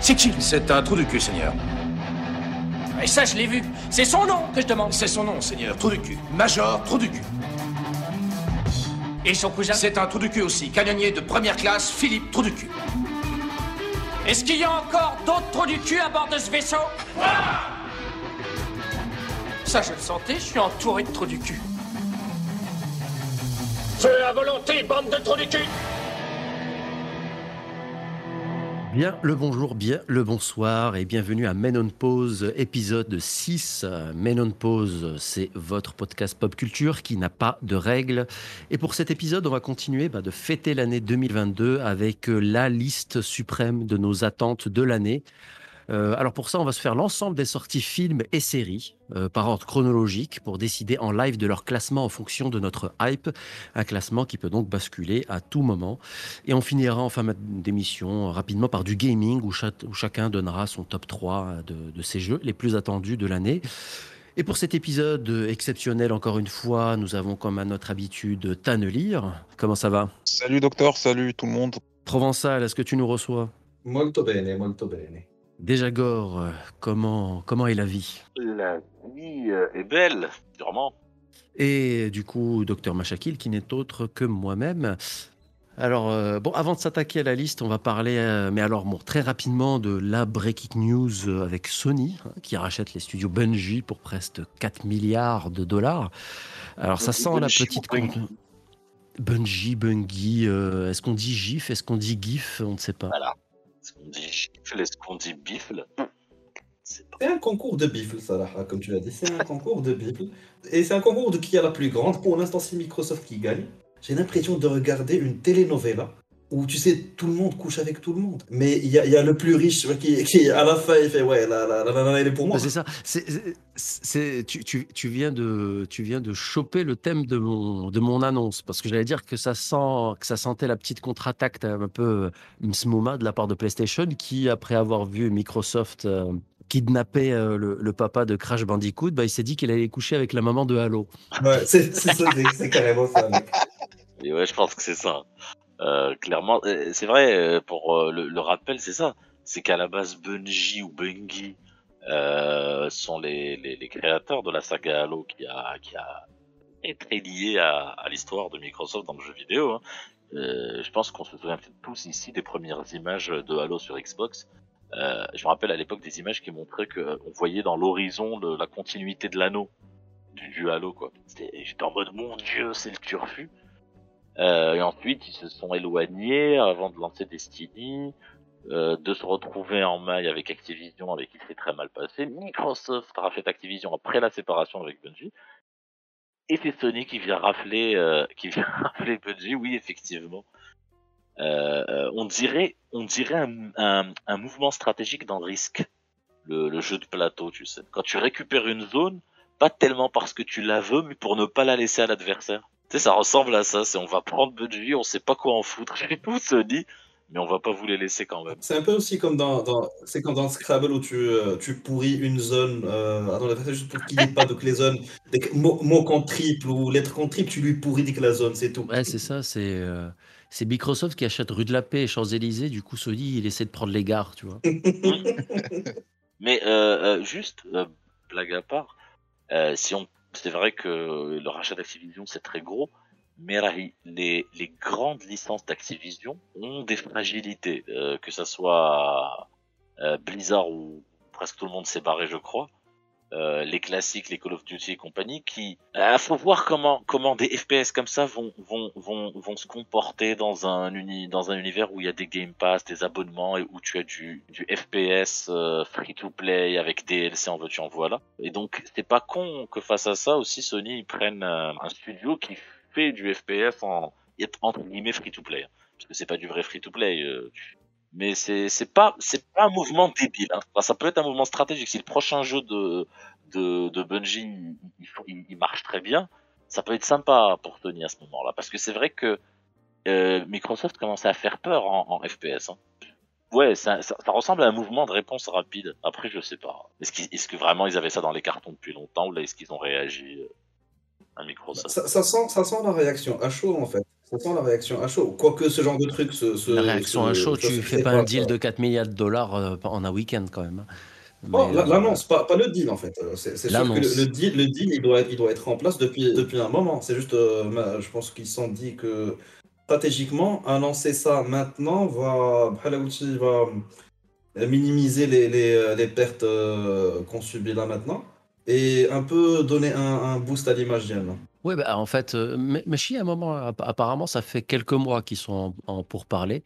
C'est qui C'est un trou du cul, Seigneur. Et ça, je l'ai vu. C'est son nom que je demande. C'est son nom, Seigneur. Trou du cul. Major, trou du cul. Et son cousin C'est un trou du cul aussi. Canonnier de première classe, Philippe, trou du cul. Est-ce qu'il y a encore d'autres trous du cul à bord de ce vaisseau? Ça, je le sentais, je suis entouré de trous du cul. Feu à volonté, bande de trous du cul Bien le bonjour, bien le bonsoir et bienvenue à Men on Pause, épisode 6. Men on Pause, c'est votre podcast pop culture qui n'a pas de règles. Et pour cet épisode, on va continuer bah, de fêter l'année 2022 avec la liste suprême de nos attentes de l'année. Euh, alors pour ça, on va se faire l'ensemble des sorties films et séries euh, par ordre chronologique pour décider en live de leur classement en fonction de notre hype. Un classement qui peut donc basculer à tout moment. Et on finira en fin d'émission rapidement par du gaming où, chacun donnera son top 3 de, de ses jeux les plus attendus de l'année. Et pour cet épisode exceptionnel, encore une fois, nous avons comme à notre habitude Tannelir. Comment ça va? Salut docteur, salut tout le monde. Provençal, est-ce que tu nous reçois? Molto bene, molto bene. Déjà Gore, euh, comment, comment est la vie? La vie euh, est belle, sûrement. Et du coup, docteur Machakil, qui n'est autre que moi-même. Alors, euh, bon, avant de s'attaquer à la liste, on va parler, mais alors, bon, très rapidement, de la breaking news avec Sony, hein, qui rachète les studios Bungie pour presque 4 milliards de dollars. Alors, ça sent la petite... Bungie, Bungie, est-ce qu'on dit GIF, est-ce qu'on dit GIF? On ne sait pas. Voilà. Est-ce qu'on dit gifle Est-ce qu'on dit bifle C'est un concours de bifle, ça, comme tu l'as dit. C'est un concours de bifle. Et c'est un concours de qui a la plus grande. Pour l'instant, c'est Microsoft qui gagne. J'ai l'impression de regarder une telenovela où tu sais, tout le monde couche avec tout le monde. Mais il y, y a, le plus riche qui, qui, à la fin, il fait Ouais, la, la, la, la elle est pour moi. C'est ça. C'est, tu, tu, tu, viens de, tu viens de choper le thème de mon, de mon annonce. Parce que j'allais dire que ça, sent, que ça sentait la petite contre-attaque un peu Msmouma de la part de PlayStation qui, après avoir vu Microsoft. Euh, kidnapper euh, le, le, papa de Crash Bandicoot, bah, il s'est dit qu'il allait coucher avec la maman de Halo. Ouais, c'est, c'est carrément ça, mec. Et ouais, je pense que c'est ça. Euh, clairement, c'est vrai, pour euh, le, le, rappel, c'est ça. C'est qu'à la base, Bungie ou Bungie euh, sont les, créateurs de la saga Halo qui a, qui a est très lié à, l'histoire de Microsoft dans le jeu vidéo. Hein. Euh, je pense qu'on se souvient tous ici des premières images de Halo sur Xbox. Euh, je me rappelle à l'époque des images qui montraient qu'on voyait dans l'horizon la continuité de l'anneau du, du Halo. J'étais en mode mon dieu, c'est le turfu. Euh, et ensuite, ils se sont éloignés avant de lancer Destiny, euh, de se retrouver en maille avec Activision, avec qui c'est très mal passé. Microsoft rachète Activision après la séparation avec Bungie. Et c'est Sony qui vient rafler, euh, qui vient rafler Bungie. Oui, effectivement. On dirait, on dirait un, mouvement stratégique dans le risque, le, le jeu de plateau, tu sais. Quand tu récupères une zone, pas tellement parce que tu la veux, mais pour ne pas la laisser à l'adversaire. Tu sais, ça ressemble à ça. C'est on va prendre Bungie, on sait pas quoi en foutre chez nous, Sony, mais on va pas vous les laisser quand même. C'est un peu aussi comme dans, dans c'est comme dans Scrabble où tu, euh, tu pourris une zone euh, dans la juste pour qu'il n'y ait pas donc les zones, des mots, mots contre triple ou lettres contre triple, tu lui pourris dès que la zone, c'est tout. Ouais, c'est ça. C'est euh, c'est Microsoft qui achète rue de la Paix et Champs-Élysées. Du coup, Sony, il essaie de prendre les gares, tu vois. mais euh, juste blague à part, si on c'est vrai que le rachat d'Activision c'est très gros, mais les, grandes licences d'Activision ont des fragilités, euh, que ça soit euh, Blizzard ou presque tout le monde s'est barré, je crois. Euh, les classiques, les Call of Duty et compagnie, qui, euh, faut voir comment des FPS comme ça vont se comporter dans un univers où il y a des Game Pass, des abonnements et où tu as du FPS euh, free to play avec DLC en veux-tu en voilà. Et donc c'est pas con que face à ça aussi Sony prenne un studio qui fait du FPS en entre guillemets free to play, parce que c'est pas du vrai free to play. Mais c'est c'est pas c'est pas un mouvement débile. Hein. Ça peut être un mouvement stratégique. Si le prochain jeu de de, de Bungie il, marche très bien, ça peut être sympa pour Tony à ce moment-là, parce que c'est vrai que euh, Microsoft commençait à faire peur en, FPS. Hein. Ouais, ça, ressemble à un mouvement de réponse rapide. Après, je sais pas. Est-ce qu est que vraiment ils avaient ça dans les cartons depuis longtemps ou là est-ce qu'ils ont réagi euh, à Microsoft? Ça, ça, sent, ça sent la réaction à chaud en fait. Ça sent la réaction à chaud. Quoique ce genre de truc. Ce, la réaction à chaud, tu ne fais pas un deal de 4 milliards de dollars euh, en un week-end quand même. Hein. Oh, euh, L'annonce, pas, le deal en fait. Euh, c'est le, deal, le deal il, doit, être en place depuis, depuis un moment. C'est juste, je pense qu'ils se sont dit que stratégiquement, annoncer ça maintenant va, va minimiser les, les, pertes qu'on subit là maintenant et un peu donner un, boost à l'image d'Yann. Ouais, bah, en fait, euh, mais Chi, à un moment, app- apparemment, ça fait quelques mois qu'ils sont en, en pourparlers.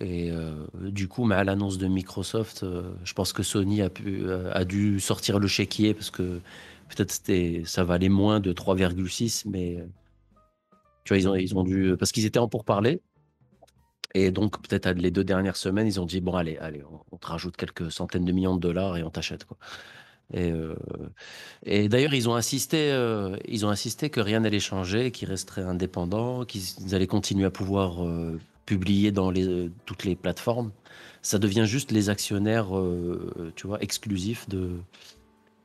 Et du coup, mais à l'annonce de Microsoft, je pense que Sony a, pu, a dû sortir le chéquier parce que peut-être ça valait moins de 3,6, mais tu vois, ils ont, ils ont dû. Parce qu'ils étaient en pourparlers. Et donc, peut-être les deux dernières semaines, ils ont dit bon, allez, allez, on, on te rajoute quelques centaines de millions de dollars et on t'achète. Et, euh, et d'ailleurs, ils ont insisté, euh, ils ont insisté que rien n'allait changer, qu'ils resteraient indépendants, qu'ils allaient continuer à pouvoir euh, publier dans toutes les plateformes. Ça devient juste les actionnaires, exclusifs de,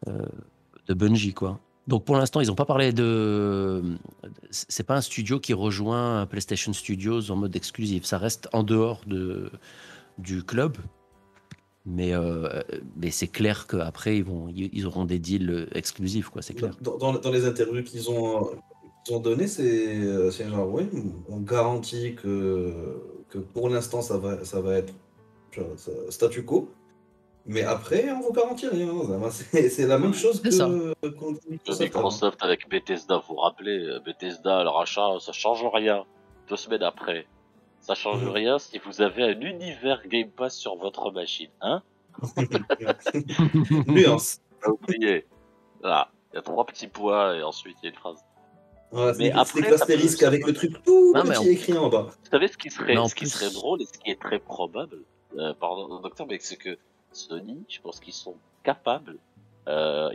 de Bungie, quoi. Donc pour l'instant, ils n'ont pas parlé de. C'est pas un studio qui rejoint PlayStation Studios en mode exclusif. Ça reste en dehors de, du club. Mais, euh, mais c'est clair qu'après, ils, vont, ils auront des deals exclusifs, quoi, c'est clair. Dans, dans- dans les interviews qu'ils ont, qu'ils ont données, c'est genre, oui, on garantit que, que pour l'instant, ça va, ça va être genre, ça- statu quo. Mais après, on vous garantit rien. Ça va, C'est la même chose ça. que Que Microsoft. Avec Bethesda, vous vous rappelez, Bethesda, le rachat, ça change rien. Deux semaines après, ça change rien si vous avez un univers Game Pass sur votre machine, hein Nuance. Pas oublié. Là, il y a trois petits points et ensuite il y a une phrase. Ouais, Mais c'est après, ça avec le truc tout Non, petit on- écrit en bas. Vous savez ce qui serait, ce qui plus- serait drôle et ce qui est très probable, euh, pardon, docteur, mais c'est que Sony, je pense qu'ils sont capables, euh,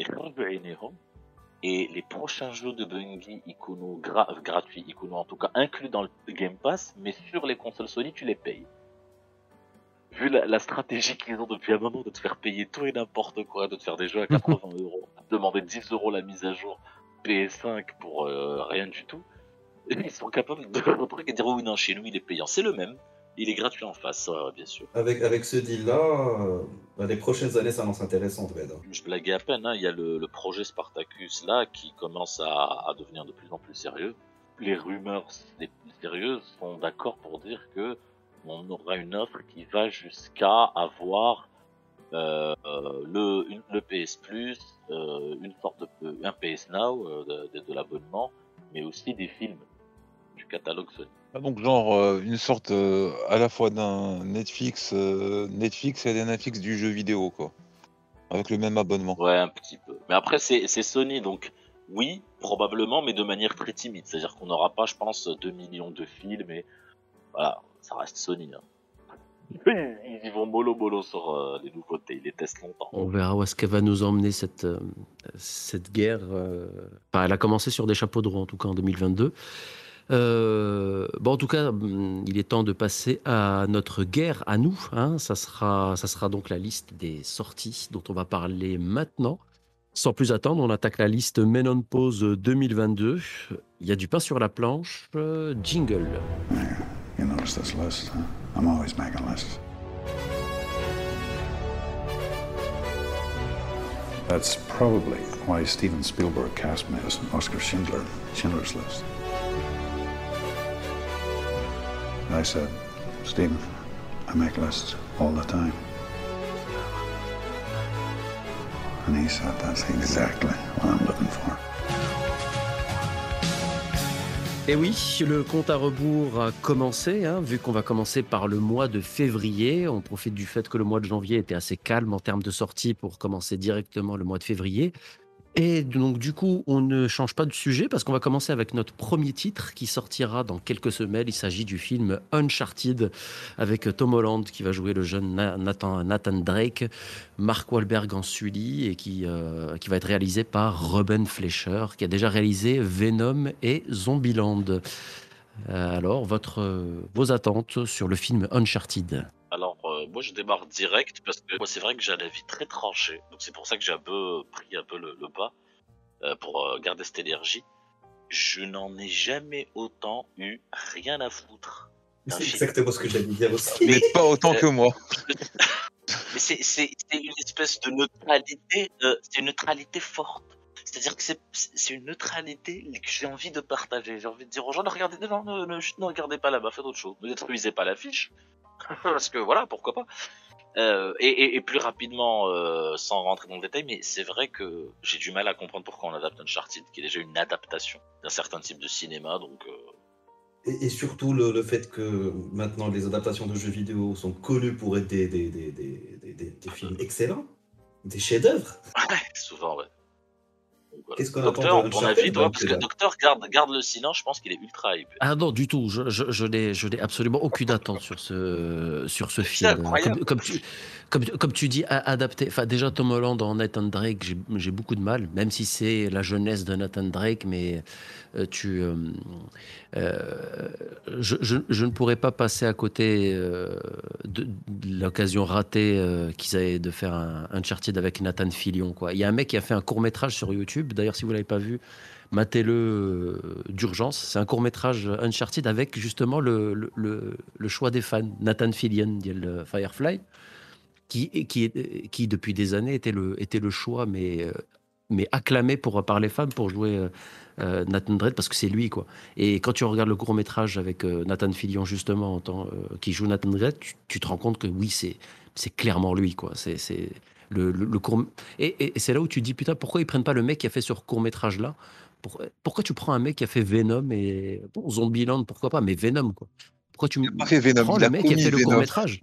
et les prochains jeux de Bungie Icono gra- gratuits, Icono en tout cas inclus dans le Game Pass, mais sur les consoles Sony, tu les payes. Vu la, la stratégie qu'ils ont depuis un moment de te faire payer tout et n'importe quoi, de te faire des jeux à 80 euros, de demander 10 euros la mise à jour PS5 pour euh, rien du tout, ils sont capables de truc et dire oui non chez nous il est payant, c'est le même, il est gratuit en face, euh, bien sûr. Avec, avec ce deal-là, euh, bah, les prochaines années s'annoncent intéressantes, Red. Je blaguais à peine, hein, il y a le, le projet Spartacus là qui commence à, à devenir de plus en plus sérieux. Les rumeurs les plus sérieuses sont d'accord pour dire que on aura une offre qui va jusqu'à avoir euh, euh, le, une- le PS Plus, une sorte de un PS Now de, de- de l'abonnement, mais aussi des films du catalogue Sony. Ah, donc genre euh, une sorte euh, à la fois d'un Netflix, euh, Netflix et d'un Netflix du jeu vidéo quoi, avec le même abonnement. Ouais, un petit peu. Mais après, c'est c'est Sony, donc oui, probablement, mais de manière très timide. C'est-à-dire qu'on n'aura pas, je pense, 2 millions de films, et voilà, ça reste Sony. hein. Ils y vont mollo mollo sur euh, les nouveautés, ils les testent longtemps. On verra où est-ce qu'elle va nous emmener cette, euh, cette guerre. euh. Enfin, elle a commencé sur des chapeaux de roue, en tout cas en 2022. Euh, bon, en tout cas, hum, il est temps de passer à notre guerre à nous. hein. Ça, sera, ça sera donc la liste des sorties dont on va parler maintenant. Sans plus attendre, on attaque la liste Men on Pause 2022. Il y a du pain sur la planche. euh, jingle. You notice this list, huh? I'm always making lists. That's probably why Steven Spielberg cast me as Oscar Schindler, Schindler's List. I said, Steven, I make lists all the time. And he said, that's exactly what I'm looking for. Et oui, le compte à rebours a commencé, hein, vu qu'on va commencer par le mois de février. On profite du fait que le mois de janvier était assez calme en termes de sortie pour commencer directement le mois de février. Et donc du coup, on ne change pas de sujet parce qu'on va commencer avec notre premier titre qui sortira dans quelques semaines. Il s'agit du film Uncharted avec Tom Holland qui va jouer le jeune Na- Nathan, Drake, Mark Wahlberg en Sully et qui, euh, qui va être réalisé par Ruben Fleischer qui a déjà réalisé Venom et Zombieland. Euh, alors, vos attentes sur le film Uncharted? Euh, moi je démarre direct parce que moi c'est vrai que j'ai un avis très tranché, donc c'est pour ça que j'ai un peu pris un peu le, le bas euh, pour euh, garder cette énergie. je n'en ai jamais autant eu rien à foutre. C'est exactement ce que j'allais dire aussi. Mais pas autant que moi. Mais c'est une espèce de neutralité, c'est une neutralité forte. C'est-à-dire que c'est une neutralité que j'ai envie de partager. J'ai envie de dire aux gens, ne regardez, non, ne, ne, ne regardez pas là-bas, faites autre chose. Ne détruisez pas l'affiche. Parce que voilà, pourquoi pas. Euh, et, et, et plus rapidement, euh, sans rentrer dans le détail, mais c'est vrai que j'ai du mal à comprendre pourquoi on adapte Uncharted, qui est déjà une adaptation d'un certain type de cinéma. Donc, euh, Et, et surtout le, le fait que maintenant les adaptations de jeux vidéo sont connues pour être des, des, des, des, des- des- des films excellents, des chefs-d'œuvre. ouais, souvent, ouais. Voilà. Qu'est-ce qu'on Docteur, attend de ton avis, toi, parce que. Docteur garde, garde le silence, je pense qu'il est ultra hype. Ah non, du tout. Je, je, je n'ai, je n'ai absolument aucune attente sur ce, sur ce C'est film. incroyable. Comme, comme tu, comme, comme tu dis, a- adapté. Enfin, déjà, Tom Holland en Nathan Drake, j'ai, j'ai beaucoup de mal, même si c'est la jeunesse de Nathan Drake, mais euh, tu, euh, euh, je, je, je ne pourrais pas passer à côté euh, de, de l'occasion ratée euh, qu'ils avaient de faire un Uncharted avec Nathan Fillion. Quoi. Il y a un mec qui a fait un court métrage sur YouTube. D'ailleurs, si vous l'avez pas vu, matez-le euh, d'urgence. C'est un court métrage Uncharted avec justement le, le, choix des fans. Nathan Fillion, le Firefly, qui, qui, qui depuis des années était le, était le choix, mais, euh, mais acclamé pour, par les fans pour jouer euh, Nathan Drake parce que c'est lui. quoi. Et quand tu regardes le court métrage avec Nathan Fillion, justement, qui joue Nathan tu, tu te rends compte que oui, c'est c'est clairement lui. quoi. C'est. Le, le, le court... Et, et- et c'est là où tu dis, putain, pourquoi ils prennent pas le mec qui a fait ce court métrage-là Pour- Pourquoi tu prends un mec qui a fait Venom et bon, Zombieland, pourquoi pas, mais Venom, quoi? Pourquoi tu Il a pas fait Venom, prends il le a mec qui a fait le Venom. court métrage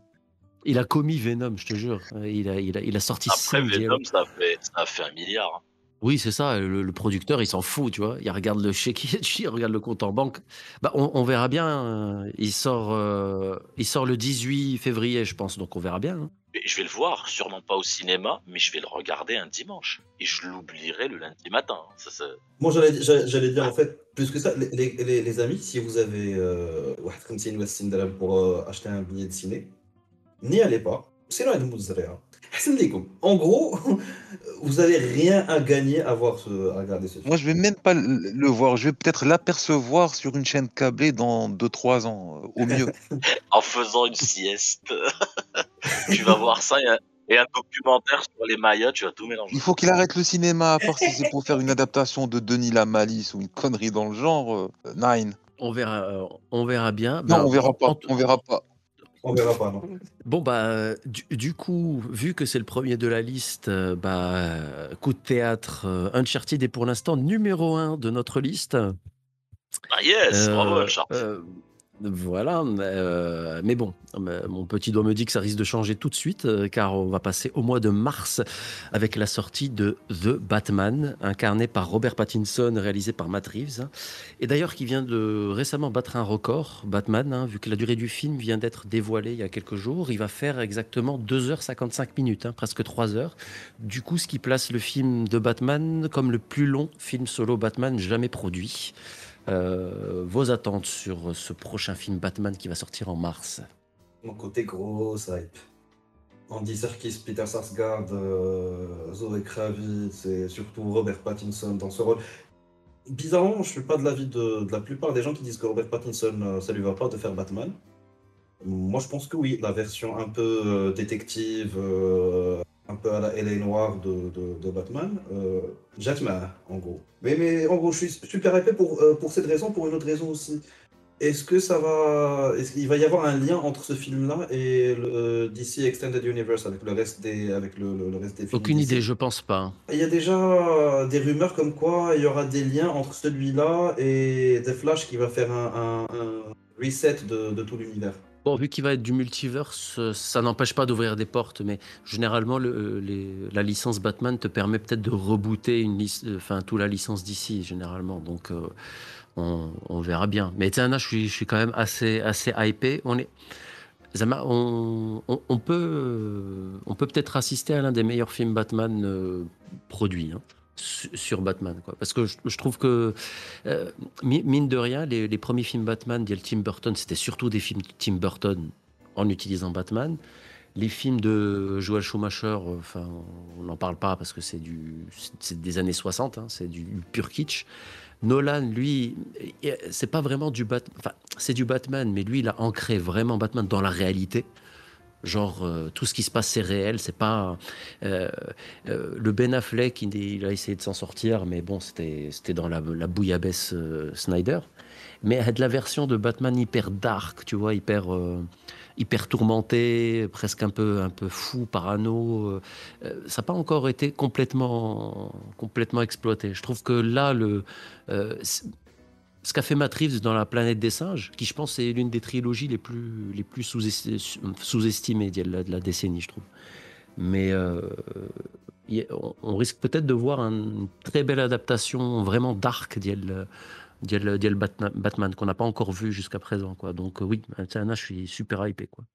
Il a commis Venom, je te jure. Il a, il a, il a sorti Après, Venom, ça a fait, ça a fait un milliard. hein. Oui, c'est ça. Le, le producteur, il s'en fout, tu vois. Il regarde le chèque, il regarde le compte en banque. Bah, on, on verra bien. euh, Il sort, euh, il sort le 18 février, je pense. Donc on verra bien. hein je vais le voir, sûrement pas au cinéma, mais je vais le regarder un dimanche. Et je l'oublierai le lundi matin. Hein. Ça, j'allais dire en fait, plus que ça, les, amis, si vous avez euh, pour euh, acheter un billet de ciné, n'y allez pas. C'est là En gros, vous n'avez rien à gagner à, voir à regarder ce film. Moi, je vais même pas le voir. Je vais peut-être l'apercevoir sur une chaîne câblée dans 2-3 ans, euh, au mieux. en faisant une sieste tu vas voir ça et un, et un documentaire sur les Mayas, tu vas tout mélanger. Il faut qu'il arrête le cinéma, à part si c'est pour faire une adaptation de Denis la Malice ou une connerie dans le genre. euh, Nine. On verra, euh, on verra bien. Non, Bah, on verra pas. On verra pas. On verra pas, non Bon, bah, du, du coup, vu que c'est le premier de la liste, euh, bah, coup de théâtre, euh, Uncharted est pour l'instant numéro un de notre liste. Ah yes, Euh, bravo, Uncharted. euh, voilà, mais bon, euh, mon petit doigt me dit que ça risque de changer tout de suite, euh, car on va passer au mois de mars avec la sortie de The Batman, incarné par Robert Pattinson, réalisé par Matt Reeves, et d'ailleurs qui vient de récemment battre un record, Batman, hein, vu que la durée du film vient d'être dévoilée il y a quelques jours, il va faire exactement 2h55 minutes, hein, presque 3 heures. Du coup, ce qui place le film de Batman comme le plus long film solo Batman jamais produit. Euh, vos attentes sur ce prochain film Batman qui va sortir en mars Mon côté gros hype. Andy Serkis, Peter Sarsgaard, euh, Zoe Kravitz et surtout Robert Pattinson dans ce rôle. Bizarrement, je suis pas de l'avis de, la plupart des gens qui disent que Robert Pattinson, euh, ça lui va pas de faire Batman. Moi, je pense que oui, la version un peu euh, détective, un peu à la L.A. Noire de, de, de Batman, euh, en gros. Mais, mais en gros, je suis super hypé pour, euh, pour cette raison, pour une autre raison aussi. Est-ce que ça va. Est-ce qu'il va y avoir un lien entre ce film-là et le euh, DC Extended Universe avec le reste des, avec le, le- le reste des films Aucune DC? idée, je pense pas. Il y a déjà des rumeurs comme quoi il y aura des liens entre celui-là et The Flash qui va faire un, un- un reset de, de tout l'univers. Bon, vu qu'il va être du multiverse, euh, ça n'empêche pas d'ouvrir des portes, mais généralement, le- les- la licence Batman te permet peut-être de rebooter une euh, toute la licence d'ici, généralement. Donc, euh, on, verra bien. Mais je suis, je suis quand même assez, assez hypé. On est. Zama, on, on- peut, euh, on peut peut-être assister à l'un des meilleurs films Batman euh, produits hein, sur Batman, quoi. Parce que je, trouve que euh, mi- mine de rien, les, premiers films Batman, d'El Tim Burton, c'était surtout des films de Tim Burton en utilisant Batman. Les films de Joel Schumacher, enfin, on n'en parle pas parce que c'est du, c'est des années 60, hein, c'est du pur kitsch. Nolan, lui, euh, c'est pas vraiment du Batman, enfin, c'est du Batman, mais lui, il a ancré vraiment Batman dans la réalité. Genre, euh, tout ce qui se passe, c'est réel. C'est pas. euh, euh, le Ben Affleck, il, a essayé de s'en sortir, mais bon, c'était c'était dans la, la bouillabaisse Snyder. Mais de la version de Batman hyper dark, tu vois, hyper, hyper tourmenté, presque un peu, un peu fou, parano. ça n'a pas encore été complètement, complètement exploité. Je trouve que là, le, ce qu'a fait Matt dans La planète des singes, qui je pense est l'une des trilogies les plus, les plus sous-esti- sous-estimées de la, décennie, je trouve. Mais euh, on, risque peut-être de voir une très belle adaptation vraiment dark d'Yel Batman, qu'on n'a pas encore vu jusqu'à présent. Donc euh, oui, là, je suis super hypé. Quoi.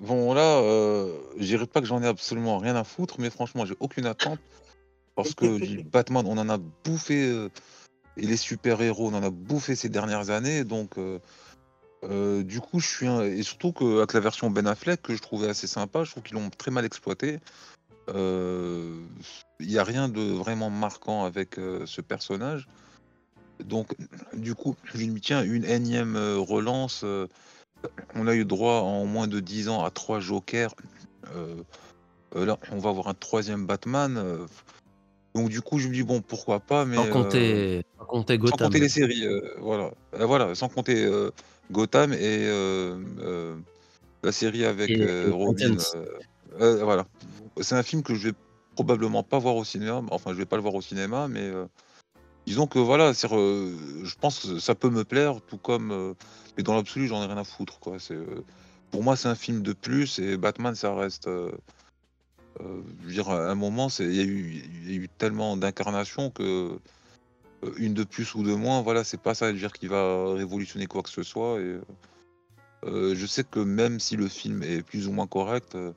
Bon, là, euh, je dirais pas que j'en ai absolument rien à foutre, mais franchement, j'ai aucune attente. Parce que Batman, on en a bouffé, euh, et les super-héros, on en a bouffé ces dernières années. Donc, euh, euh, du coup, je suis. Et surtout qu'avec la version Ben Affleck, que je trouvais assez sympa, je trouve qu'ils l'ont très mal exploité. Euh, Il n'y a rien de vraiment marquant avec euh, ce personnage. Donc, du coup, je me tiens une énième euh, relance. euh, on a eu droit en moins de 10 ans à trois Jokers. Euh, euh, là, on va avoir un troisième Batman. Euh, donc du coup, je me dis bon, pourquoi pas, mais Sans euh, compter, sans compter sans compter les séries, euh, voilà, Euh, voilà, sans compter euh, Gotham et euh, euh, la série avec Et- euh, Robin. Euh, euh, voilà, c'est un film que je vais probablement pas voir au cinéma. Enfin, je vais pas le voir au cinéma, mais euh, disons que voilà, c'est, euh, je pense que ça peut me plaire, tout comme. euh, mais dans l'absolu, j'en ai rien à foutre, quoi. C'est, euh, pour moi, c'est un film de plus et Batman, ça reste. Euh, euh, je veux dire, à un moment, il y, a eu- tellement d'incarnations que euh, une de plus ou de moins, voilà, c'est pas ça, dire, qui va révolutionner quoi que ce soit. Et, euh, je sais que même si le film est plus ou moins correct, euh,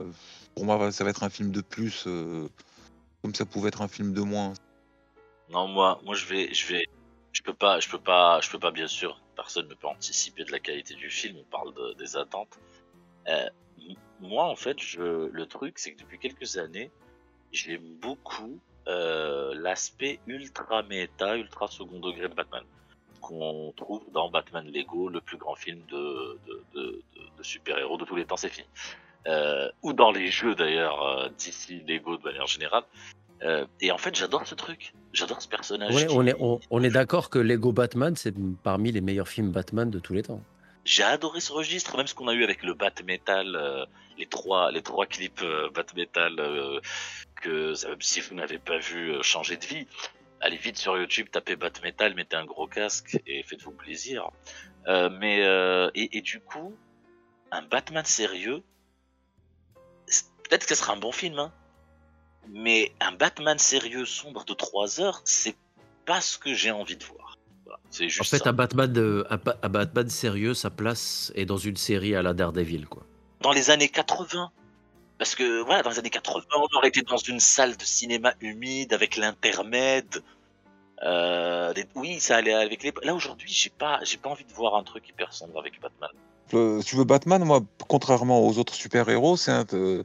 euh, pour moi, ça va être un film de plus, euh, comme ça pouvait être un film de moins. Non, moi, moi, je vais, je vais, je peux pas, je peux pas, je peux pas, bien sûr, personne ne peut anticiper de la qualité du film. On parle de- des attentes. Moi, en fait, je, le truc, c'est que depuis quelques années, j'aime beaucoup euh, l'aspect ultra méta, ultra second degré de Batman qu'on trouve dans Batman Lego, le plus grand film de, de, de, de- de super-héros de tous les temps, c'est fini. Euh, ou dans les jeux d'ailleurs, euh, d'ici Lego de manière générale. Euh, et en fait, j'adore ce truc. J'adore ce personnage. Ouais, qui- on est, on, on est d'accord que Lego Batman, c'est parmi les meilleurs films Batman de tous les temps. J'ai adoré ce registre, même ce qu'on a eu avec le Bat Metal, euh, les trois, les trois clips euh, Bat Metal euh, que si vous n'avez pas vu changer de vie, allez vite sur YouTube, tapez Bat Metal, mettez un gros casque et faites-vous plaisir. Mais et, du coup, un Batman sérieux, peut-être que ce sera un bon film, hein, mais un Batman sérieux sombre de 3 heures, c'est pas ce que j'ai envie de voir. Voilà, c'est En fait, ça. Batman, de- Ba- à Batman sérieux, sa place est dans une série à la Daredevil. Quoi. dans les années 80. Parce que voilà, dans les années 80, on aurait été dans une salle de cinéma humide avec l'intermède. Euh, des- Oui, ça allait avec les. Là aujourd'hui, j'ai pas, j'ai pas envie de voir un truc hyper sombre avec Batman. Euh, si tu veux Batman, moi, contrairement aux autres super-héros, c'est un, euh,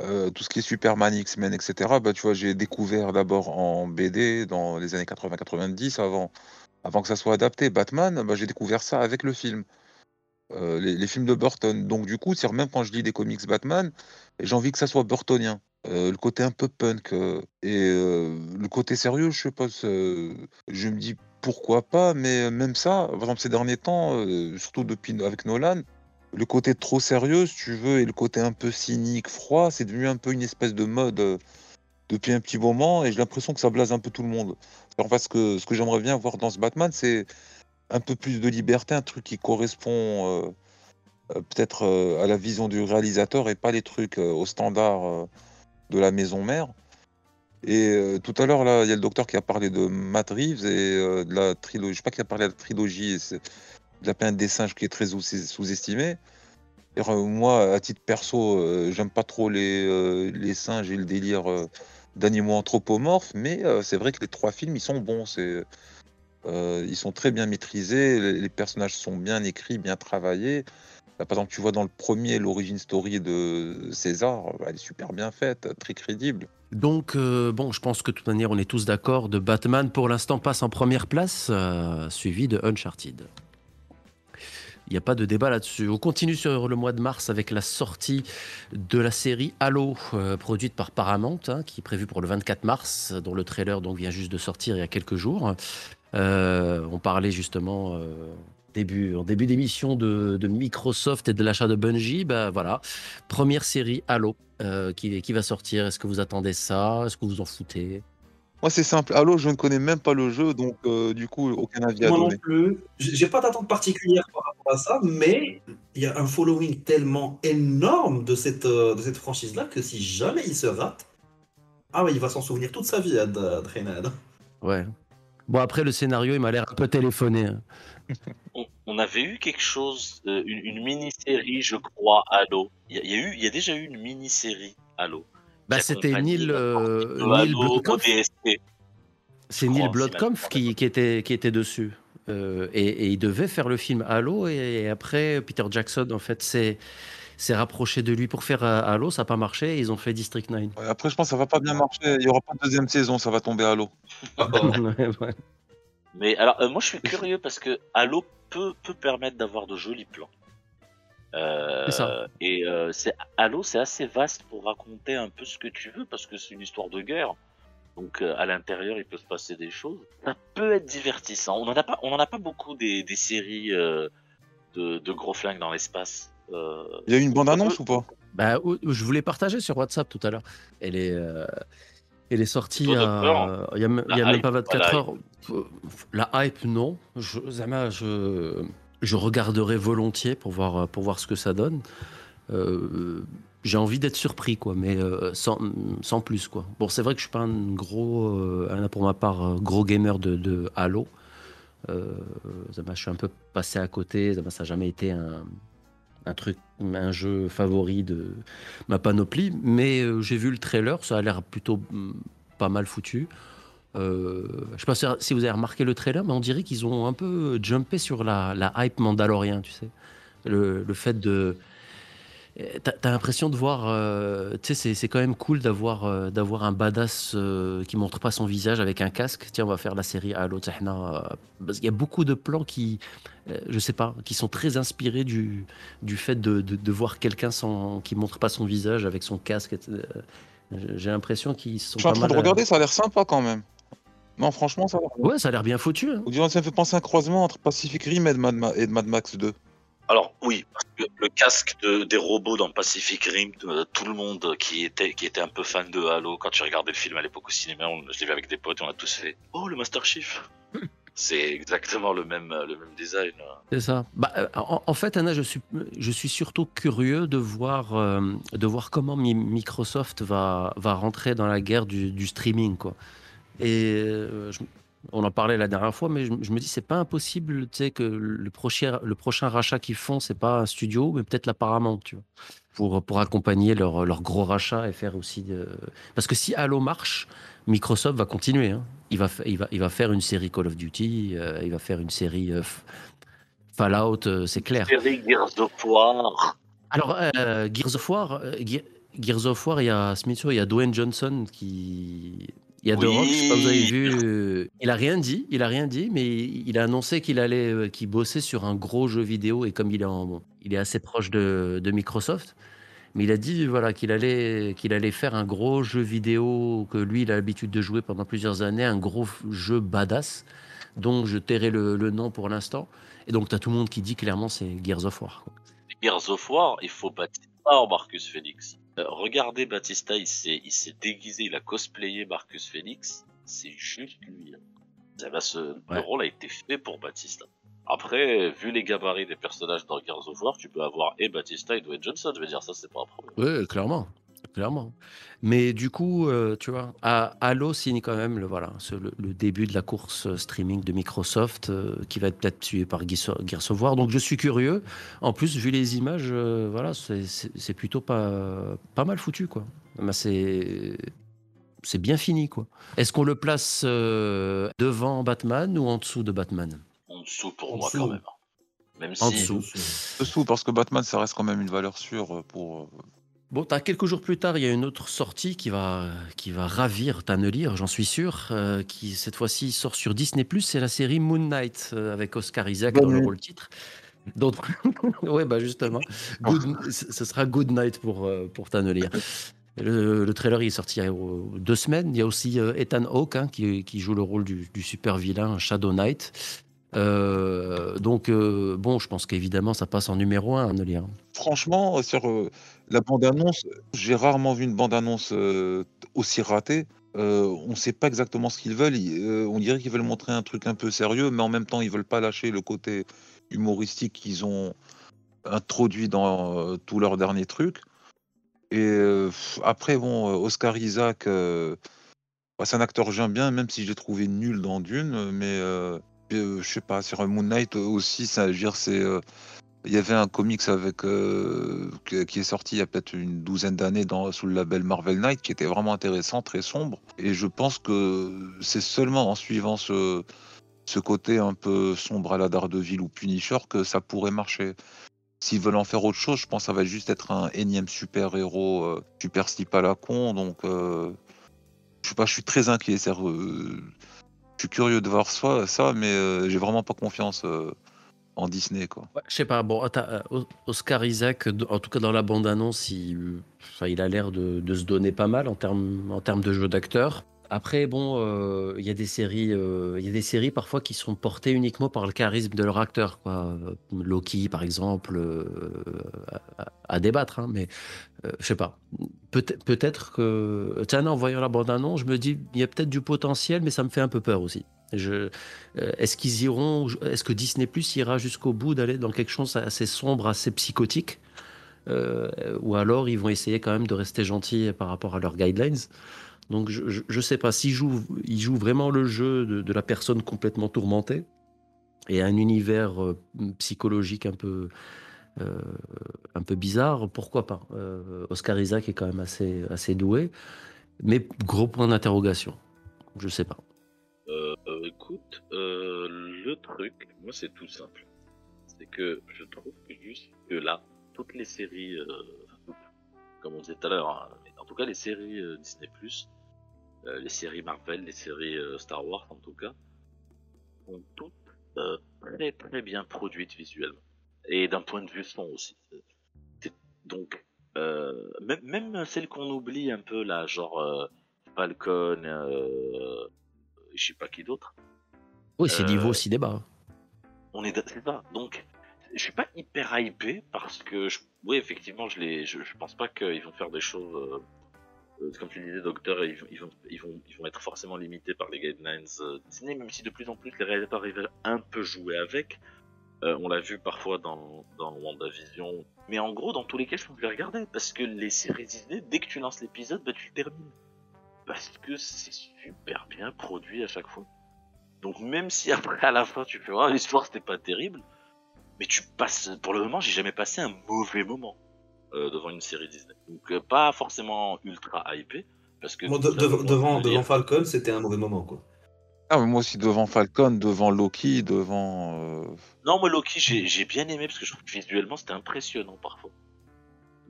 euh, tout ce qui est Superman, X-Men, etc. Bah, tu vois, j'ai découvert d'abord en BD dans les années 80-90, avant, avant que ça soit adapté. Batman, bah, j'ai découvert ça avec le film, Euh, les, films de Burton. Donc du coup, même quand je lis des comics Batman, j'ai envie que ça soit burtonien. Euh, le côté un peu punk euh, et le côté sérieux, je sais pas, je me dis pourquoi pas, mais même ça, par exemple ces derniers temps, surtout depuis avec Nolan, le côté trop sérieux, si tu veux, et le côté un peu cynique, froid, c'est devenu un peu une espèce de mode depuis un petit moment, et j'ai l'impression que ça blase un peu tout le monde. Alors parce que ce que j'aimerais bien voir dans ce Batman, c'est un peu plus de liberté, un truc qui correspond euh, euh, peut-être euh, à la vision du réalisateur et pas les trucs aux standards euh, de la maison mère. Et tout à l'heure, là, il y a le docteur qui a parlé de Matt Reeves et de la trilogie. Je sais pas qui a parlé de la trilogie et de la planète des singes qui est très sous- sous-estimée. Moi, à titre perso, j'aime pas trop les, les singes et le délire d'animaux anthropomorphes, mais euh, c'est vrai que les trois films, ils sont bons. Euh, ils sont très bien maîtrisés, les, personnages sont bien écrits, bien travaillés. Là, par exemple, tu vois dans le premier l'origine story de César, elle est super bien faite, très crédible. Donc, euh, bon, je pense que de toute manière, on est tous d'accord. De Batman, pour l'instant, passe en première place, suivi de Uncharted. Il n'y a pas de débat là-dessus. On continue sur le mois de mars avec la sortie de la série Halo, euh, produite par Paramount, hein, qui est prévue pour le 24 mars, dont le trailer donc, vient juste de sortir il y a quelques jours. Euh, on parlait justement euh, début, en début d'émission de, Microsoft et de l'achat de Bungie. Bah, voilà, première série Halo qui, qui va sortir. Est-ce que vous attendez ça? Est-ce que vous en foutez? Moi, c'est simple. Halo, je ne connais même pas le jeu, donc euh, du coup, aucun avis à Moi non plus. J'ai pas d'attente particulière par rapport à ça, mais il y a un following tellement énorme de cette, euh, de cette franchise-là que si jamais il se rate, ah ouais, il va s'en souvenir toute sa vie, Ad- Adrenal. Ouais. Bon, après, le scénario, il m'a l'air un peu téléphoné. hein. On, on avait eu quelque chose, euh, une, une mini-série, je crois, Halo. Il y, a- il y a eu, il y a déjà eu une mini-série Halo. Bah, c'était Neil, euh, Neil Halo Blomkamp. ODST. C'est Neil Blomkamp si qui, qui était, qui était dessus. Euh, et, et il devait faire le film Halo. Et, et après, Peter Jackson, en fait, s'est s'est rapproché de lui pour faire euh, Halo. Ça n'a pas marché. et ils ont fait District 9. Ouais, après, je pense que ça va pas bien marcher. Il y aura pas de deuxième saison, ça va tomber à l'eau. Ouais, ouais. Mais alors, euh, moi, je suis curieux parce que Halo peut, peut permettre d'avoir de jolis plans. Euh, C'est ça. Et euh, c'est Halo, c'est assez vaste pour raconter un peu ce que tu veux parce que c'est une histoire de guerre. Donc euh, à l'intérieur, il peut se passer des choses. Ça peut être divertissant. On en a pas, on en a pas beaucoup des, des séries euh, de, de gros flingues dans l'espace. Euh, Il y a eu une bande-annonce ou pas? Bah, je voulais partager sur WhatsApp tout à l'heure. Elle est, euh, elle est sortie il y Toi, a, docteur, il y a, y a même hype, pas pas 24 la heures. La hype, non. Je, Zama, je, je regarderai volontiers pour voir, pour voir ce que ça donne. Euh, j'ai envie d'être surpris, quoi, mais euh, sans, sans plus, quoi. Bon, c'est vrai que je suis pas un gros, euh, pour ma part, gros gamer de, Halo. Je suis un peu passé à côté. Ça n'a jamais été un, un truc, un jeu favori de ma panoplie. Mais j'ai vu le trailer, ça a l'air plutôt mm, pas mal foutu. Euh, je sais pas si vous avez remarqué le trailer, mais on dirait qu'ils ont un peu jumpé sur la, la hype Mandalorian, tu sais. Le, le fait de. Eh, T'as l'impression de voir, euh, tu sais, c'est- quand même cool d'avoir euh, d'avoir un badass qui montre pas son visage avec un casque. Tiens, on va faire la série Halo Tahna. Parce qu'il y a beaucoup de plans qui, je sais pas, qui sont très inspirés du, du fait de, de, de voir quelqu'un qui montre pas son visage avec son casque. J'ai l'impression qu'ils sont Je suis en train de mal, regarder, ça a l'air sympa quand même. Non, franchement, ça va. Ouais, ça a l'air bien foutu. hein. Ou ça me fait penser à un croisement entre Pacific Rim et de Mad, Ma- et de Mad Max 2. Alors oui, parce que le casque de, des robots dans Pacific Rim, euh, tout le monde qui était qui était un peu fan de Halo, quand tu regardais le film à l'époque au cinéma, on, je l'ai vu avec des potes, et on a tous fait oh le Master Chief. C'est exactement le même le même design. C'est ça. Bah, euh, en, en fait, Anna, je suis, je suis surtout curieux de voir, euh, de voir comment Mi- Microsoft va, va rentrer dans la guerre du, du streaming. Quoi. Et euh, je- on en parlait la dernière fois, mais je, je me dis, c'est pas impossible tu sais, que le prochain, le prochain rachat qu'ils font, c'est pas un studio, mais peut-être la Paramount, tu vois, pour, pour accompagner leur, leur gros rachat et faire aussi. de- Parce que si Halo marche, Microsoft va continuer. hein. Il, va, fa- il, va, il va faire une série Call of Duty, euh, il va faire une série euh, Fallout, euh, c'est clair. Série Gears of War. Alors, Gears of War, Ge- Gears of War, il y a Smith, il y a Dwayne Johnson qui. Il y a The Oui. Rock, je sais pas vous avez vu. euh, Il a rien dit, il a rien dit, mais il a annoncé qu'il allait, euh, qu'il bossait sur un gros jeu vidéo et comme il est, en- il est assez proche de, de Microsoft, mais il a dit voilà qu'il allait, qu'il allait faire un gros jeu vidéo que lui il a l'habitude de jouer pendant plusieurs années, un gros jeu badass dont je tairai le, le nom pour l'instant. Et donc tu as tout le monde qui dit clairement c'est Gears of War. quoi. Gears of War, il faut Batista en Marcus Phoenix. Euh, regardez Batista, il s'est il s'est déguisé, il a cosplayé Marcus Phoenix. C'est juste lui. hein. Eh ben, ce, Ouais. rôle a été fait pour Batista. Après, vu les gabarits des personnages dans Gears of War, tu peux avoir et Batista et Dwayne Johnson. Je veux dire, ça, c'est pas un problème. Oui, clairement. Clairement. Mais du coup, euh, tu vois, à- Halo signe quand même le, voilà, ce- le, le début de la course euh, streaming de Microsoft euh, qui va être peut-être suivi par Gears of War. Donc je suis curieux. En plus, vu les images, euh, voilà, c'est- plutôt pas, pas mal foutu. quoi. Ben, c'est c'est bien fini. quoi. Est-ce qu'on le place euh, devant Batman ou en dessous de Batman? En dessous pour En moi, dessous. quand même. Même En si. dessous. Dessous, parce que Batman, ça reste quand même une valeur sûre pour. Bon, t'as quelques jours plus tard, il y a une autre sortie qui va, qui va ravir Tannelier, j'en suis sûr, euh, qui cette fois-ci sort sur Disney+, c'est la série Moon Knight, euh, avec Oscar Isaac Bonne dans le nuit. rôle titre. Donc, ouais, bah justement, Good- ce sera Good Night pour, euh, pour Tannelier. Le, le trailer il est sorti il y a euh, deux semaines. Il y a aussi euh, Ethan Hawke hein, qui, qui joue le rôle du, du super vilain Shadow Knight. Euh, donc, euh, bon, je pense qu'évidemment, ça passe en numéro un, Tannelier. Franchement, sur euh, la bande-annonce, j'ai rarement vu une bande-annonce euh, aussi ratée. Euh, on ne sait pas exactement ce qu'ils veulent. Euh, on dirait qu'ils veulent montrer un truc un peu sérieux, mais en même temps, ils veulent pas lâcher le côté humoristique qu'ils ont introduit dans tous leurs derniers trucs. Et après, bon, Oscar Isaac, bah, c'est un acteur que j'aime bien, même si je l'ai trouvé nul dans Dune, mais je sais pas, sur Moon Knight aussi, ça, je veux dire, c'est. Il y avait un comics avec euh, qui est sorti il y a peut-être une douzaine d'années sous le label Marvel Knight qui était vraiment intéressant, très sombre. Et je pense que c'est seulement en suivant ce, côté un peu sombre à la Daredevil ou Punisher que ça pourrait marcher. S'ils veulent en faire autre chose, je pense que ça va juste être un énième super-héros, euh, super slip à la con. Donc, euh, je sais pas, je suis très inquiet. je suis curieux de voir ça, ça mais j'ai vraiment pas confiance en Disney. Quoi. Ouais, je sais pas, bon, euh, Oscar Isaac, en tout cas dans la bande-annonce, il, a l'air de, se donner pas mal en termes de jeu d'acteur. Après, bon, euh, il y a des séries, euh, il y a des séries parfois qui sont portées uniquement par le charisme de leur acteur, quoi. Euh, Loki, par exemple, à, débattre, hein, mais je sais pas. Peut-être, que, tiens, en voyant la bande-annonce, je me dis, il y a peut-être du potentiel, mais ça me fait un peu peur aussi. Est-ce qu'ils iront, est-ce que Disney Plus ira jusqu'au bout d'aller dans quelque chose assez sombre, assez psychotique, ou alors ils vont essayer quand même de rester gentils par rapport à leurs guidelines? Donc je, je sais pas s'ils jouent, ils jouent vraiment le jeu de, de la personne complètement tourmentée et un univers euh, psychologique un peu euh, un peu bizarre, pourquoi pas? Euh, Oscar Isaac est quand même assez assez doué, mais gros point d'interrogation. Je sais pas. Écoute, le truc, moi c'est tout simple. C'est que je trouve que juste que là, toutes les séries, comme on disait tout à l'heure, hein, en tout cas les séries Disney+, euh, les séries Marvel, les séries euh, Star Wars en tout cas, sont toutes euh, très très bien produites visuellement. Et d'un point de vue son aussi. Donc, euh, même, même celles qu'on oublie un peu là, genre euh, Falcon, euh, je sais pas qui d'autre. Oui, c'est Euh, niveau cinéma. On est, c'est ça. Donc, je suis pas hyper hypé parce que, je, oui, effectivement, je les, je, je pense pas qu'ils vont faire des choses. Euh, comme tu disais, Docteur, ils, vont- être forcément limités par les guidelines euh, Disney, même si de plus en plus les réalisateurs arrivent un peu jouer avec. Euh, on l'a vu parfois dans, dans WandaVision. Mais en gros, dans tous les cas, je peux les regarder parce que les séries Disney, dès que tu lances l'épisode, bah, tu le termines. Parce que c'est super bien produit à chaque fois. Donc même si après à la fin tu fais ah l'histoire c'était pas terrible, mais tu passes pour le moment j'ai jamais passé un mauvais moment euh, devant une série Disney. Donc euh, pas forcément ultra hypé parce que de- de- devant, devant Falcon, c'était un mauvais moment, quoi. Ah, mais moi aussi, devant Falcon, devant Loki, devant. euh, Non moi Loki j'ai j'ai bien aimé parce que je trouve que visuellement c'était impressionnant parfois.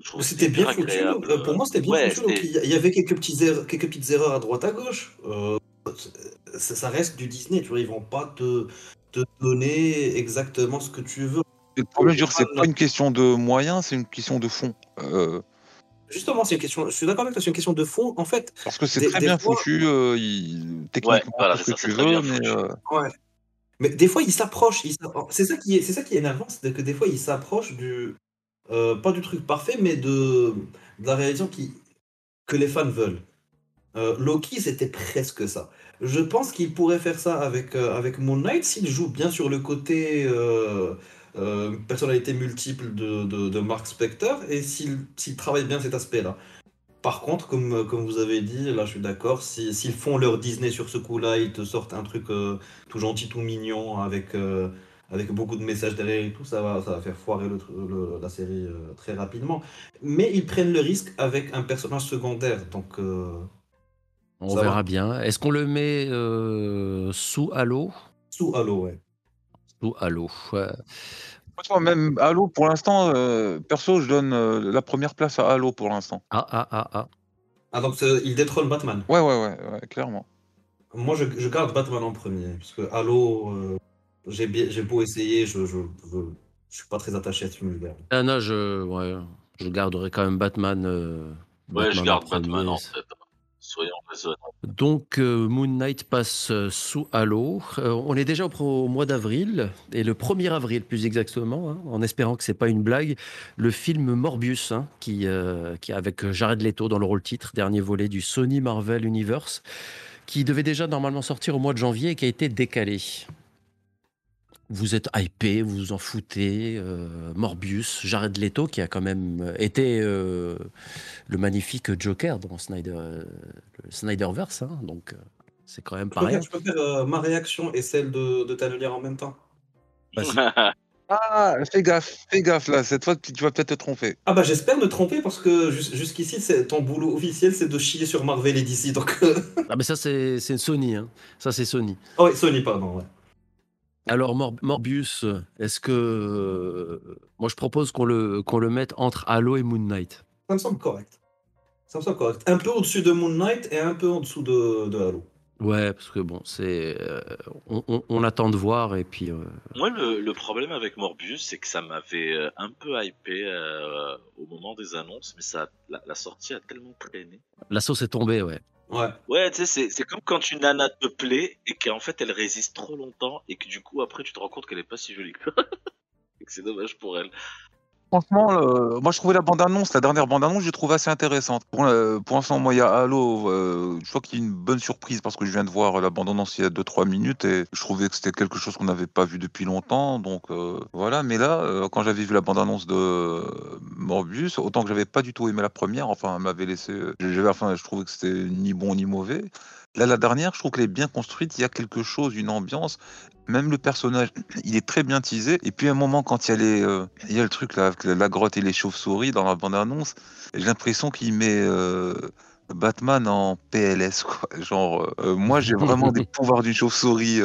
Je trouve que C'était bien foutu. agréable. Pour moi, c'était bien Ouais, foutu. Il y avait quelques petites, erreurs, quelques petites erreurs à droite à gauche. Euh, ça, ça reste du Disney, tu vois. Ils vont pas te, te donner exactement ce que tu veux. Le problème, c'est pas une question de moyens, c'est une question de fond. Euh, Justement, c'est une question. Je suis d'accord avec toi, c'est une question de fond. En fait, parce que c'est Des- très des bien fois- foutu, euh, il- techniquement, voilà, ce que ça, tu bien veux, mais. euh, Ouais. Mais des fois, ils s'approchent. C'est ça qui est, c'est ça qui est énervant, c'est que des fois, ils s'approchent du, euh, pas du truc parfait, mais de, de la réalisation qui, que les fans veulent. Euh, Loki, c'était presque ça. Je pense qu'il pourrait faire ça avec, euh, avec Moon Knight s'il joue bien sur le côté euh, personnalité multiple de, de, de Mark Spector et s'il s'il travaille bien cet aspect-là. Par contre, comme, comme vous avez dit, là je suis d'accord, si- s'ils font leur Disney sur ce coup-là, ils te sortent un truc euh, tout gentil, tout mignon, avec, euh, avec beaucoup de messages derrière et tout, ça va, ça va faire foirer le, tr- le- la série euh, très rapidement. Mais ils prennent le risque avec un personnage secondaire, donc On va. verra bien. Est-ce qu'on le met sous Halo? Sous Halo, ouais. Sous Halo. Franchement, même Halo, pour l'instant, euh, perso, je donne euh, la première place à Halo pour l'instant. Ah, ah, ah, ah. Ah, donc il détrône Batman. Ouais, ouais, ouais, ouais, clairement. Moi, je, je garde Batman en premier. Parce que Halo, euh, j'ai bien- j'ai beau essayer, je, je, je, je suis pas très attaché à cet univers. Ah, non, je, ouais, je garderai quand même Batman. euh, Ouais, je garde. Batman en tête. Donc, euh, Moon Knight passe euh, sous Halo. Euh, on est déjà au, mois d'avril, et le 1er avril plus exactement, hein, en espérant que c'est pas une blague, le film Morbius, hein, qui, qui avec Jared Leto dans le rôle titre, dernier volet du Sony Marvel Universe, qui devait déjà normalement sortir au mois de janvier et qui a été décalé. Vous êtes hypé, vous vous en foutez. euh, Morbius, Jared Leto, qui a quand même été euh, le magnifique Joker dans Snyder, euh, le Snyderverse, hein, donc euh, c'est quand même Je peux faire, je peux faire, euh, ma réaction et celle de, de en même temps. Ah, fais gaffe, fais gaffe là, cette fois tu tu vas peut-être te tromper. Ah bah j'espère me tromper parce que jus- jusqu'ici c'est ton boulot officiel c'est de chier sur Marvel et DC donc euh, Ah mais ça c'est c'est Sony, hein. ça c'est Sony. oh oui Sony pardon ouais. Alors Mor- Morbius, est-ce que euh, moi je propose qu'on le qu'on le mette entre Halo et Moon Knight. Ça me semble correct. Ça me semble correct. Un peu au-dessus de Moon Knight et un peu en dessous de, de Halo. Ouais, parce que bon, c'est euh, on, on- on attend de voir et puis euh, Moi, le, le problème avec Morbius, c'est que ça m'avait un peu hypé euh, au moment des annonces, mais ça, la, la sortie a tellement traîné. la sauce est tombée, ouais. Ouais. Ouais, tu sais, c'est- comme quand une nana te plaît et qu'en fait elle résiste trop longtemps et que du coup après tu te rends compte qu'elle est pas si jolie que c'est dommage pour elle. Franchement, euh, moi je trouvais la bande-annonce, la dernière bande-annonce, je l'ai trouvée assez intéressante. Pour, euh, pour l'instant, moi il y a Halo, euh, je crois qu'il y a une bonne surprise parce que je viens de voir la bande-annonce il y a 2-3 minutes et je trouvais que c'était quelque chose qu'on n'avait pas vu depuis longtemps. Donc voilà, mais là, quand j'avais vu la bande-annonce de Morbius, autant que j'avais pas du tout aimé la première, enfin elle m'avait laissé. Enfin, je trouvais que c'était ni bon ni mauvais. Là, la dernière, je trouve qu'elle est bien construite, il y a quelque chose, une ambiance. Même le personnage, il est très bien teasé. Et puis à un moment, quand il y a, les, euh, il y a le truc là, avec la grotte et les chauves-souris dans la bande-annonce, j'ai l'impression qu'il met euh, Batman en PLS. Genre, euh, moi j'ai vraiment des pouvoirs d'une chauve-souris.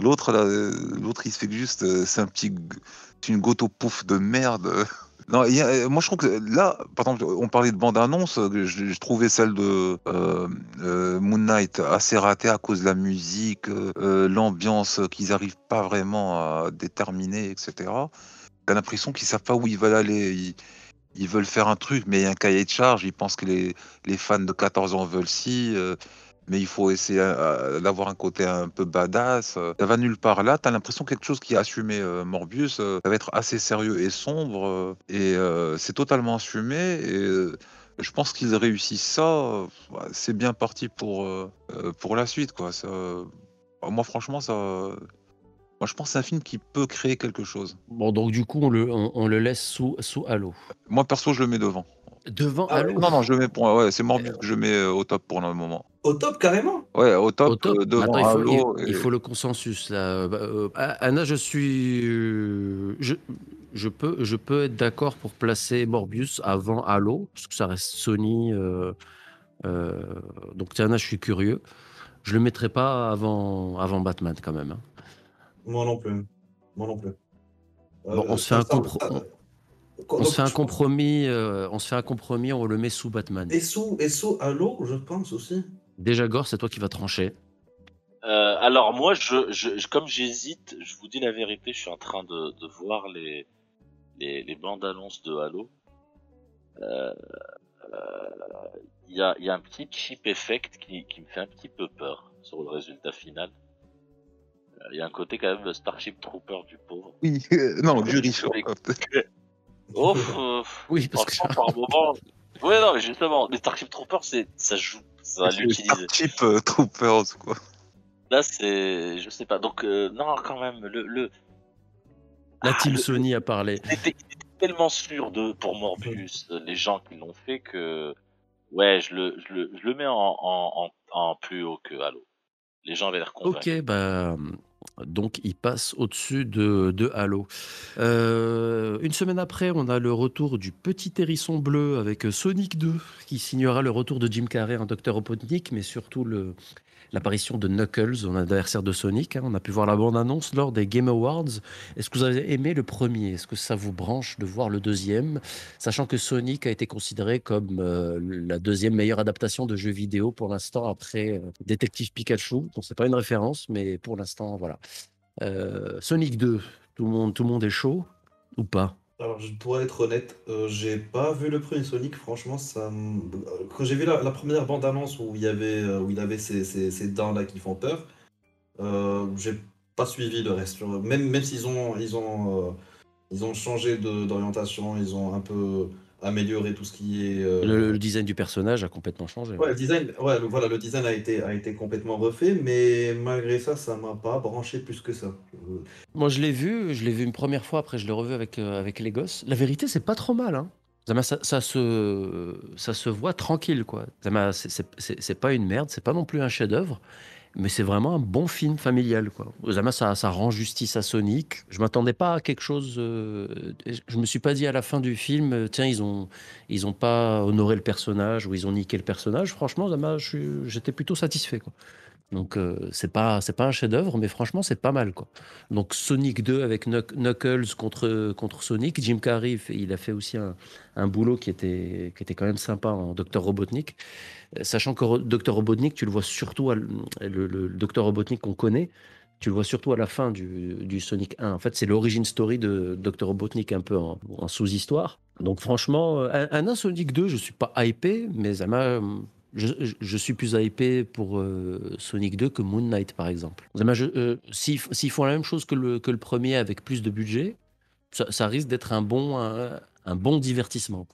l'autre, l'autre, il se fait juste, c'est un petit, une goto pouf de merde. Non, euh, moi je trouve que là, par exemple, on parlait de bande-annonce, je, je trouvais celle de euh, euh, Moon Knight assez ratée à cause de la musique, l'ambiance qu'ils arrivent pas vraiment à déterminer, etc. T'as l'impression qu'ils savent pas où ils veulent aller. Ils, ils veulent faire un truc, mais il y a un cahier de charge. Ils pensent que les, les fans de 14 ans veulent ci. Euh, mais il faut essayer euh, d'avoir un côté un peu badass. euh. Ça va nulle part. Là, tu as l'impression que quelque chose qui est assumé euh, Morbius, euh, ça va être assez sérieux et sombre. euh, et euh, c'est totalement assumé. Et euh, je pense qu'ils réussissent ça. euh, c'est bien parti pour, euh, euh, pour la suite. Quoi. Ça, euh, moi, franchement, ça. Moi, je pense que c'est un film qui peut créer quelque chose. Bon, donc du coup, on le, on, on le laisse sous, sous Halo. Moi, perso, je le mets devant. Devant Ah Halo Non, non, je mets pour. Ouais, c'est Morbius que je mets euh, au top pour le moment. Au top carrément? Ouais, au top, Au top. euh, devant Attends, il, faut, Halo. il- il et- faut le consensus. Là. Euh, bah, euh, Anna, je suis. euh, Je, je, peux, je peux être d'accord pour placer Morbius avant Halo, parce que ça reste Sony. euh, euh, donc, Anna, je suis curieux. Je le mettrai pas avant, avant Batman, quand même. hein. Moi non plus. Moi non plus. Bon, on se fait ça- un ça- compro- ça- on- donc, se fait un compromis. euh, on se fait un compromis. On le met sous Batman. Et sous, et sous Halo, je pense aussi. Déjà, Gore, c'est toi qui vas trancher. Euh, alors moi, je, comme j'hésite, je vous dis la vérité, je suis en train de, de voir les, les, les bandes annonces de Halo. Euh, euh, Il y, a, il y a un petit chip effect qui, qui me fait un petit peu peur sur le résultat final. Il y a un côté quand même Starship Trooper du pauvre. Oui, non, jury chaud. Oh, euh, Oui, parce que. franchement, par moment. Ouais, non, mais justement, les Starship Troopers, c'est, ça joue, ça va l'utiliser. Cheap euh, Troopers, quoi. Là, c'est, je sais pas. Donc, euh, non, quand même, le, le, La Ah, team le- Sony a parlé. J'étais tellement sûr de pour Morbius, euh, les gens qui l'ont fait que ouais, je le je le, je le mets en, en, en, en plus haut que Halo. Les gens avaient l'air convaincus. Ok, bah, donc il passe au-dessus de, Halo. Euh, une semaine après, on a le retour du petit hérisson bleu avec Sonic 2, qui signera le retour de Jim Carrey en Docteur Robotnik, mais surtout le, l'apparition de Knuckles, son adversaire de Sonic. hein. On a pu voir la bande-annonce lors des Game Awards. Est-ce que vous avez aimé le premier? Est-ce que ça vous branche de voir le deuxième? Sachant que Sonic a été considéré comme euh, la deuxième meilleure adaptation de jeu vidéo pour l'instant après euh, Détective Pikachu. Bon, c'est pas une référence, mais pour l'instant, voilà. Euh, Sonic 2, tout le, monde, tout le monde est chaud ou pas? Alors, je dois être honnête, euh, j'ai pas vu le premier Sonic, franchement, ça euh, Quand j'ai vu la, première bande-annonce où il avait, euh, où il avait ces, ces- ces dents-là qui font peur, j'ai pas suivi le reste. Même, même s'ils ont, ils ont, ils ont changé d'orientation, ils ont un peu amélioré tout ce qui est... euh, le, le design du personnage a complètement changé. Ouais, le design, ouais, le- voilà, le design a été, a été complètement refait, mais malgré ça, ça m'a pas branché plus que ça. Euh, Moi, je l'ai vu, je l'ai vu une première fois, après je l'ai revu avec, euh, avec les gosses. La vérité, c'est pas trop mal. Hein. Ça, ça se, ça se voit tranquille, quoi. C'est pas une merde, c'est pas non plus un chef-d'œuvre, mais c'est vraiment un bon film familial, quoi. Zama, ça, rend justice à Sonic. Je m'attendais pas à quelque chose. euh, je me suis pas dit à la fin du film, euh, tiens, ils ont, ils ont pas honoré le personnage ou ils ont niqué le personnage. Franchement, suis- j'étais plutôt satisfait, quoi. Donc euh, c'est pas c'est pas un chef-d'œuvre, mais franchement c'est pas mal quoi. Donc Sonic 2 avec Knuck- Knuckles contre contre Sonic, Jim Carrey il a fait aussi un, boulot qui était qui était quand même sympa en Docteur Robotnik, sachant que Docteur Robotnik tu le vois surtout le, Docteur Robotnik qu'on connaît, tu le vois surtout à la fin du, Sonic 1. En fait c'est l'origine story de Docteur Robotnik un peu en, sous-histoire. Donc franchement euh, un, Sonic 2 je suis pas hypé, mais ça m'a je, suis plus hypé pour euh, Sonic 2 que Moon Knight, par exemple. Euh, S'ils font la même chose que le, que le premier avec plus de budget, ça, risque d'être un bon, un, bon divertissement,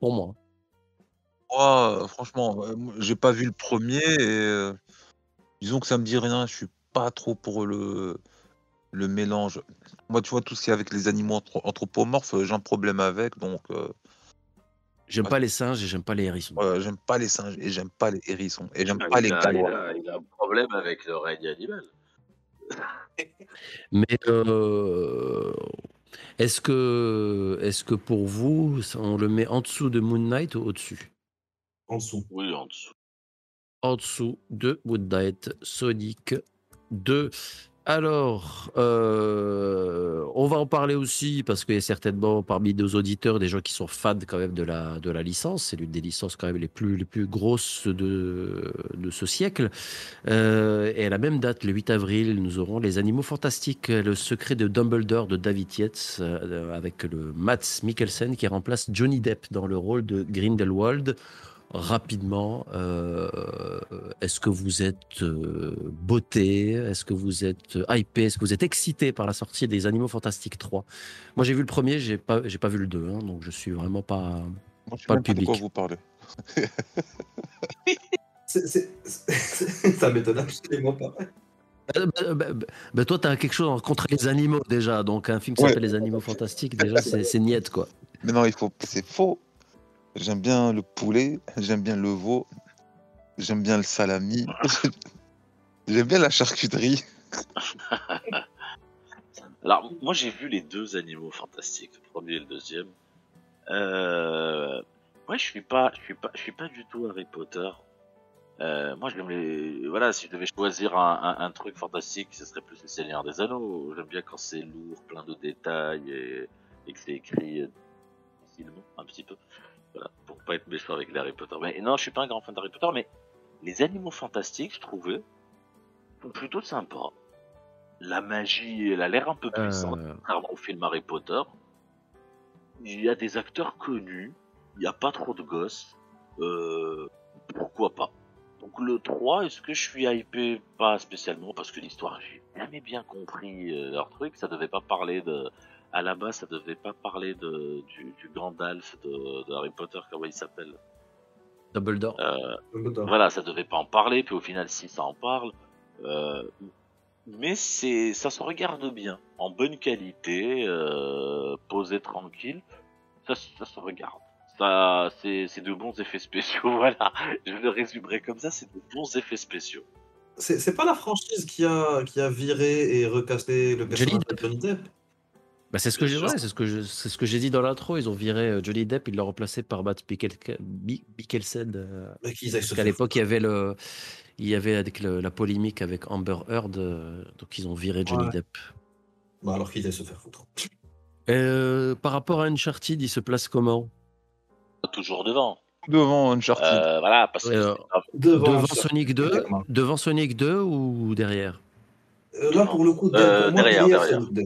pour moi. Euh, franchement, euh, j'ai pas vu le premier et euh, disons que ça me dit rien. Je suis pas trop pour le, le mélange. Moi, tu vois, tout ce qui est avec les animaux anthro- anthropomorphes, j'ai un problème avec. Donc, euh, J'aime pas les singes et j'aime pas les hérissons. j'aime pas les singes et j'aime pas les hérissons et j'aime Ah, pas il, les a, il, a, il a un problème avec le règne animal. Mais euh, est-ce que, est que pour vous, on le met en dessous de Moon Knight ou au-dessus? En dessous. Oui, en dessous. en dessous de Moon Knight Sonic 2. Alors, euh, on va en parler aussi parce qu'il y a certainement parmi nos auditeurs des gens qui sont fans quand même de la, de la licence. C'est l'une des licences quand même les plus, les plus grosses de, de ce siècle. Euh, et à la même date, le 8 avril, nous aurons Les Animaux Fantastiques, le secret de Dumbledore de David Yates euh, avec le Matt Mikkelsen qui remplace Johnny Depp dans le rôle de Grindelwald rapidement, euh, est-ce que vous êtes euh, botté Est-ce que vous êtes euh, hypé? Est-ce que vous êtes excité par la sortie des Animaux Fantastiques 3 Moi, j'ai vu le premier, j'ai pas, j'ai pas vu le 2, hein, donc je suis vraiment pas. Moi, je sais Pas le même pas de quoi public. vous parlez. C'est- c'est- c'est- ça m'étonne absolument pas. Euh, bah, bah, bah, toi, t'as quelque chose contre les animaux déjà, donc un film qui Ouais. s'appelle Les Animaux Fantastiques, déjà, c'est c'est niette, quoi. Mais non, il faut, c'est faux. J'aime bien le poulet, j'aime bien le veau, j'aime bien le salami, j'aime bien la charcuterie. Alors, moi, j'ai vu les deux animaux fantastiques, le premier et le deuxième. Euh... Moi, je suis pas, je suis pas, je suis pas du tout Harry Potter. Euh, moi, j'aime les. Voilà, si je devais choisir un, truc fantastique, ce serait plus le Seigneur des Anneaux. J'aime bien quand c'est lourd, plein de détails et, et que c'est écrit euh, difficilement, un petit peu. Voilà, pour pas être méchant avec Harry Potter. Mais non, je suis pas un grand fan d'Harry Potter, mais les animaux fantastiques, je trouvais, sont plutôt sympas. La magie, elle a l'air un peu puissante, Euh, contrairement au film Harry Potter. Il y a des acteurs connus, il n'y a pas trop de gosses. Euh, pourquoi pas Donc le 3, est-ce que je suis hypé? Pas spécialement, parce que l'histoire, j'ai jamais bien compris euh, leur truc. Ça devait pas parler de... À la base, ça devait pas parler de, du, du Gandalf de, de Harry Potter, comment il s'appelle Dumbledore. euh, Dumbledore. voilà, ça devait pas en parler, puis au final, si ça en parle. Euh, mais c'est, ça se regarde bien, en bonne qualité, euh, posé tranquille, ça, ça se regarde. Ça, c'est, c'est de bons effets spéciaux, voilà. Je le résumerai comme ça, c'est de bons effets spéciaux. C'est c'est pas la franchise qui a, qui a viré et recasté le personnage de Depp. Johnny Depp? Bah, c'est ce que j'ai Bien sûr. ouais, c'est ce que je- c'est ce que j'ai dit dans l'intro. Ils ont viré euh, Johnny Depp, ils l'ont remplacé par Matt Mikkel- Mi- Mikkelsen. euh, parce qu'à l'époque, il y avait le, il y avait avec le- la polémique avec Amber Heard, euh, donc ils ont viré Johnny Ouais. Depp. Bah, alors qu'ils aillent se faire foutre. Euh, par rapport à Uncharted, il se place comment? Toujours devant. Devant Uncharted. Euh, voilà, parce que Euh, Devant, Sonic 2, exactement. devant Sonic 2 ou derrière? Euh, là, pour le coup, Euh, derrière, derrière, derrière. Sonic 2.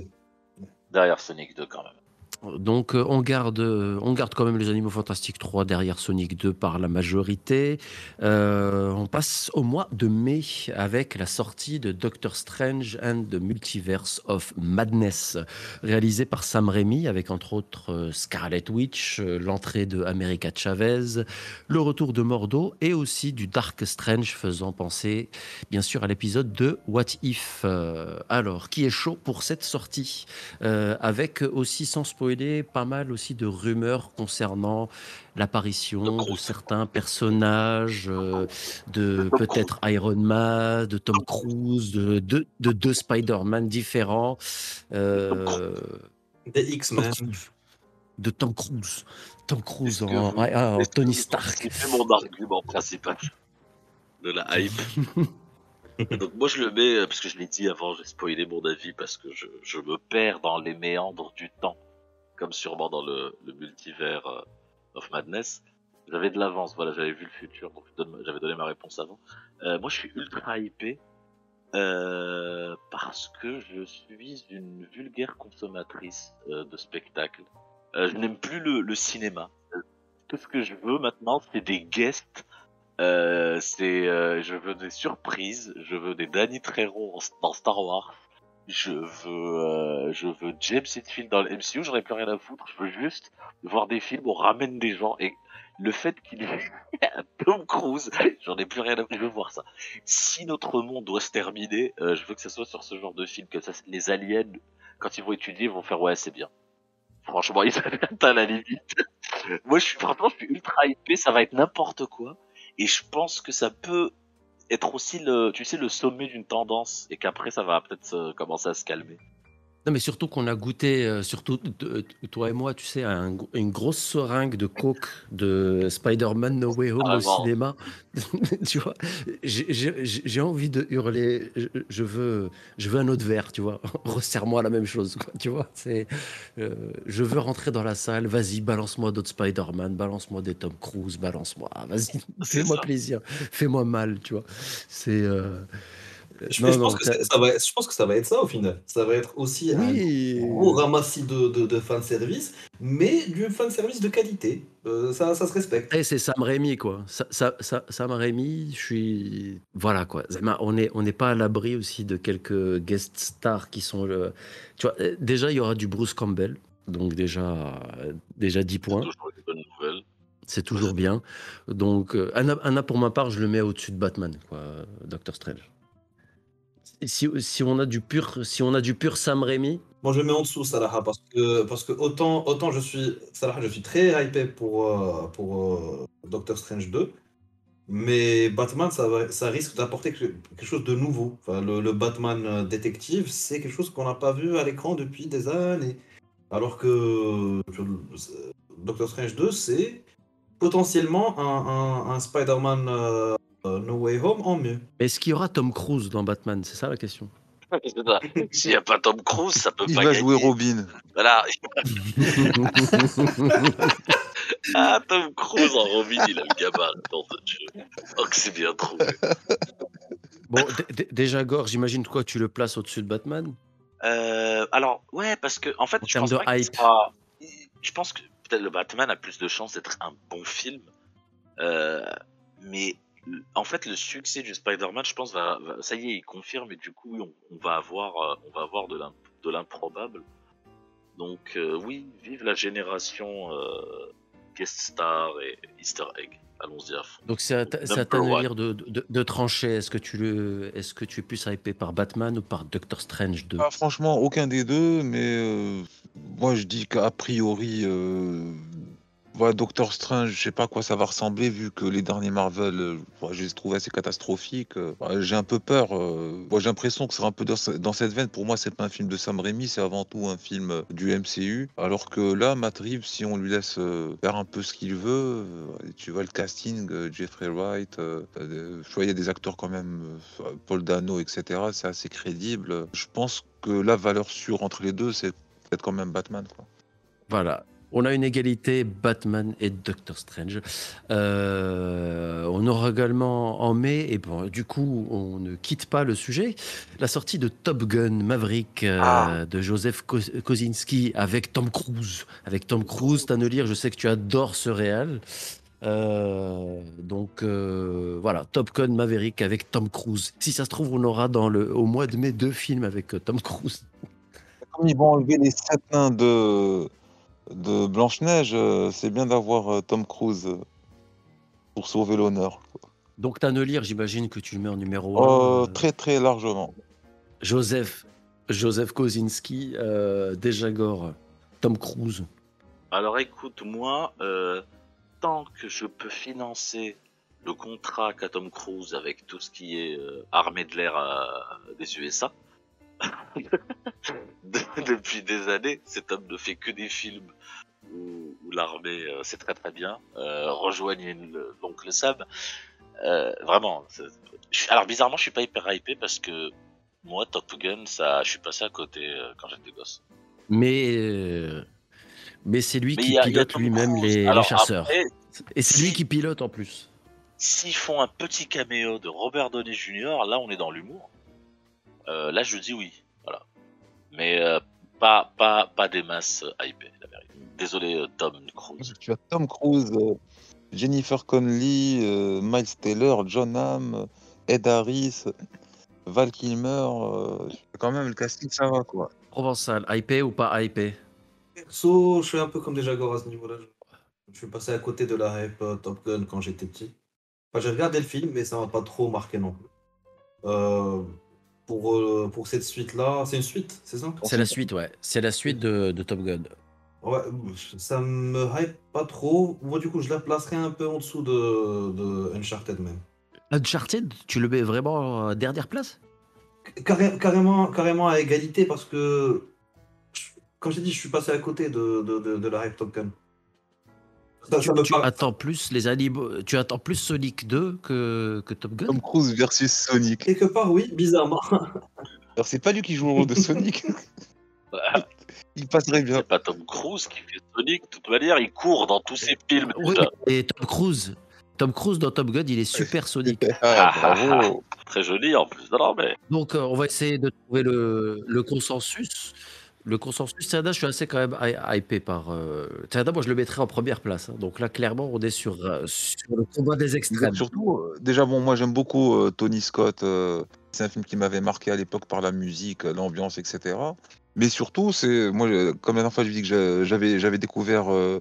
Derrière Sonic 2 quand même. Donc euh, on garde, euh, on garde quand même les Animaux Fantastiques 3 derrière Sonic 2 par la majorité. Euh, on passe au mois de mai avec la sortie de Doctor Strange and the Multiverse of Madness, réalisé par Sam Raimi avec entre autres Scarlet Witch, l'entrée de America Chavez, le retour de Mordo et aussi du Dark Strange faisant penser bien sûr à l'épisode de What If. Alors, qui est chaud pour cette sortie? Avec aussi, sans spoiler, pas mal aussi de rumeurs concernant l'apparition De certains personnages, euh, de peut-être Iron Man, de Tom Cruise, de, de, de deux Spider-Man différents, euh, Des X-Men. de Tom Cruise. Tom Cruise en, Tony Stark. C'est mon argument principal de la hype? Donc moi je le mets, euh, parce que je l'ai dit avant, j'ai spoilé mon avis parce que je, je me perds dans les méandres du temps, comme sûrement dans le, multivers euh, of Madness. J'avais de l'avance, voilà, j'avais vu le futur, donc j'avais donné ma réponse avant. Euh, moi je suis ultra hypé euh, parce que je suis une vulgaire consommatrice euh, de spectacles. Euh, je n'aime plus le, le cinéma. Tout ce que je veux maintenant, c'est des guests c'est, je veux des surprises, je veux des Danny Trejo dans Star Wars, je veux, euh, je veux James Hetfield dans le MCU, j'aurais plus rien à foutre, je veux juste voir des films où on ramène des gens et le fait qu'il ait Tom Cruise, j'en ai plus rien à foutre, je veux voir ça. Si notre monde doit se terminer, euh, je veux que ça soit sur ce genre de film, que ça, les aliens, quand ils vont étudier, vont faire ouais c'est bien. Franchement, ils avaient atteint la limite. Moi, je suis franchement, je suis ultra hypé. Ça va être n'importe quoi. Et je pense que ça peut être aussi le, tu sais, le sommet d'une tendance et qu'après ça va peut-être commencer à se calmer. Non, mais surtout qu'on a goûté, euh, surtout toi et moi, tu sais, un une grosse seringue de coke de Spider-Man No Way Home au cinéma. tu vois, j'ai- envie de hurler. Je, je veux, je veux un autre verre, tu vois. Resserre-moi la même chose, quoi, tu vois. C'est, euh, je veux rentrer dans la salle. Vas-y, balance-moi d'autres Spider-Man, balance-moi des Tom Cruise, balance-moi. Vas-y, C'est fais-moi plaisir, fais-moi mal, tu vois. C'est. Je, non, je non, pense que ça, va, être- je pense que ça va être ça au final. Ça va être aussi Oui. un gros ramassis de, de, de fanservice, mais du fanservice de qualité. Euh, ça, ça se respecte. Eh, c'est Sam Raimi, quoi. Ça, ça, ça- Sam Raimi, je suis. Voilà, quoi. Zema, On n'est on n'est pas à l'abri aussi de quelques guest stars qui sont. le- Tu vois, euh, déjà, il y aura du Bruce Campbell. Donc, déjà, déjà 10 C'est points. toujours une bonne nouvelle. C'est toujours bien. Donc, euh, Anna, Anna, pour ma part, je le mets au-dessus de Batman, quoi. Doctor Strange. Si, on a du pur, si on a du pur Sam Raimi, Moi, je mets en dessous Salaha parce que, parce que autant, autant je suis Salaha, je suis très hypé pour, euh, pour euh, Doctor Strange 2, mais Batman, ça, ça risque d'apporter que- quelque chose de nouveau. Enfin, le, le Batman euh, détective, c'est quelque chose qu'on n'a pas vu à l'écran depuis des années. Alors que Doctor Strange 2, c'est potentiellement un, un, Spider-Man No Way Home en mieux. est-ce qu'il y aura Tom Cruise dans Batman? C'est ça la question. S'il n'y a pas Tom Cruise, ça peut Il pas va gagner. jouer Robin. Voilà. Ah, Tom Cruise en Robin, il a le gabarit dans ce jeu. Oh, que c'est bien trouvé. bon, déjà, Gore, j'imagine quoi tu le places au-dessus de Batman? Euh, alors, ouais, parce que, en fait, En je termes pense de pas hype. sera- Je pense que peut-être le Batman a plus de chances d'être un bon film. Euh, mais en fait, le succès du Spider-Man, je pense, va, va- ça y est, il confirme et du coup, on, on va avoir, euh, on va avoir de l'im- de l'improbable. Donc, euh, oui, vive la génération euh, guest star et Easter egg. Allons-y à fond. Donc c'est à, ta- délire de, de, de trancher. Est-ce que tu le, est-ce que tu es plus hypé par Batman ou par Doctor Strange 2 Ah, franchement, aucun des deux, mais euh, moi je dis qu'a priori, Ouais, Doctor Strange, je sais pas à quoi ça va ressembler vu que les derniers Marvel, je les ai trouvés assez catastrophiques. euh. J'ai un peu peur. euh. J'ai l'impression que c'est un peu dans, ce- dans cette veine. Pour moi, c'est pas un film de Sam Raimi, c'est avant tout un film euh, du MCU. Alors que là, Matt Reeves, si on lui laisse faire un peu ce qu'il veut, tu vois le casting, Jeffrey Wright, je vois, il y a des acteurs quand même, Paul Dano, etc. C'est assez crédible. Je pense que la valeur sûre entre les deux, c'est peut-être quand même Batman. Voilà. On a une égalité Batman et Doctor Strange. Euh, on aura également en mai, et bon, du coup, on ne quitte pas le sujet, la sortie de Top Gun Maverick euh, Ah. de Joseph Ko- Kosinski avec Tom Cruise. Avec Tom Cruise, Tannelir, je sais que tu adores ce réal. Euh, donc euh, voilà, Top Gun Maverick avec Tom Cruise. Si ça se trouve, on aura dans le, au mois de mai deux films avec euh, Tom Cruise. Comme ils vont enlever les sept nains de, de Blanche-Neige, euh, c'est bien d'avoir euh, Tom Cruise euh, pour sauver l'honneur. Donc Tannelir, j'imagine que tu le mets en numéro 1. Euh, très très largement. Joseph, Joseph Kosinski, euh, Dejagor, Tom Cruise. Alors écoute, moi, euh, tant que je peux financer le contrat qu'a Tom Cruise avec tout ce qui est euh, armée de l'air euh, des USA, de- depuis des années, cet homme ne fait que des films où, où l'armée, euh, c'est très très bien. Euh, rejoignez le- l'oncle Sam. Euh, vraiment. alors bizarrement, je suis pas hyper hypé parce que moi, Top Gun, ça, je suis passé à côté euh, quand j'étais gosse. Mais, euh, mais c'est lui Mais qui a- pilote lui-même les, chasseurs. après, Et c'est lui qui pilote en plus. S'ils font un petit caméo de Robert Downey Jr., là on est dans l'humour. Euh, là je dis oui, voilà. Mais euh, pas pas pas des masses hypées, la vérité. Désolé euh, Tom Cruise. Tu as Tom Cruise, euh, Jennifer Connelly, euh, Miles Taylor, John Hamm, Ed Harris, Val Kilmer. euh, quand même, le casting, ça va quoi. Provençal, hypé ou pas hypé? Perso, je suis un peu comme des Jaguars à ce niveau-là. Je... je suis passé à côté de la hype euh, Top Gun quand j'étais petit. Enfin, j'ai regardé le film, mais ça m'a pas trop marqué non plus. Euh, pour, euh, pour cette suite-là, c'est une suite, c'est ça? C'est la suite, ouais. C'est la suite de, de Top Gun. Ouais, ça me hype pas trop. Moi, du coup, je la placerais un peu en dessous de, de Uncharted même. Uncharted, tu le mets vraiment en dernière place? Carré- carrément, carrément à égalité parce que, comme j'ai dit, je suis passé à côté de, de, de, de la hype Top Gun. Ça, tu, ça attends plus les animaux, tu attends plus Sonic 2 que, que Top Gun Tom Cruise versus Sonic. Quelque part, oui, bizarrement. Alors, c'est pas lui qui joue le rôle de Sonic. Il passerait bien. C'est pas Tom Cruise qui fait Sonic, de toute manière, il court dans tous ses films. Oui, et Tom Cruise. Tom Cruise dans Top Gun, il est super Sonic. Ah, bravo. Très joli en plus. Non, non, mais Donc, euh, on va essayer de trouver le, le consensus. Le consensus, je suis assez quand même hy- hypé par. Euh... Moi, je le mettrais en première place. hein. Donc là, clairement, on est sur, euh, sur le combat des extrêmes. Surtout, euh, déjà, bon, moi j'aime beaucoup euh, Tony Scott. euh, c'est un film qui m'avait marqué à l'époque par la musique, euh, l'ambiance, etc. Mais surtout, c'est moi, comme la dernière fois, je dis que j'a- j'avais j'avais découvert euh,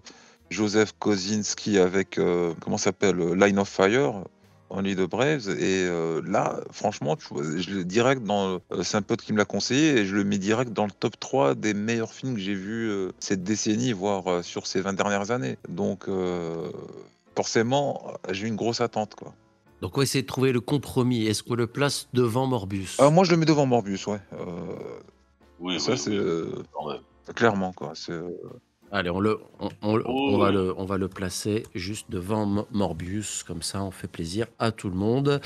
Joseph Kosinski avec euh, comment ça s'appelle euh, Line of Fire. Only the Braves et euh, là franchement tu vois, je le direct dans euh, c'est un pote qui me l'a conseillé et je le mets direct dans le top 3 des meilleurs films que j'ai vus euh, cette décennie voire euh, sur ces 20 dernières années. Donc euh, forcément j'ai une grosse attente quoi. Donc, on va essayer de trouver le compromis. Est-ce qu'on le place devant Morbius? Moi je le mets devant Morbius ouais. Euh, oui, ça oui, c'est oui, euh, clairement quoi. C'est euh, Allez, on, le, on, on- Oh, on va le, on va le placer juste devant Mo- Morbius, comme ça on fait plaisir à tout le monde.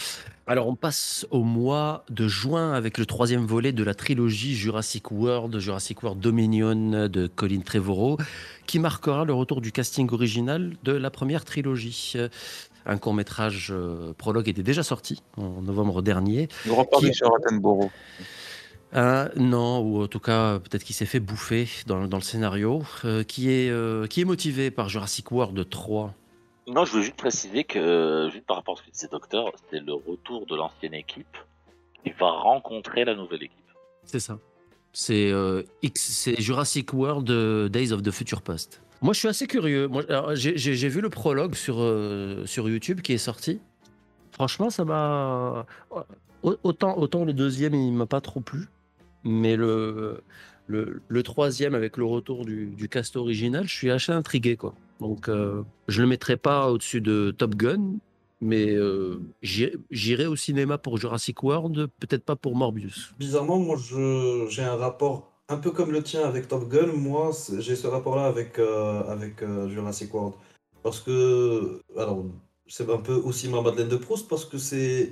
Alors on passe au mois de juin avec le troisième volet de la trilogie Jurassic World, Jurassic World Dominion de Colin Trevorrow, qui marquera le retour du casting original de la première trilogie. Un court métrage prologue était déjà sorti en novembre dernier. Qui- chez Attenborough Euh, non, ou en tout cas, peut-être qu'il s'est fait bouffer dans, dans le scénario, euh, qui, est, euh, qui est motivé par Jurassic World 3. Non, je veux juste préciser que, euh, juste par rapport à ce que disait Docteur, c'est le retour de l'ancienne équipe qui va rencontrer la nouvelle équipe. C'est ça. C'est euh, Jurassic World euh, Days of the Future Past. Moi, je suis assez curieux. J'ai vu le prologue sur, euh, sur YouTube qui est sorti. Franchement, ça m'a. Au- Autant, autant le deuxième, il m'a pas trop plu. Mais le, le, troisième, avec le retour du, cast original, je suis assez intrigué. Quoi. Donc, euh, je le mettrai pas au-dessus de Top Gun, mais euh, j'irai au cinéma pour Jurassic World, peut-être pas pour Morbius. Bizarrement, moi, j'ai un rapport un peu comme le tien avec Top Gun. Moi, j'ai ce rapport-là avec, euh, avec Jurassic World. Parce que, alors, c'est un peu aussi ma Madeleine de Proust, parce que c'est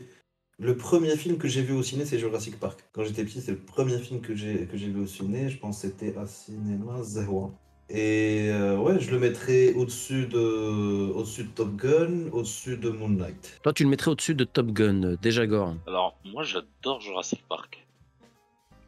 le premier film que j'ai vu au ciné, c'est Jurassic Park. Quand j'étais petit, c'est le premier film que j'ai que j'ai vu au ciné. Je pense que c'était à Cinéma 01. Et euh, ouais, je le mettrais au-dessus de, au-dessus de Top Gun, au-dessus de Moonlight. Toi, tu le mettrais au-dessus de Top Gun, euh, déjà Gore. Alors, moi, j'adore Jurassic Park.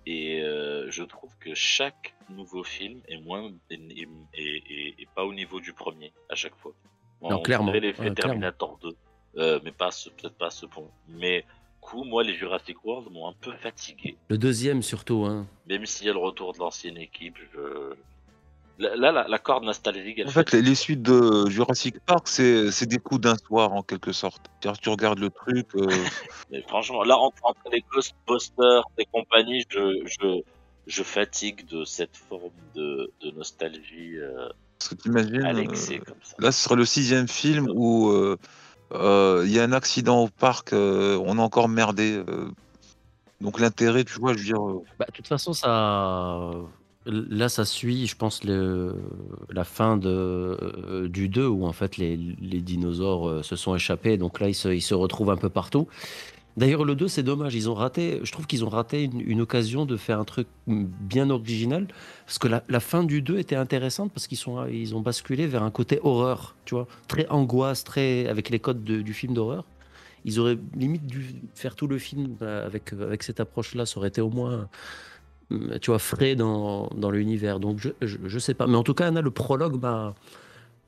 Et euh, je trouve que chaque nouveau film est moins est, est- est- est pas au niveau du premier à chaque fois. Non, On clairement. dirait l'effet Ouais, clairement. Terminator 2, euh, mais pas peut-être pas à ce point. Mais coup, moi, les Jurassic World m'ont un peu fatigué. Le deuxième surtout, hein. Même s'il y a le retour de l'ancienne équipe, je... là, là, la, la corde nostalgique, elle En fait, les, les suites de Jurassic Park, c'est c'est des coups d'un soir en quelque sorte. C'est-à-dire que tu regardes le truc. euh, Mais franchement, là, entre, entre les Ghostbusters et compagnie, je, je, je fatigue de cette forme de, de nostalgie euh, parce que t'imagines, à euh, l'excès comme ça. Là, ce sera le sixième film où euh, il y a un accident au parc, euh, on a encore merdé. euh. donc l'intérêt, tu vois, je veux dire, euh, Bah, de toute façon, ça. Là, ça suit, je pense, la fin de... euh, du 2, où en fait les, dinosaures euh, se sont échappés. Donc là, ils se retrouvent un peu partout. D'ailleurs, le 2, c'est dommage. Ils ont raté, je trouve qu'ils ont raté une, occasion de faire un truc bien original. Parce que la, fin du 2 était intéressante parce qu'ils sont, ils ont basculé vers un côté horreur, tu vois, très angoisse, très avec les codes de- du film d'horreur. Ils auraient limite dû faire tout le film euh, avec, avec cette approche-là. Ça aurait été au moins, euh, tu vois, frais dans, dans l'univers. Donc, je, je, je sais pas. Mais en tout cas, Anna, le prologue m'a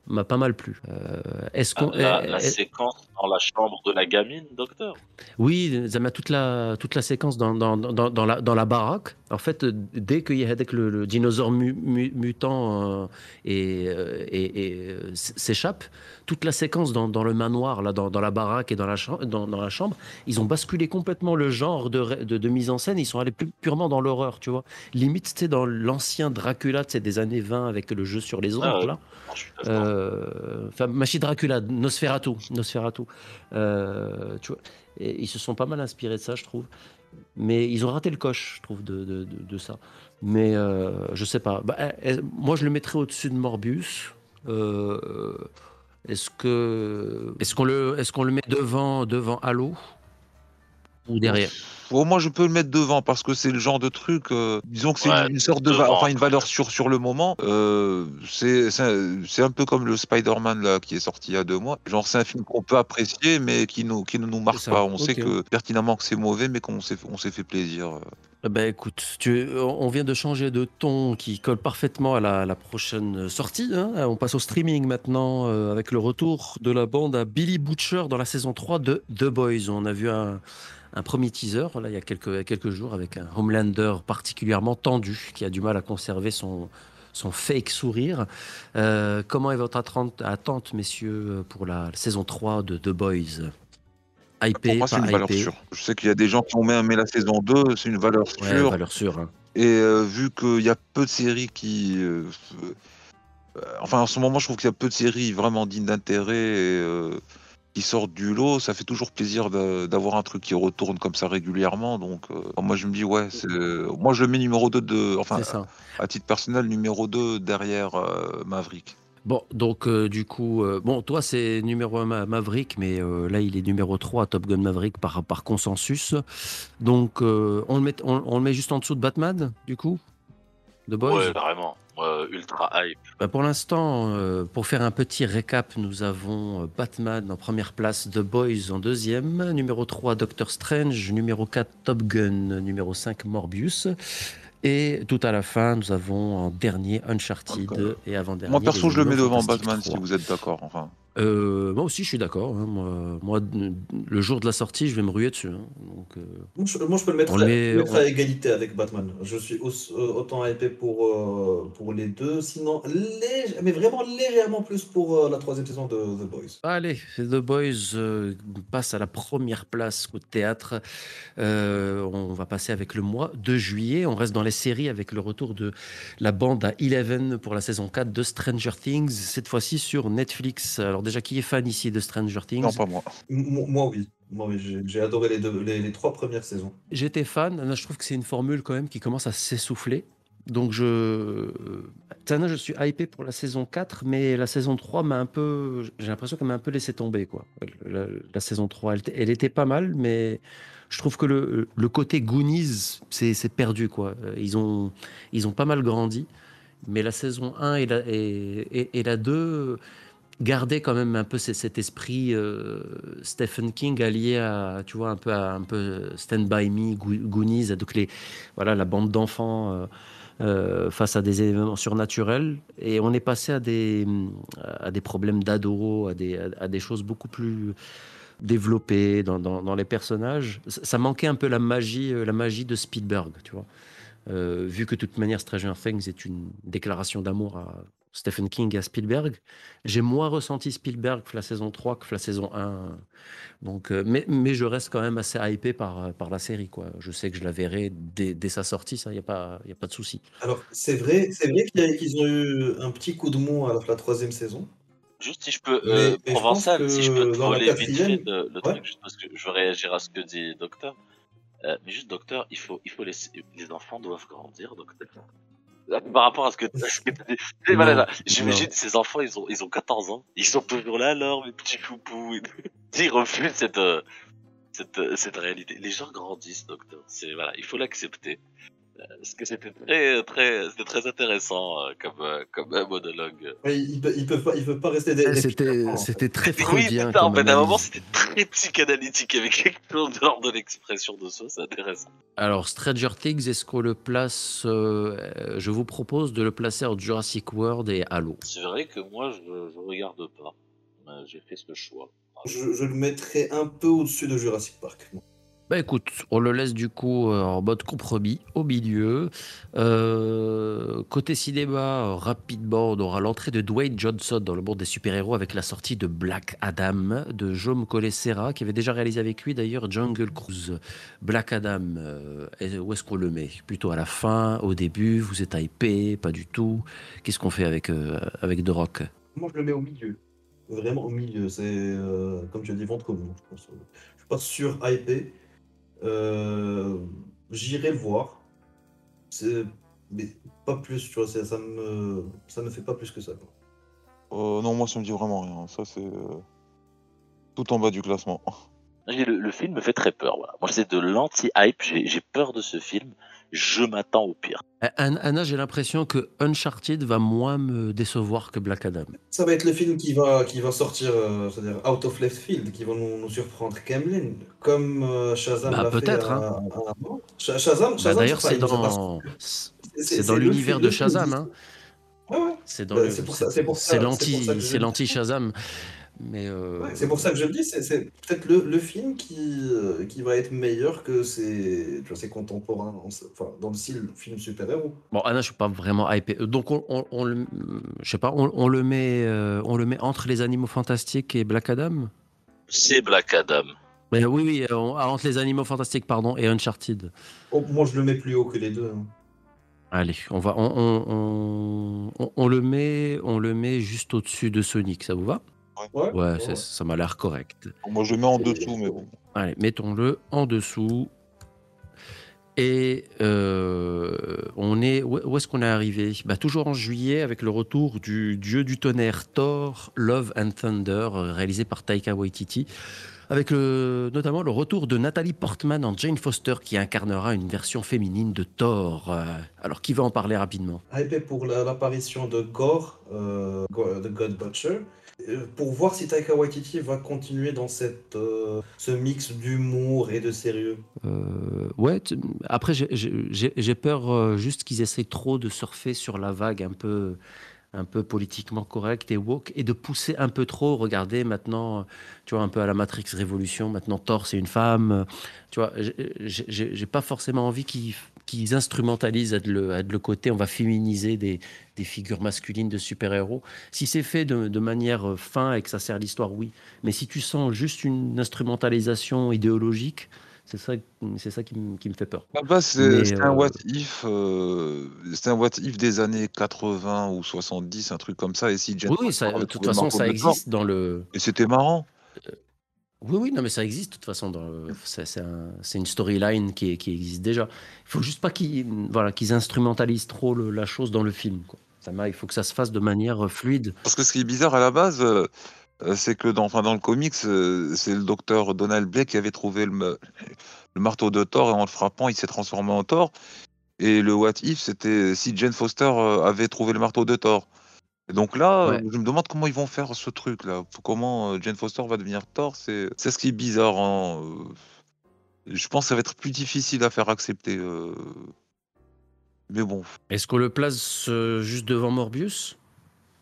m'a pas mal plu. Euh, Est-ce Ah, qu'on. la, eh, la eh, séquence dans la chambre de la gamine, docteur? oui, ça toute la, toute la séquence dans, dans, dans, dans la, dans la baraque. En fait, euh, dès qu'il y a le, le dinosaure mu- mu- mutant euh, et, euh, et- et, s- s'échappe, toute la séquence dans, dans le manoir, là, dans, dans la baraque et dans la, dans, chambre, ils ont basculé complètement le genre de, ré- de, de mise en scène. Ils sont allés plus purement dans l'horreur, tu vois. Limite, c'était dans l'ancien Dracula, des années 20 avec le jeu sur les ombres, Ah là. Euh, Enfin, Machi Dracula, Nosferatu, Nosferatu. Euh, tu vois, et ils se sont pas mal inspirés de ça, je trouve. Mais ils ont raté le coche, je trouve, de, ça. Mais euh, je sais pas. Bah, eh, eh, moi, je le mettrais au-dessus de Morbius. Euh, est-ce que est-ce qu'on le est-ce qu'on le met devant devant Halo? Ou derrière Bon, moi, je peux le mettre devant parce que c'est le genre de truc. euh, disons que c'est Ouais, une, une sorte de, va- enfin, une valeur sûre sur le moment. Euh, c'est c'est un, peu comme le Spider-Man là qui est sorti il y a deux mois. Genre, c'est un film qu'on peut apprécier, mais qui nous qui ne nous marque pas. On sait que pertinemment que c'est mauvais, mais qu'on s'est fait plaisir. Ben écoute, tu, on vient de changer de ton qui colle parfaitement à la, la prochaine sortie. hein. On passe au streaming maintenant euh, avec le retour de la bande à Billy Butcher dans la saison 3 de The Boys. On a vu un, un premier teaser là, il y a quelques, quelques jours avec un Homelander particulièrement tendu qui a du mal à conserver son, son fake sourire. Euh, comment est votre attente, messieurs, pour la saison 3 de The Boys? Hypé, Pour moi, c'est une valeur hypé sûre. Je sais qu'il y a des gens qui ont même aimé la saison 2, c'est une valeur Ouais, sûre. valeur sûre. hein. Et euh, vu qu'il y a peu de séries qui. euh, enfin, en ce moment, je trouve qu'il y a peu de séries vraiment dignes d'intérêt et, qui sortent du lot. Ça fait toujours plaisir d'avoir un truc qui retourne comme ça régulièrement. Donc, euh, moi, je me dis, ouais, c'est. Moi, je le mets numéro 2 de. Enfin, à titre personnel, numéro 2 derrière euh, Maverick. Bon, donc euh, du coup, euh, bon, toi c'est numéro 1 Maverick, mais euh, là il est numéro 3 Top Gun Maverick par, par consensus. Donc on, le met, on, on le met juste en dessous de Batman, du coup? The Boys Ouais, carrément. Ouais, ultra hype. Bah, Pour l'instant, euh, pour faire un petit récap, nous avons euh, Batman en première place, The Boys en deuxième, numéro 3 Doctor Strange, numéro 4 Top Gun, numéro 5 Morbius. Et tout à la fin, nous avons en dernier Uncharted Encore. et avant-dernier. Moi, perso, je le mets devant Batman 3. si vous êtes d'accord. Enfin, Euh, moi aussi, je suis d'accord. hein. Moi, moi, le jour de la sortie, je vais me ruer dessus. hein. Donc, euh, Moi je, moi, je peux le mettre, à, met- mettre égalité avec Batman. Je suis aussi- euh, autant hypé pour, euh, pour les deux, sinon, lég- mais vraiment légèrement plus pour la troisième saison de The Boys. Allez, The Boys passe à la première place au théâtre. On va passer avec le mois de juillet. On reste dans les séries avec le retour de la bande à Eleven pour la saison 4 de Stranger Things, cette fois-ci sur Netflix. Alors déjà, qui est fan ici de Stranger Things Non, pas moi. M- moi, oui. Moi, oui, j'ai adoré les, deux, les, les trois premières saisons. J'étais fan. Là, je trouve que c'est une formule quand même qui commence à s'essouffler. Donc je... Tana, je suis hypé pour la saison 4, mais la saison 3 m'a un peu... J'ai l'impression qu'elle m'a un peu laissé tomber. Quoi. La, la saison 3, elle, était- elle était pas mal, mais je trouve que le, le côté Goonies, c'est c'est perdu. Quoi. Ils, ont, ils ont pas mal grandi, mais la saison 1 et la, et, et- et la 2 gardaient quand même un peu ce- cet esprit euh, Stephen King allié à, tu vois, un peu, à, un peu Stand By Me, Goo- Goonies, donc les, voilà, la bande d'enfants euh, euh, face à des événements surnaturels. Et on est passé à des, à des problèmes d'ados, à des, à, des choses beaucoup plus développées dans, dans, les personnages. Ça, manquait un peu la magie, la magie de Spielberg, tu vois. Vu que de toute manière Stranger Things est une déclaration d'amour à Stephen King à Spielberg, j'ai moins ressenti Spielberg que la saison 3 que la saison 1. Donc, euh, mais, mais je reste quand même assez hypé par, par la série. Quoi. Je sais que je la verrai dès, dès sa sortie, ça, il n'y a, pas- y a pas de souci. Alors, c'est vrai, c'est vrai qu'ils ont eu un petit coup de mou à la, la troisième saison. Juste si je peux, Mais- euh, mais Provençal, si je peux te voler vite fait le, le Ouais. truc, juste parce que je veux réagir à ce que dit Docteur. Euh, mais juste Docteur, il faut, il faut laisser, les enfants doivent grandir, Docteur. Par rapport à ce que tu as voilà, J'imagine ces enfants, ils ont, ils ont 14 ans, ils sont toujours là alors, mes petits tout. Ils refusent cette, euh, cette, euh, cette réalité. Les gens grandissent, Docteur. C'est, voilà, il faut l'accepter. Euh, Parce que c'était très, très, c'était très intéressant euh, comme, euh, comme euh, monologue. Mais ils, pe- ils peuvent pas, ils peuvent pas rester des. C'était, c'était très Oui, freudien. ça, en fait, à un moment, c'était très psychanalytique avec quelque chose de l'ordre de l'expression de soi, c'est intéressant. Alors, Stranger Things, est-ce qu'on le place euh, euh, Je vous propose de le placer en Jurassic World et Halo. C'est vrai que moi, je, je regarde pas. Euh, J'ai fait ce choix. Je, je le mettrais un peu au-dessus de Jurassic Park. Bah écoute, on le laisse du coup euh, en mode compromis au milieu. Euh, côté cinéma, rapidement, on aura l'entrée de Dwayne Johnson dans le monde des super-héros avec la sortie de Black Adam de Jaume Collet-Serra, qui avait déjà réalisé avec lui d'ailleurs Jungle Cruise. Black Adam, euh, où est-ce qu'on le met? Plutôt à la fin, au début, vous êtes hypé, pas du tout. Qu'est-ce qu'on fait avec, euh, avec The Rock? Moi, je le mets au milieu. Vraiment au milieu. C'est, comme tu as dit, ventre mou, je pense. Je suis pas sur hypé. Euh, J'irai le voir. C'est- Mais pas plus, tu vois. Ça me, ça me fait pas plus que ça. quoi. Euh, non, moi, ça me dit vraiment rien. Ça, c'est euh, tout en bas du classement. Le, le film me fait très peur. Voilà. Moi, c'est de l'anti-hype. J'ai j'ai peur de ce film. Je m'attends au pire. Euh, Anna, j'ai l'impression que Uncharted va moins me décevoir que Black Adam. Ça va être le film qui va, qui va sortir, euh, c'est-à-dire out of left field, qui va nous, nous surprendre Kemlin, comme euh, Shazam Bah, l'a fait peut-être, à- hein. Shazam, Bah, Shazam, D'ailleurs, c'est dans, c'est- l'univers de Shazam. Hein. Ouais, ouais. C'est dans Bah, le- c'est pour ça- l'anti Shazam. Mais euh, Ouais, c'est pour ça que je le dis, c'est- peut-être le, le film qui, euh, qui va être meilleur que ses, tu vois, ses contemporains, en- enfin, dans le style film super-héros. bon, Anna, je suis pas vraiment hypé. Donc, on, on- on le, je sais pas, on, on le met, euh, on le met entre les Animaux Fantastiques et Black Adam? C'est Black Adam. Mais oui, oui, on- ah, entre les Animaux Fantastiques, pardon, et Uncharted. Oh, moi, je le mets plus haut que les deux. hein. Allez, on va, on, on- on- on- on le met, on le met juste au-dessus de Sonic. Ça vous va? Ouais, Ouais, ça, ça m'a l'air correct. Moi, je le mets en dessous, mais bon. Allez, mettons-le en dessous. Et euh, on est où est-ce qu'on est arrivé? Bah, Toujours en juillet avec le retour du dieu du tonnerre Thor, Love and Thunder, réalisé par Taika Waititi, avec le- notamment le retour de Nathalie Portman en Jane Foster qui incarnera une version féminine de Thor. Euh, Alors qui va en parler rapidement? Hypé pour la- l'apparition de Gore, euh, Gore, The God Butcher, pour voir si Taika Waititi va continuer dans cette, euh, ce mix d'humour et de sérieux. Euh, ouais, après j'ai- peur euh, juste qu'ils essayent trop de surfer sur la vague un peu un peu politiquement correct et woke, et de pousser un peu trop. Regardez maintenant, tu vois, un peu à la Matrix Révolution. Maintenant, Thor, c'est une femme. Tu vois, j'ai pas forcément envie qu'ils qu'ils instrumentalisent à de, le, le, côté, on va féminiser des, des figures masculines de super-héros. Si c'est fait de, de, manière fin et que ça sert l'histoire, oui. Mais si tu sens juste une instrumentalisation idéologique, c'est ça, c'est ça qui, me fait peur. c'est un euh, what if, euh, c'est un what if des années 80 ou 70, un truc comme ça. Et si oui, de toute façon, ça existe dans le. Et c'était marrant. Euh, oui, oui, non, mais ça existe de toute façon. C'est, une storyline qui, qui, existe déjà. Il faut juste pas qu'ils, voilà, qu'ils instrumentalisent trop la chose dans le film. Quoi. Ça, il faut que ça se fasse de manière fluide. Parce que ce qui est bizarre à la base, euh, c'est que dans, dans le comics, euh, c'est le docteur Donald Blake qui avait trouvé le, le, marteau de Thor et en le frappant, il s'est transformé en Thor. Et le what if, c'était si Jane Foster euh, avait trouvé le marteau de Thor. Et donc là, je me demande comment ils vont faire ce truc-là. Comment Jane Foster va devenir Thor, c'est ce qui est bizarre. Hein. Je pense que ça va être plus difficile à faire accepter. Mais bon. Est-ce qu'on le place juste devant Morbius?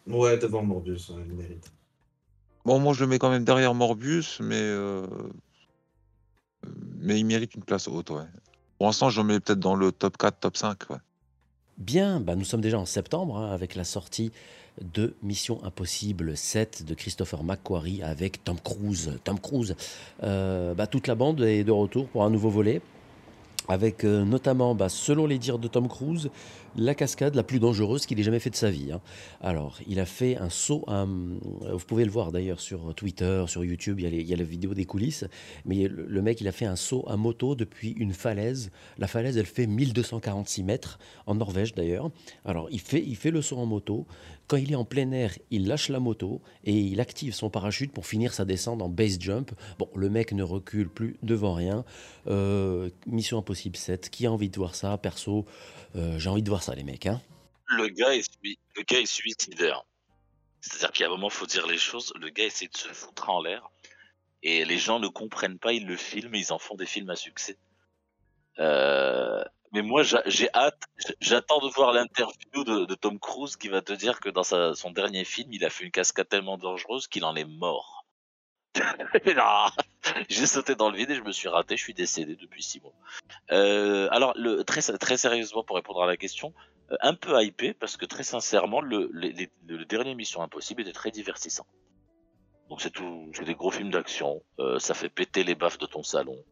Ouais, devant Morbius, il mérite. Bon, moi, je le mets quand même derrière Morbius, mais, euh, mais il mérite une place haute, ouais. Pour l'instant, je le mets peut-être dans le top 4, top 5, ouais. Bien, bah nous sommes déjà en septembre hein, avec la sortie de Mission Impossible 7 de Christopher McQuarrie avec Tom Cruise. Tom Cruise, euh, bah, toute la bande est de retour pour un nouveau volet avec euh, notamment, bah, selon les dires de Tom Cruise, la cascade la plus dangereuse qu'il ait jamais fait de sa vie. Hein. Alors, il a fait un saut, vous pouvez le voir d'ailleurs sur Twitter, sur YouTube, il y, a la vidéo des coulisses, mais le, mec, il a fait un saut à moto depuis une falaise. La falaise, elle fait 1246 mètres, en Norvège d'ailleurs. Alors, il fait, il fait le saut en moto, quand il est en plein air, il lâche la moto et il active son parachute pour finir sa descente en base jump. Bon, le mec ne recule plus devant rien. Euh, Mission Impossible 7, qui a envie de voir ça Perso, euh, j'ai envie de voir ça, les mecs. Hein le, gars est, le gars est suicidaire. C'est-à-dire qu'à un moment, faut dire les choses. Le gars essaie de se foutre en l'air. Et les gens ne comprennent pas, ils le filment ils en font des films à succès. Euh, mais moi, j'ai hâte, j'attends de voir l'interview de, Tom Cruise qui va te dire que dans son dernier film, il a fait une cascade tellement dangereuse qu'il en est mort. j'ai sauté dans le vide et je me suis raté, je suis décédé depuis six mois. Euh, alors, très, sérieusement, pour répondre à la question, euh, un peu hypé parce que très sincèrement, le, le dernier Mission Impossible était très divertissant. Donc c'est tout, c'est des gros films d'action, euh, ça fait péter les baffes de ton salon.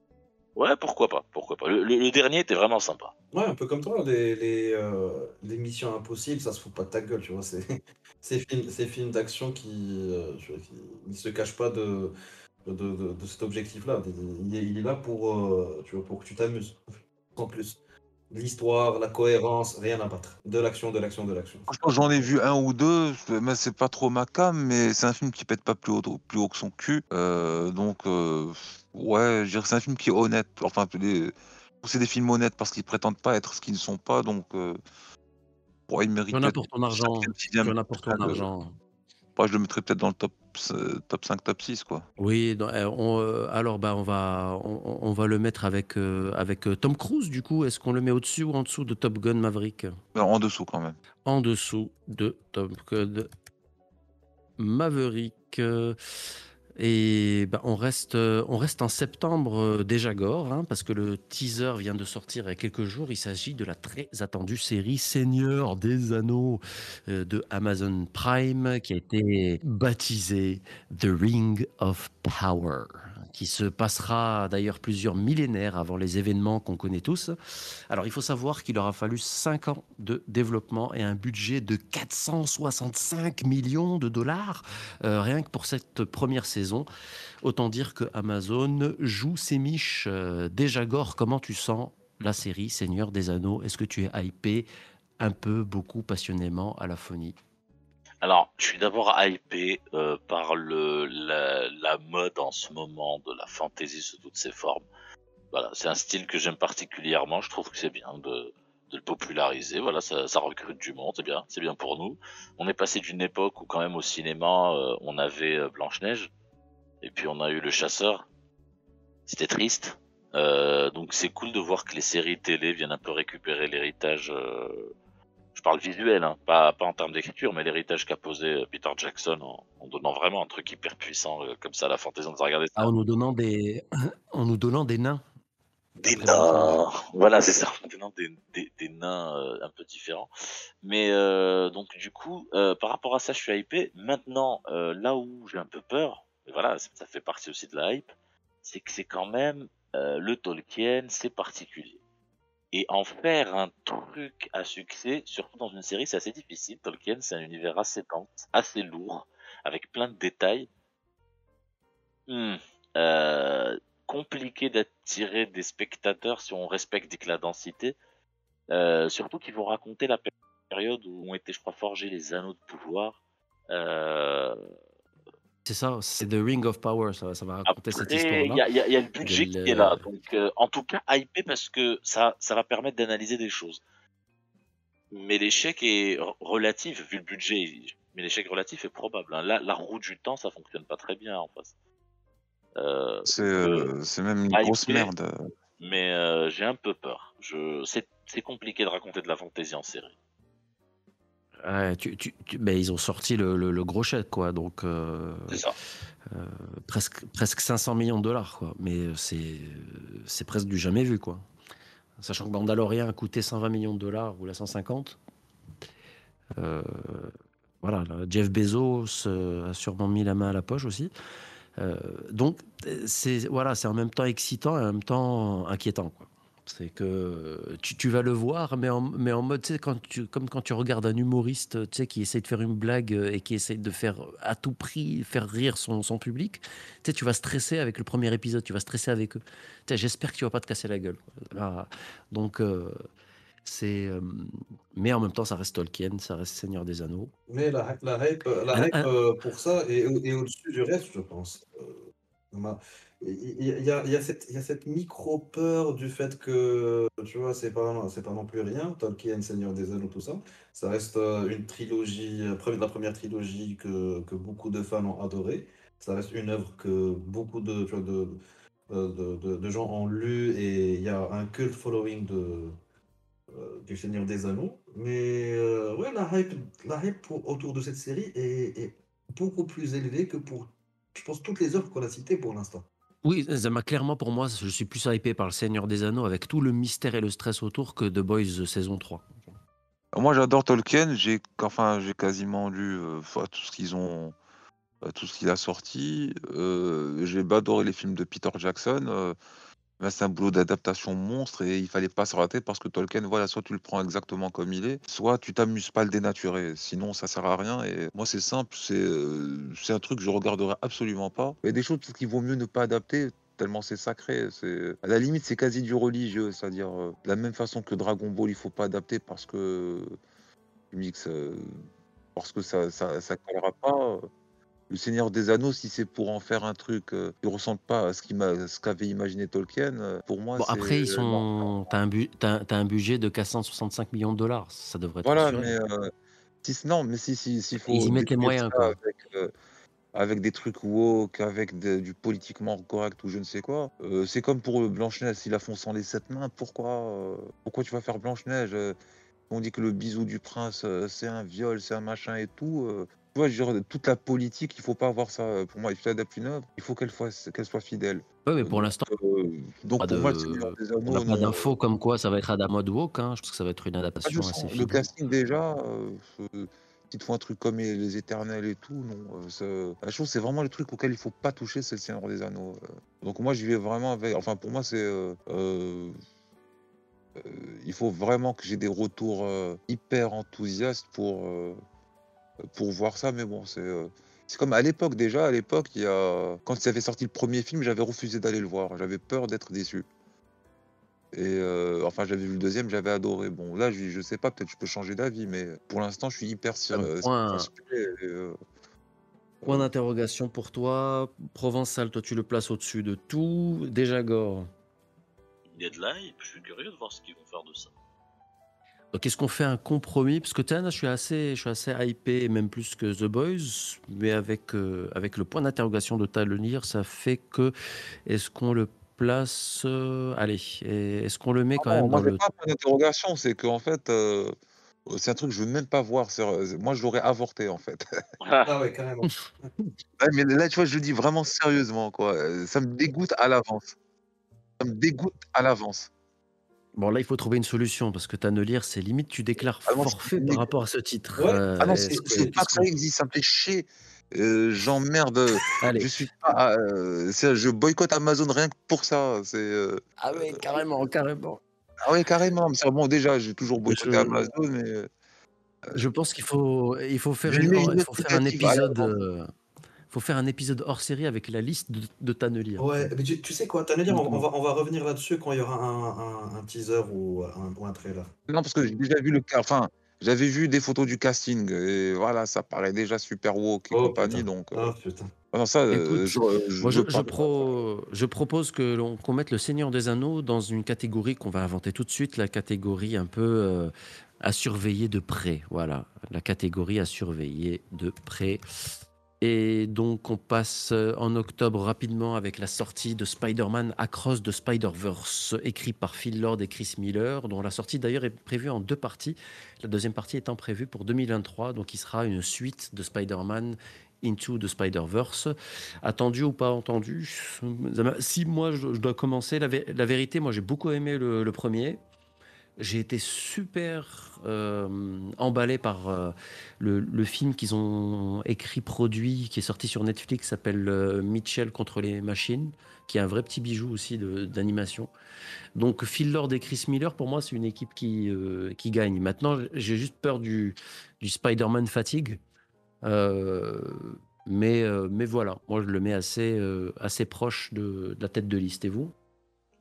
Ouais, pourquoi pas, pourquoi pas. Le, dernier était vraiment sympa. Ouais, un peu comme toi, les, les, euh, les missions impossibles, ça se fout pas de ta gueule, tu vois. C'est ces films, ces films d'action qui, euh, ne se cachent pas de, de, de, cet objectif-là. Il, il, est là pour, euh, tu vois, pour que tu t'amuses, en plus. L'histoire, la cohérence, rien à battre. De l'action, de l'action, de l'action. J'en ai vu un ou deux, mais c'est pas trop ma cam, mais c'est un film qui pète pas plus haut, plus haut que son cul. Euh, donc, euh, ouais, je dirais que c'est un film qui est honnête. Enfin, c'est des films honnêtes parce qu'ils prétendent pas être ce qu'ils ne sont pas, donc. Euh, ouais, il mérite. pour ton argent. en pour ton argent je le mettrais peut-être dans le top, top 5, top 6. Quoi. Oui, euh, alors bah, on, va, on, va le mettre avec, euh, avec euh, Tom Cruise, du coup. Est-ce qu'on le met au-dessus ou en dessous de Top Gun Maverick? En dessous, quand même. En dessous de Top Gun Maverick. Et bah, on, reste, on reste en septembre euh, déjà gore, hein, parce que le teaser vient de sortir il y a quelques jours. Il s'agit de la très attendue série Seigneur des Anneaux euh, de Amazon Prime, qui a été baptisée The Ring of Power qui se passera d'ailleurs plusieurs millénaires avant les événements qu'on connaît tous. Alors il faut savoir qu'il aura fallu 5 ans de développement et un budget de 465 millions de dollars, euh, rien que pour cette première saison. Autant dire que Amazon joue ses miches. Euh, déjà Gore, comment tu sens la série Seigneur des Anneaux? Est-ce que tu es hypé un peu, beaucoup, passionnément à la phonie alors, je suis d'abord hypé euh, par le, la, mode en ce moment de la fantasy sous toutes ses formes. Voilà, c'est un style que j'aime particulièrement. Je trouve que c'est bien de, de, le populariser. Voilà, ça, ça recrute du monde, c'est bien, c'est bien pour nous. On est passé d'une époque où quand même au cinéma euh, on avait euh, Blanche Neige et puis on a eu Le Chasseur. C'était triste. donc c'est cool de voir que les séries télé viennent un peu récupérer l'héritage Je parle visuel, hein, pas, pas en termes d'écriture, mais l'héritage qu'a posé euh, Peter Jackson en, en donnant vraiment un truc hyper puissant euh, comme ça à la fantaisie. On regardé ça. Ah, en nous donnant des, en nous donnant des nains. Des nains, voilà, c'est ça. Maintenant, des, des, des nains euh, un peu différents. Mais euh, donc, du coup, euh, par rapport à ça, je suis hypé. Maintenant, euh, là où j'ai un peu peur, et voilà, ça ça fait partie aussi de la hype, c'est que c'est quand même euh, le Tolkien, c'est particulier. Et en faire un truc à succès, surtout dans une série, c'est assez difficile. Tolkien, c'est un univers assez dense, assez lourd, avec plein de détails. Hmm. Euh, compliqué d'attirer des spectateurs si on respecte la densité. Euh, surtout qu'ils vont raconter la péri- période où ont été, je crois, forgés les anneaux de pouvoir. Euh, C'est ça, c'est The Ring of Power, ça, ça va raconter cette après, il y histoire-là. a, il y a- il y a le budget qui le- est là. Donc, euh, en tout cas, hypé parce que ça, ça va permettre d'analyser des choses. Mais l'échec est relatif, vu le budget. Mais l'échec relatif est probable. hein. Là, la roue du temps, ça fonctionne pas très bien en face. Euh, C'est euh, euh, même une hypé. grosse merde. mais euh, j'ai un peu peur. Je... C'est compliqué de raconter de la fantaisie en série. Ouais, tu, tu- tu- ben, ils ont sorti le, le- le gros chèque, quoi. Donc, euh, ça. euh, presque, presque 500 millions de dollars, quoi. Mais c'est c'est presque du jamais vu, quoi. Sachant que Mandalorian a coûté 120 millions de dollars ou la 150. Euh, voilà, là, Jeff Bezos euh, a sûrement mis la main à la poche aussi. Euh, donc, euh, c'est voilà, c'est en même temps excitant et en même temps inquiétant, quoi. C'est que tu, tu vas le voir, mais en, mais en mode, quand tu, comme quand tu regardes un humoriste, tu sais, qui essaie de faire une blague euh, et qui essaie de faire à tout prix faire rire son, son public, tu sais, tu vas stresser avec le premier épisode, tu vas stresser avec eux. Tu sais, J'espère que tu vas pas te casser la gueule. Là, donc, euh, c'est. euh, mais en même temps, ça reste Tolkien, ça reste Seigneur des Anneaux. Mais la, la hype, la hype euh, pour ça est, au- est au-dessus du reste, je pense. Euh, ma- Il y, a, y a- cette, micro-peur du fait que, tu vois, c'est pas, pas non plus rien, Tolkien, Seigneur des Anneaux, tout ça. Ça reste euh, une trilogie, euh, la première trilogie que, que beaucoup de fans ont adoré. Ça reste une œuvre que beaucoup de, euh, de, de- gens ont lu et il y a un cult following de, du Seigneur des Anneaux. Mais ouais, la hype, la hype autour de cette série est, est beaucoup plus élevée que pour, je pense, toutes les œuvres qu'on a citées pour l'instant. Oui, ça clairement pour moi, je suis plus hypé par le Seigneur des Anneaux avec tout le mystère et le stress autour que The Boys saison 3. Moi, j'adore Tolkien. J'ai quasiment lu euh, tout ce qu'ils ont, euh, qu'il a sorti. Euh, j'ai adoré les films de Peter Jackson. Euh, ben, c'est un boulot d'adaptation monstre et il fallait pas se rater parce que Tolkien, voilà, soit tu le prends exactement comme il est, soit tu t'amuses pas à le dénaturer. Sinon, ça sert à rien. Et moi, c'est simple, c'est un truc que je regarderai absolument pas. Il y a des choses qu'il vaut mieux ne pas adapter tellement c'est sacré. À la limite, c'est quasi du religieux, c'est-à-dire de la même façon que Dragon Ball, il faut pas adapter parce que parce que ça, ça, ça collera pas. Euh, Le Seigneur des Anneaux, si c'est pour en faire un truc euh, qui ressemble pas à ce qu'avait imaginé Tolkien, euh, pour moi, Bon, après, ils non. sont. T'as un, bu- t'as- t'as un budget de 465 millions de dollars. Ça devrait être Voilà, mais euh, si non, mais si si s'il faut Ils y mettent les moyens, quoi. avec euh, avec des trucs woke, avec de- du politiquement correct ou je ne sais quoi, euh, c'est comme pour Blanche Neige, s'ils la font sans les sept mains, pourquoi euh, pourquoi tu vas faire Blanche Neige On dit que le bisou du prince, euh, c'est un viol, c'est un machin et tout. euh, tu vois, toute la politique, il faut pas avoir ça. euh, Pour moi, il faut adapter une œuvre, il faut qu'elle soit qu'elle soit fidèle. Ouais, mais Euh, pour l'instant, euh, donc pas pour de- moi, le on n'a pas non. d'infos comme quoi ça va être à la mode woke. Hein. Je pense que ça va être une adaptation assez Le fidèle. casting déjà, euh, euh, te font un truc comme les, Éternels et tout, non. euh, la chose, c'est vraiment le truc auquel il faut pas toucher, c'est le Seigneur des Anneaux. euh. Donc moi, j'y vais vraiment avec. Enfin, pour moi, c'est. euh, euh, euh, il faut vraiment que j'ai des retours euh, hyper enthousiastes pour euh, pour voir ça. Mais bon, c'est. euh, c'est comme à l'époque déjà, à l'époque, il y a... quand ça avait sorti le premier film, j'avais refusé d'aller le voir. J'avais peur d'être déçu. Et euh, enfin, j'avais vu le deuxième, j'avais adoré. Bon, là, je, je sais pas, peut-être je peux changer d'avis, mais pour l'instant, je suis hyper sur, euh, point- euh, d'interrogation pour toi. Provençal, toi, tu le places au-dessus de tout. Déjà Gore. Il y a de l'hype, je suis curieux de voir ce qu'ils vont faire de ça. Donc, est-ce qu'on fait un compromis? Parce que Tana, je suis assez, je suis assez hypé, même plus que The Boys, mais avec, euh, avec le point d'interrogation de Talonir, ça fait que est-ce qu'on le place euh, Allez, est-ce qu'on le met quand Non, même moi, dans j'ai le. pas un point d'interrogation, c'est qu'en fait, euh, C'est un truc que je veux même pas voir. Moi, je l'aurais avorté en fait. Ah ouais, carrément. Ouais, mais là, tu vois, je le dis vraiment sérieusement, quoi. Ça me dégoûte à l'avance. Ça me dégoûte à l'avance. Bon, là, il faut trouver une solution parce que Tannelier, c'est limite, tu déclares Ah forfait par rapport à ce titre. Ouais. Euh, Ah non, c'est c'est pas est-ce que ça qu'on- existe, ça me fait chier. Euh, J'emmerde. Je suis pas. euh, je boycotte Amazon rien que pour ça. C'est. euh, Ah ouais, carrément, carrément. Ah ouais, carrément. Mais bon, déjà, j'ai toujours boycotté Je- Amazon, mais. Je pense qu'il faut, il faut faire, une- il faut faire un épisode. Faut faire un épisode hors série avec la liste de, de Tannelier. Ouais, mais tu, tu sais quoi, Tannelier, on, on va, on va revenir là-dessus quand il y aura un, un- un teaser ou un, ou un trailer. Non, parce que j'ai déjà vu le cas. Enfin, j'avais vu des photos du casting. Et voilà, ça paraît déjà super woke et Oh, compagnie. putain. Donc. euh, Ah putain. ah non, ça, euh, Écoute, je, je Moi, je, pro- je propose que l'on qu'on mette le Seigneur des Anneaux dans une catégorie qu'on va inventer tout de suite, la catégorie un peu euh, à surveiller de près. Voilà, la catégorie à surveiller de près. Et donc, on passe euh, en octobre rapidement avec la sortie de Spider-Man Across the Spider-Verse, écrit par Phil Lord et Chris Miller, dont la sortie d'ailleurs est prévue en deux parties. La deuxième partie étant prévue pour 2023, donc il sera une suite de Spider-Man Into the Spider-Verse. Attendu ou pas entendu Si moi je, dois commencer, la, vé- la vérité, moi j'ai beaucoup aimé le premier. J'ai été super euh, emballé par euh, le, film qu'ils ont écrit, produit, qui est sorti sur Netflix, s'appelle euh, Mitchell contre les machines, qui est un vrai petit bijou aussi d'animation. Donc Phil Lord et Chris Miller, pour moi, c'est une équipe qui, qui gagne. Maintenant, j'ai juste peur du, Spider-Man fatigue. Mais, mais voilà, moi je le mets assez, assez proche de la tête de liste. Et vous?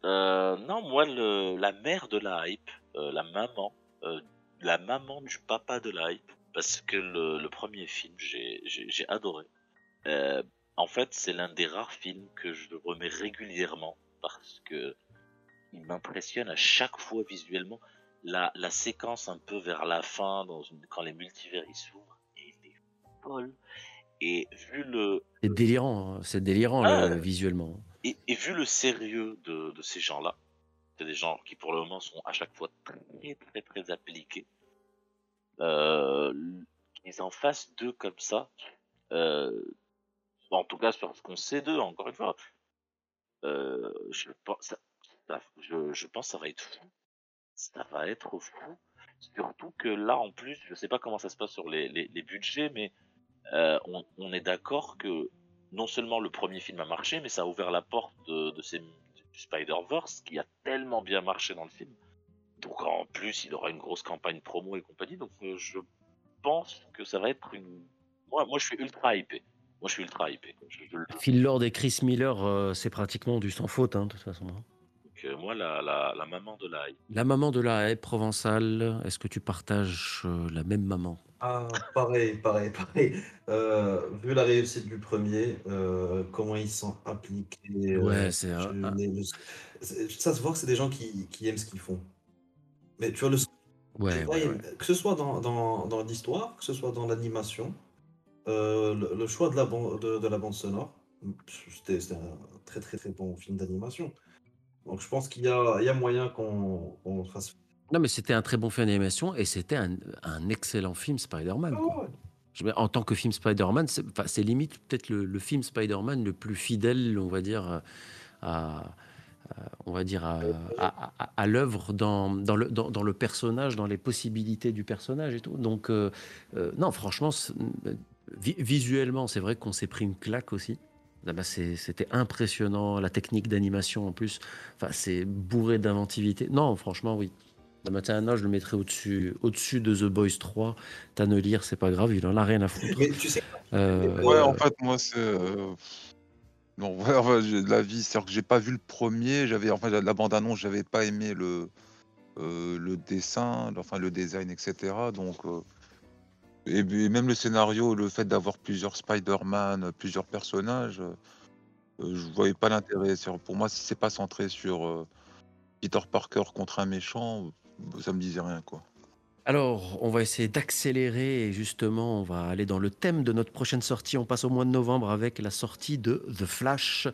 Euh, non, moi, le, la mère de la hype, euh, la maman, euh, la maman du papa de la hype, parce que le, le premier film, j'ai adoré. Euh, en fait, c'est l'un des rares films que je remets régulièrement parce que il m'impressionne à chaque fois visuellement. La, la séquence un peu vers la fin, dans une- quand les multivers ils s'ouvrent, elle est folle. Et vu le, C'est délirant, hein, c'est délirant Ah. le- visuellement. Et, et vu le sérieux de, de ces gens-là, c'est des gens qui pour le moment sont à chaque fois très très très appliqués, euh, qu'ils en fassent deux comme ça, euh, en tout cas sur ce qu'on sait d'eux, encore une fois, euh, je, pense, ça, je, je pense que ça va être fou. Ça va être fou. Surtout que là, en plus, je sais pas comment ça se passe sur les, les, les budgets, mais euh, on, on est d'accord que non seulement le premier film a marché, mais ça a ouvert la porte de, du Spider-Verse qui a tellement bien marché dans le film. Donc en plus, il aura une grosse campagne promo et compagnie. Donc euh, je pense que ça va être une. Moi, moi je suis ultra hypé. Moi, je suis ultra hypé. Je- je Phil Lord et Chris Miller, euh, c'est pratiquement du sans faute, hein, de toute façon. hein. Donc, euh, moi, la, la, la maman de la hype. La maman de la haie provençale, est-ce que tu partages euh, la même maman? Ah, pareil, pareil, pareil. Euh, vu la réussite du premier, euh, comment ils sont appliqués. euh, Ouais, c'est un- ça se voit que c'est des gens qui, qui aiment ce qu'ils font. Mais tu vois, le, Ouais, Ouais, ouais, ouais. que ce soit dans, dans, dans l'histoire, que ce soit dans l'animation, euh, le, le choix de la, ban- de, de la bande sonore, c'était c'était un très très très bon film d'animation. Donc je pense qu'il y a, il y a moyen qu'on fasse. Non, mais c'était un très bon film d'animation et c'était un, un excellent film Spider-Man. Ah ouais. En tant que film Spider-Man, c'est limite peut-être le, le film Spider-Man le plus fidèle, on va dire, euh, à, à- on va dire à, à- à- à l'œuvre dans, dans, le, dans, dans le personnage, dans les possibilités du personnage et tout. Donc, euh, euh, non, franchement, vi- visuellement, c'est vrai qu'on s'est pris une claque aussi. Ah bah, C'était impressionnant, la technique d'animation en plus. Enfin, c'est bourré d'inventivité. Non, franchement, oui. Non, je le mettrais au-dessus au de The Boys 3. T'as ne lire, c'est pas grave, il en a rien à foutre. Mais tu sais, Euh, Ouais, Euh, en fait, moi, c'est. euh, Non, ouais, enfin, j'ai de la vie, c'est-à-dire que j'ai pas vu le premier, j'avais, enfin, la bande-annonce, j'avais pas aimé le, euh, le dessin, enfin, le design, etc. Donc, et, même le scénario, le fait d'avoir plusieurs Spider-Man, plusieurs personnages, euh, je voyais pas l'intérêt. Pour moi, si c'est pas centré sur euh, Peter Parker contre un méchant, ça me disait rien, quoi. Alors, on va essayer d'accélérer et justement, on va aller dans le thème de notre prochaine sortie. On passe au mois de novembre avec la sortie de The Flash,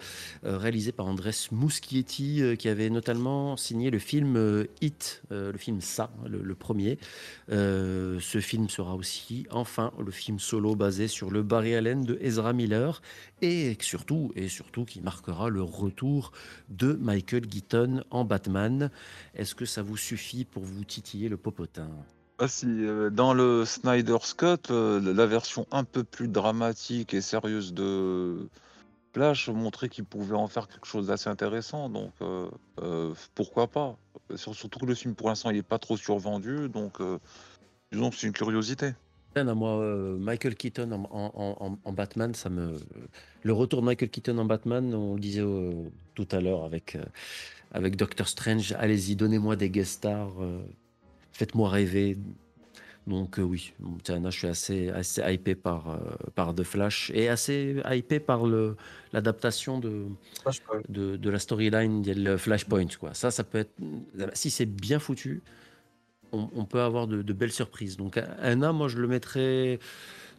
euh, réalisé par Andrés Muschietti, euh, qui avait notamment signé le film Hit, euh, le film Ça, le, le premier. Ce film sera aussi, enfin, le film solo basé sur le Barry Allen de Ezra Miller et surtout, et surtout, qui marquera le retour de Michael Keaton en Batman. Est-ce que ça vous suffit pour vous titiller le popotin? Ah, euh, dans le Snyder's Cut, euh, la version un peu plus dramatique et sérieuse de Flash montrait qu'il pouvait en faire quelque chose d'assez intéressant, donc euh, pourquoi pas? Sur- Surtout que le film pour l'instant il est pas trop survendu, donc disons que c'est une curiosité. À moi, Michael Keaton en, en- Batman, ça me. Le retour de Michael Keaton en Batman, on le disait tout à l'heure avec, avec Doctor Strange. Allez-y, donnez-moi des guest stars, faites-moi rêver. Donc euh, oui, je suis assez, assez hypé par, euh, par The Flash et assez hypé par le- l'adaptation de, de, de la storyline de Flashpoint. Quoi. Ça, ça peut être. Si c'est bien foutu, on, on peut avoir de, de belles surprises. Donc, un A, moi, je le mettrais.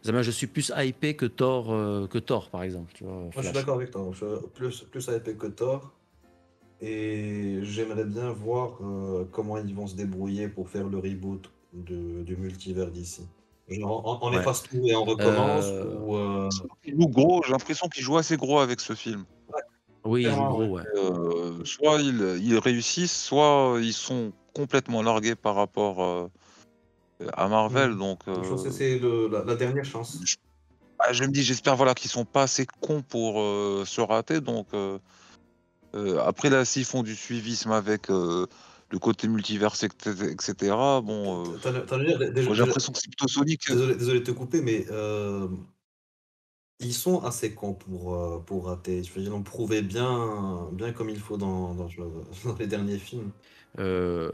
Je suis plus hypé que Thor, euh, que Thor par exemple. Tu vois, Moi, je suis d'accord avec toi. Je suis plus, plus hypé que Thor. Et j'aimerais bien voir euh, comment ils vont se débrouiller pour faire le reboot de- du multivers d'ici. Genre, on, on Ouais. efface tout et on recommence Euh, ou, euh, gros, j'ai l'impression qu'il joue assez gros avec ce film. Oui, il gros, ouais. Euh, soit ils, ils réussissent, soit ils sont complètement largués par rapport euh, à Marvel. Mm. Donc, je pense que c'est le- la, la dernière chance. je, ah, je me dis, j'espère voilà, qu'ils sont pas assez cons pour euh, se rater. Donc, euh, après, là, s'ils font du suivisme avec euh, le côté multiverse, etc., bon, euh, j'ai l'impression que c'est plutôt Sonic. Désolé, désolé de te couper, mais euh, ils sont assez cons pour, euh, pour rater. Je veux dire, Ils l'ont prouvé bien, bien comme il faut dans, dans, dans les derniers films. Euh,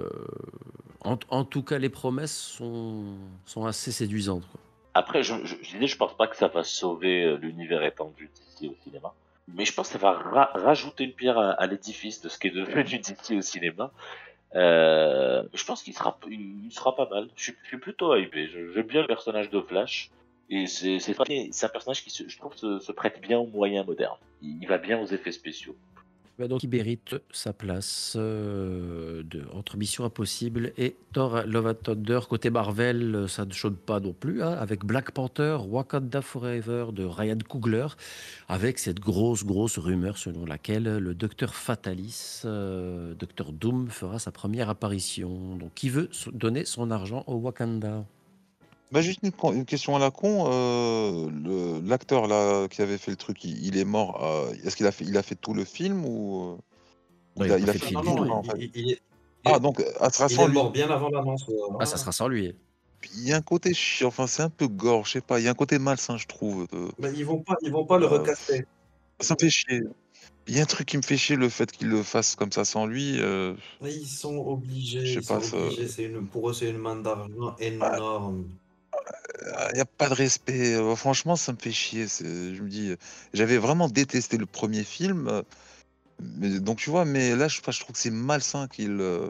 en, en tout cas, les promesses sont, sont assez séduisantes. quoi. Après, je, je, je disais, je pense pas que ça va sauver l'univers étendu d'ici au cinéma. Mais je pense que ça va ra- rajouter une pierre à, à l'édifice de ce qui est devenu d'ici au cinéma. Euh, je pense qu'il sera, il sera pas mal. Je suis, je suis plutôt hypé. J'aime bien le personnage de Flash. Et c'est un personnage qui, se, je trouve, se, se prête bien aux moyens modernes. Il, il va bien aux effets spéciaux. Bah, donc, il mérite sa place euh, entre Mission Impossible et Thor Love and Thunder. Côté Marvel, ça ne chaude pas non plus, hein, avec Black Panther, Wakanda Forever de Ryan Coogler, avec cette grosse, grosse rumeur selon laquelle le docteur Fatalis, euh, docteur Doom, fera sa première apparition. Donc, qui veut donner son argent au Wakanda Bah, juste une, question à la con. euh, le- L'acteur là qui avait fait le truc, il, il est mort. euh, Est-ce qu'il a fait, il a fait tout le film ou Non, il, il a, pas fait fait le film en fait? Il, il- il- Ah donc ah, ça sera il sans est lui. mort bien avant l'annonce. euh, Ah, ça sera sans lui. Il y a un côté chiant, enfin c'est un peu gore, je sais pas. Il y a un côté malsain, je trouve. de- Mais ils vont pas, ils vont pas le Euh, recaster. Ça me fait chier. Il y a un truc qui me fait chier, le fait qu'il le fasse comme ça sans lui. euh, Mais ils sont obligés. je sais Ils sont pas, ça- obligés. C'est une, pour eux, c'est une manne d'argent énorme. Il n'y a pas de respect. euh, franchement, ça me fait chier. Je me dis, j'avais vraiment détesté le premier film. Mais, donc tu vois, mais là, je, trouve que c'est malsain qu'il. euh,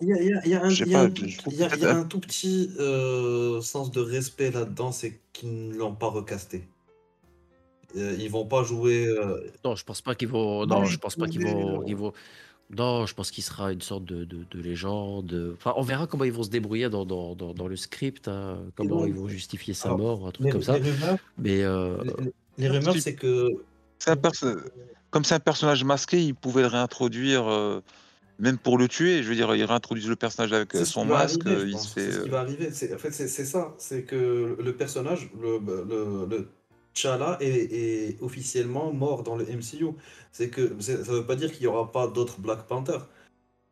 Il y a, un, tout- petit euh, sens de respect là-dedans, c'est qu'ils ne l'ont pas recasté. Euh, ils vont pas jouer. euh, Non, je pense pas qu'ils vont. Non, je pense pas qu'ils pouvait, vont. qu'ils vont- Non, je pense qu'il sera une sorte de, de, de légende. Enfin, on verra comment ils vont se débrouiller dans, dans, dans, dans le script, hein, comment ils vont justifier sa alors, mort, un truc les, comme ça. les rumeurs, Mais euh, les, rumeurs, c'est que Comme c'est un personnage masqué, ils pouvaient le réintroduire, euh, même pour le tuer. Je veux dire, ils réintroduisent le personnage avec euh, son masque. arriver, il se fait. C'est ce qui va arriver. C'est- En fait, c'est c'est ça. C'est que le personnage, le, le, le T'Challa, est, officiellement mort dans le MCU. C'est que ça veut pas dire qu'il y aura pas d'autres Black Panther.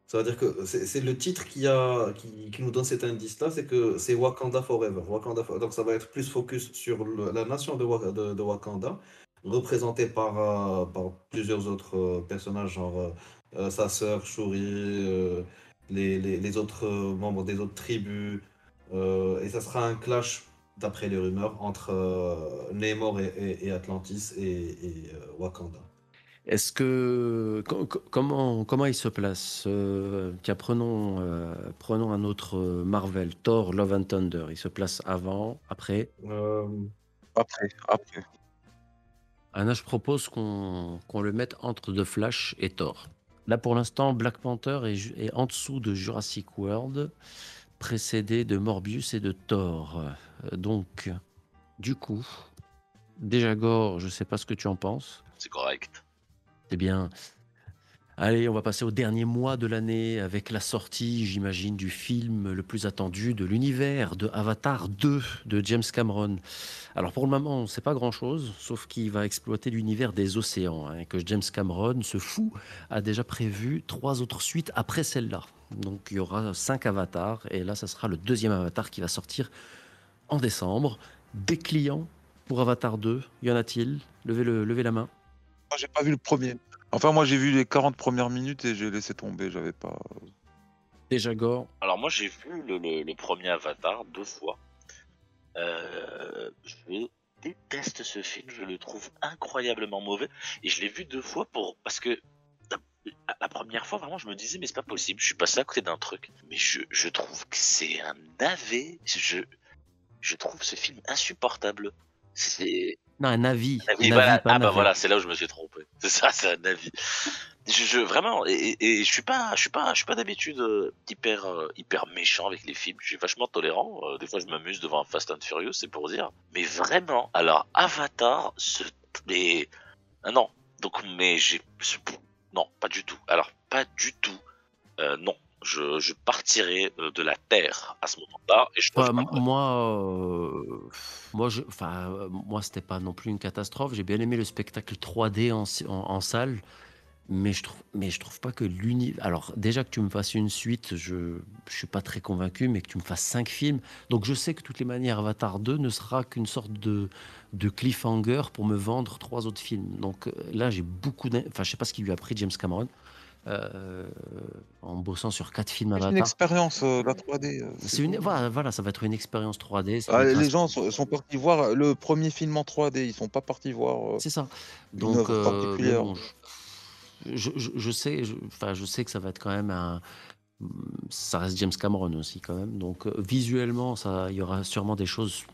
Ça veut dire que c'est le titre qui, a, qui, nous donne cet indice-là, c'est que c'est Wakanda Forever. Wakanda Donc ça va être plus focus sur la nation de, Wa- de, de Wakanda, représentée par, euh, par plusieurs autres euh, personnages, genre euh, sa sœur Shuri, les, les, autres membres des autres tribus. et ça sera un clash, d'après les rumeurs, entre euh, Namor et, et- et Atlantis et, et, euh, Wakanda. Est-ce que co- co- comment comment il se place Euh, Tiens, prenons euh, prenons un autre Marvel, Thor, Love and Thunder. Il se place avant, après? Euh, Après, après. Anna, je propose qu'on qu'on le mette entre The Flash et Thor. Là, pour l'instant, Black Panther est en dessous de Jurassic World, précédé de Morbius et de Thor. Euh, Donc, du coup, déjà Gore, je sais pas ce que tu en penses. C'est correct. C'est bien. Allez, on va passer au dernier mois de l'année avec la sortie, j'imagine, du film le plus attendu de l'univers de Avatar 2 de James Cameron. Alors pour le moment, on ne sait pas grand-chose, sauf qu'il va exploiter l'univers des océans, hein, que James Cameron, ce fou, a déjà prévu trois autres suites après celle-là. Donc il y aura cinq avatars, et là, ça sera le deuxième avatar qui va sortir en décembre. Des clients pour Avatar 2, y en a-t-il? Levez, le, levez la main. J'ai pas vu le premier. Enfin, moi, j'ai vu les 40 premières minutes et j'ai laissé tomber. J'avais pas. Déjà Gore, Alors moi j'ai vu le, le- le premier Avatar deux fois. Euh, je déteste ce film, je le trouve incroyablement mauvais et je l'ai vu deux fois pour parce que la, la première fois vraiment je me disais mais c'est pas possible, je suis passé à côté d'un truc. Mais je, je trouve que c'est un navet, je je trouve ce film insupportable. C'est Non, un avis. ah oui, Un voilà. avis, pas Ah un bah avis. voilà, c'est là où je me suis trompé. C'est ça, c'est un avis. Je, je- vraiment, et, et- je suis pas, je suis pas, je suis pas d'habitude euh, hyper, euh, hyper méchant avec les films. Je suis vachement tolérant. Euh, des fois, je m'amuse devant un Fast and Furious, c'est pour dire. Mais vraiment, alors Avatar, ce, mais ah non. Donc, mais j'ai, non, pas du tout. Alors, pas du tout. Euh, non, je, je partirai euh, de la terre à ce moment-là. Et je moi, euh, moi, je, enfin, euh, moi, c'était pas non plus une catastrophe. J'ai bien aimé le spectacle 3D en, si- en- en salle, mais je trouve, mais je trouve pas que l'univers. Alors, déjà que tu me fasses une suite, je, je suis pas très convaincu, mais que tu me fasses cinq films. Donc, je sais que toutes les manières, Avatar 2 ne sera qu'une sorte de, de cliffhanger pour me vendre trois autres films. Donc euh, là, j'ai beaucoup, enfin, je sais pas ce qu'il lui a pris James Cameron. Euh, en bossant sur quatre films C'est une Avatar. expérience, euh, la 3D. euh, C'est une, voilà, voilà, ça va être une expérience 3D. ça Ah, être les gens sont, sont partis voir le premier film en 3D. Ils sont pas partis voir. C'est ça. Donc, bon, je, je- je- je sais, je, je sais que ça va être quand même un. Ça reste James Cameron aussi quand même. Donc, visuellement, ça, il y aura sûrement des choses.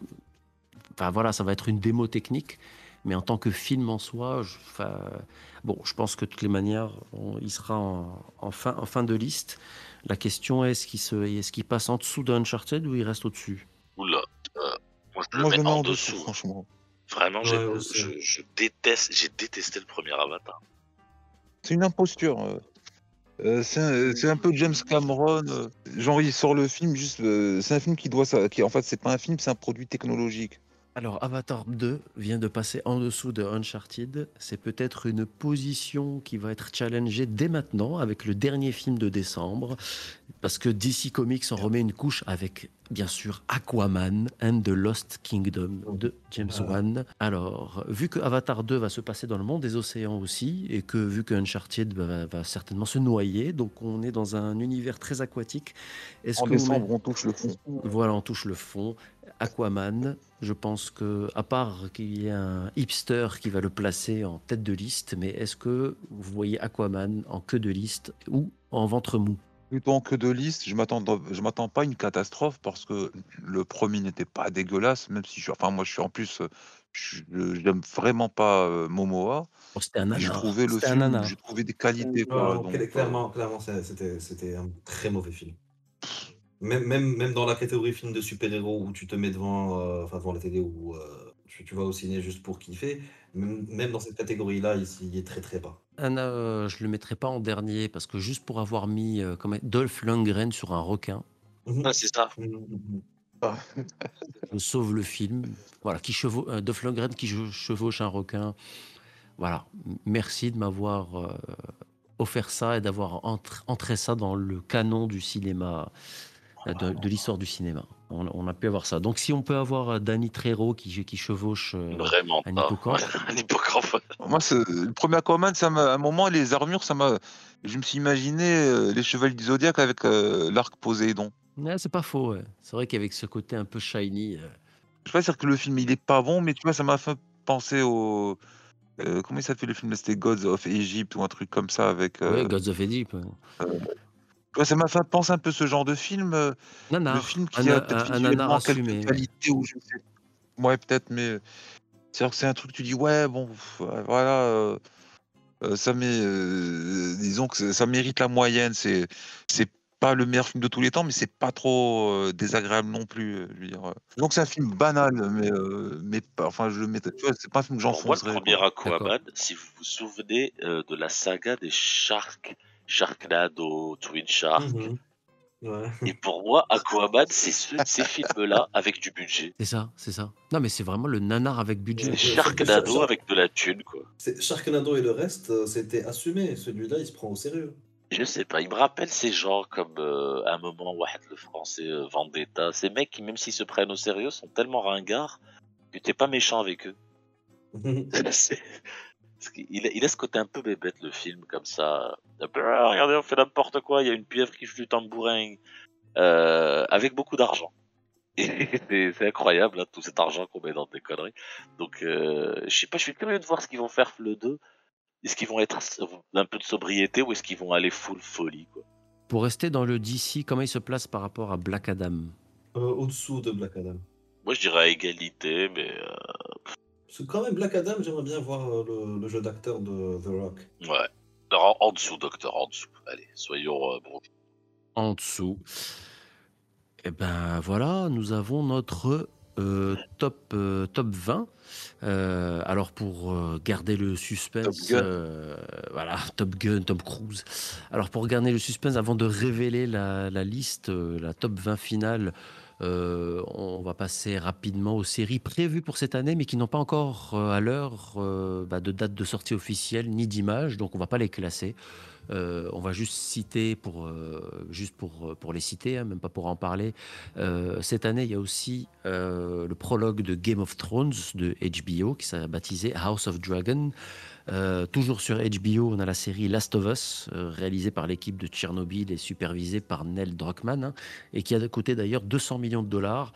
Enfin voilà, ça va être une démo technique, mais en tant que film en soi, je, enfin, bon, je pense que de toutes les manières, on- il sera en, en fin, en fin de liste. La question est est-ce qu'il se, est-ce qu'il passe en dessous d'Uncharted ou il reste au-dessus? Oula, euh, moi je le Moi, mets en en dessous. dessous, franchement. Vraiment, Ouais, je, je déteste, j'ai détesté le premier Avatar. C'est une imposture. euh. Euh, c'est un, peu James Cameron. genre, il sort le film juste. euh, c'est un film qui doit. ça- Qui, en fait, c'est pas un film, c'est un produit technologique. Alors, Avatar 2 vient de passer en dessous de Uncharted. C'est peut-être une position qui va être challengée dès maintenant avec le dernier film de décembre. Parce que DC Comics en remet une couche avec, bien sûr, Aquaman and the Lost Kingdom de James. Wan. Alors, vu que Avatar 2 va se passer dans le monde des océans aussi, et que vu que Uncharted bah, va, certainement se noyer, donc on est dans un univers très aquatique. Est-ce En que décembre, on touche le fond. voilà, on touche le fond. Aquaman, je pense que, à part qu'il y ait un hipster qui va le placer en tête de liste, mais est-ce que vous voyez Aquaman en queue de liste ou en ventre mou? Plutôt en queue de liste, je m'attends, je m'attends pas à une catastrophe parce que le premier n'était pas dégueulasse, même si je, enfin moi je suis en plus, je j'aime vraiment pas euh, Momoa. Oh, C'était un J'ai trouvé le film, j'ai trouvé des qualités. Non, quoi, non, donc, cla- euh, clairement, clairement, c'était un très mauvais film. Même, même, même dans la catégorie film de super-héros où tu te mets devant, euh, enfin devant la télé ou euh, tu, tu vas au ciné juste pour kiffer, même, même dans cette catégorie-là, il, il est très très bas. Un, euh, je le mettrai pas en dernier parce que juste pour avoir mis euh, comme Dolph Lundgren sur un requin. Ah, c'est ça. Mhm, mhm. je sauve le film. Voilà, qui chevau euh, Dolph Lundgren qui che- chevauche un requin. Voilà, merci de m'avoir euh, offert ça et d'avoir entr- entré ça dans le canon du cinéma, de, de l'histoire du cinéma. On, on a pu avoir ça. Donc si on peut avoir euh, Danny Trejo qui, qui chevauche euh, Vraiment un hippocampe. un hippocampe. Moi, c'est- le premier Aquaman, ça m'a, à un moment, les armures, ça m'a, je me suis imaginé euh, les chevaliers du zodiaque avec euh, l'arc Poséidon. Ouais, c'est pas faux. ouais. C'est vrai qu'avec ce côté un peu shiny. euh, Je sais pas dire que le film il est pas bon, mais tu vois, ça m'a fait penser au. euh, comment il s'appelle le film? C'était Gods of Egypt ou un truc comme ça avec, Ouais, Gods of Egypt, ouais. ça m'a fait penser un peu ce genre de film, heu, le film un qui a peut-être un un nanar visuellement quelques assumé. qualités ou je sais ouais, peut-être, mais c'est-à-dire que c'est un truc, tu dis: «Ouais, bon, voilà, heu heu, ça heu, disons que ça mérite la moyenne». C'est c'est pas le meilleur film de tous les temps, mais c'est pas trop, désagréable non plus, je veux dire. Donc c'est un film banal, mais mais pas enfin, je le mettrais tu vois, c'est pas un film que Pour moi, le j'enfoncerais, premier. Aquaman, si vous vous souvenez, de la saga des Shark Sharknado, Twin Shark Mmh Ouais. et pour moi, Aquaman, c'est ce ces films-là avec du budget. C'est ça, c'est ça. Non, mais c'est vraiment le nanar avec budget. Sharknado Shark avec de la thune, quoi. Sharknado et le reste, heu, c'était assumé. Celui-là, il se prend au sérieux. Je sais pas, il me rappelle ces gens comme, heu, à un moment, Wahed le français, heu, Vendetta. Ces mecs qui, même s'ils se prennent au sérieux, sont tellement ringards que tu es pas méchant avec eux. Il a il a ce côté un peu bébête, le film, comme ça. «Ah regardez, on fait n'importe quoi, il y a une pieuvre qui joue du tambourin», heu, avec beaucoup d'argent et c'est incroyable, hein, tout cet argent qu'on met dans des conneries. Donc heu, je sais pas, je suis curieux de voir ce qu'ils vont faire le 2. Est-ce qu'ils vont être un peu de sobriété ou est-ce qu'ils vont aller full folie, quoi? Pour rester dans le DC, comment il se place par rapport à Black Adam? Heu, au-dessous de Black Adam. Moi, je dirais à égalité, mais heu Parce que quand même, Black Adam, j'aimerais bien voir, heu, le le jeu d'acteur de The Rock. ouais. Alors en en dessous, docteur, en dessous. Allez, soyons, bons. En dessous. Et ben, voilà, nous avons notre, heu, top, heu, top 20. Heu, alors pour, garder le Top suspense, Gun. heu, voilà, Top Gun, Tom Cruise. Alors pour garder le suspense, avant de révéler la la liste, la top 20 finale, heu, on va passer rapidement aux séries prévues pour cette année, mais qui n'ont pas encore, heu, à l'heure, heu, bah, de date de sortie officielle, ni d'image, donc on va pas les classer. On va juste citer pour, juste pour, les citer, hein, même pas pour en parler. Cette année, il y a aussi, le prologue de Game of Thrones de HBO qui s'est baptisé House of Dragon. Heu, toujours sur HBO, on a la série Last of Us, heu, réalisée par l'équipe de Tchernobyl et supervisée par Neil Druckmann, hein, et qui a coûté d'ailleurs 200 millions de dollars.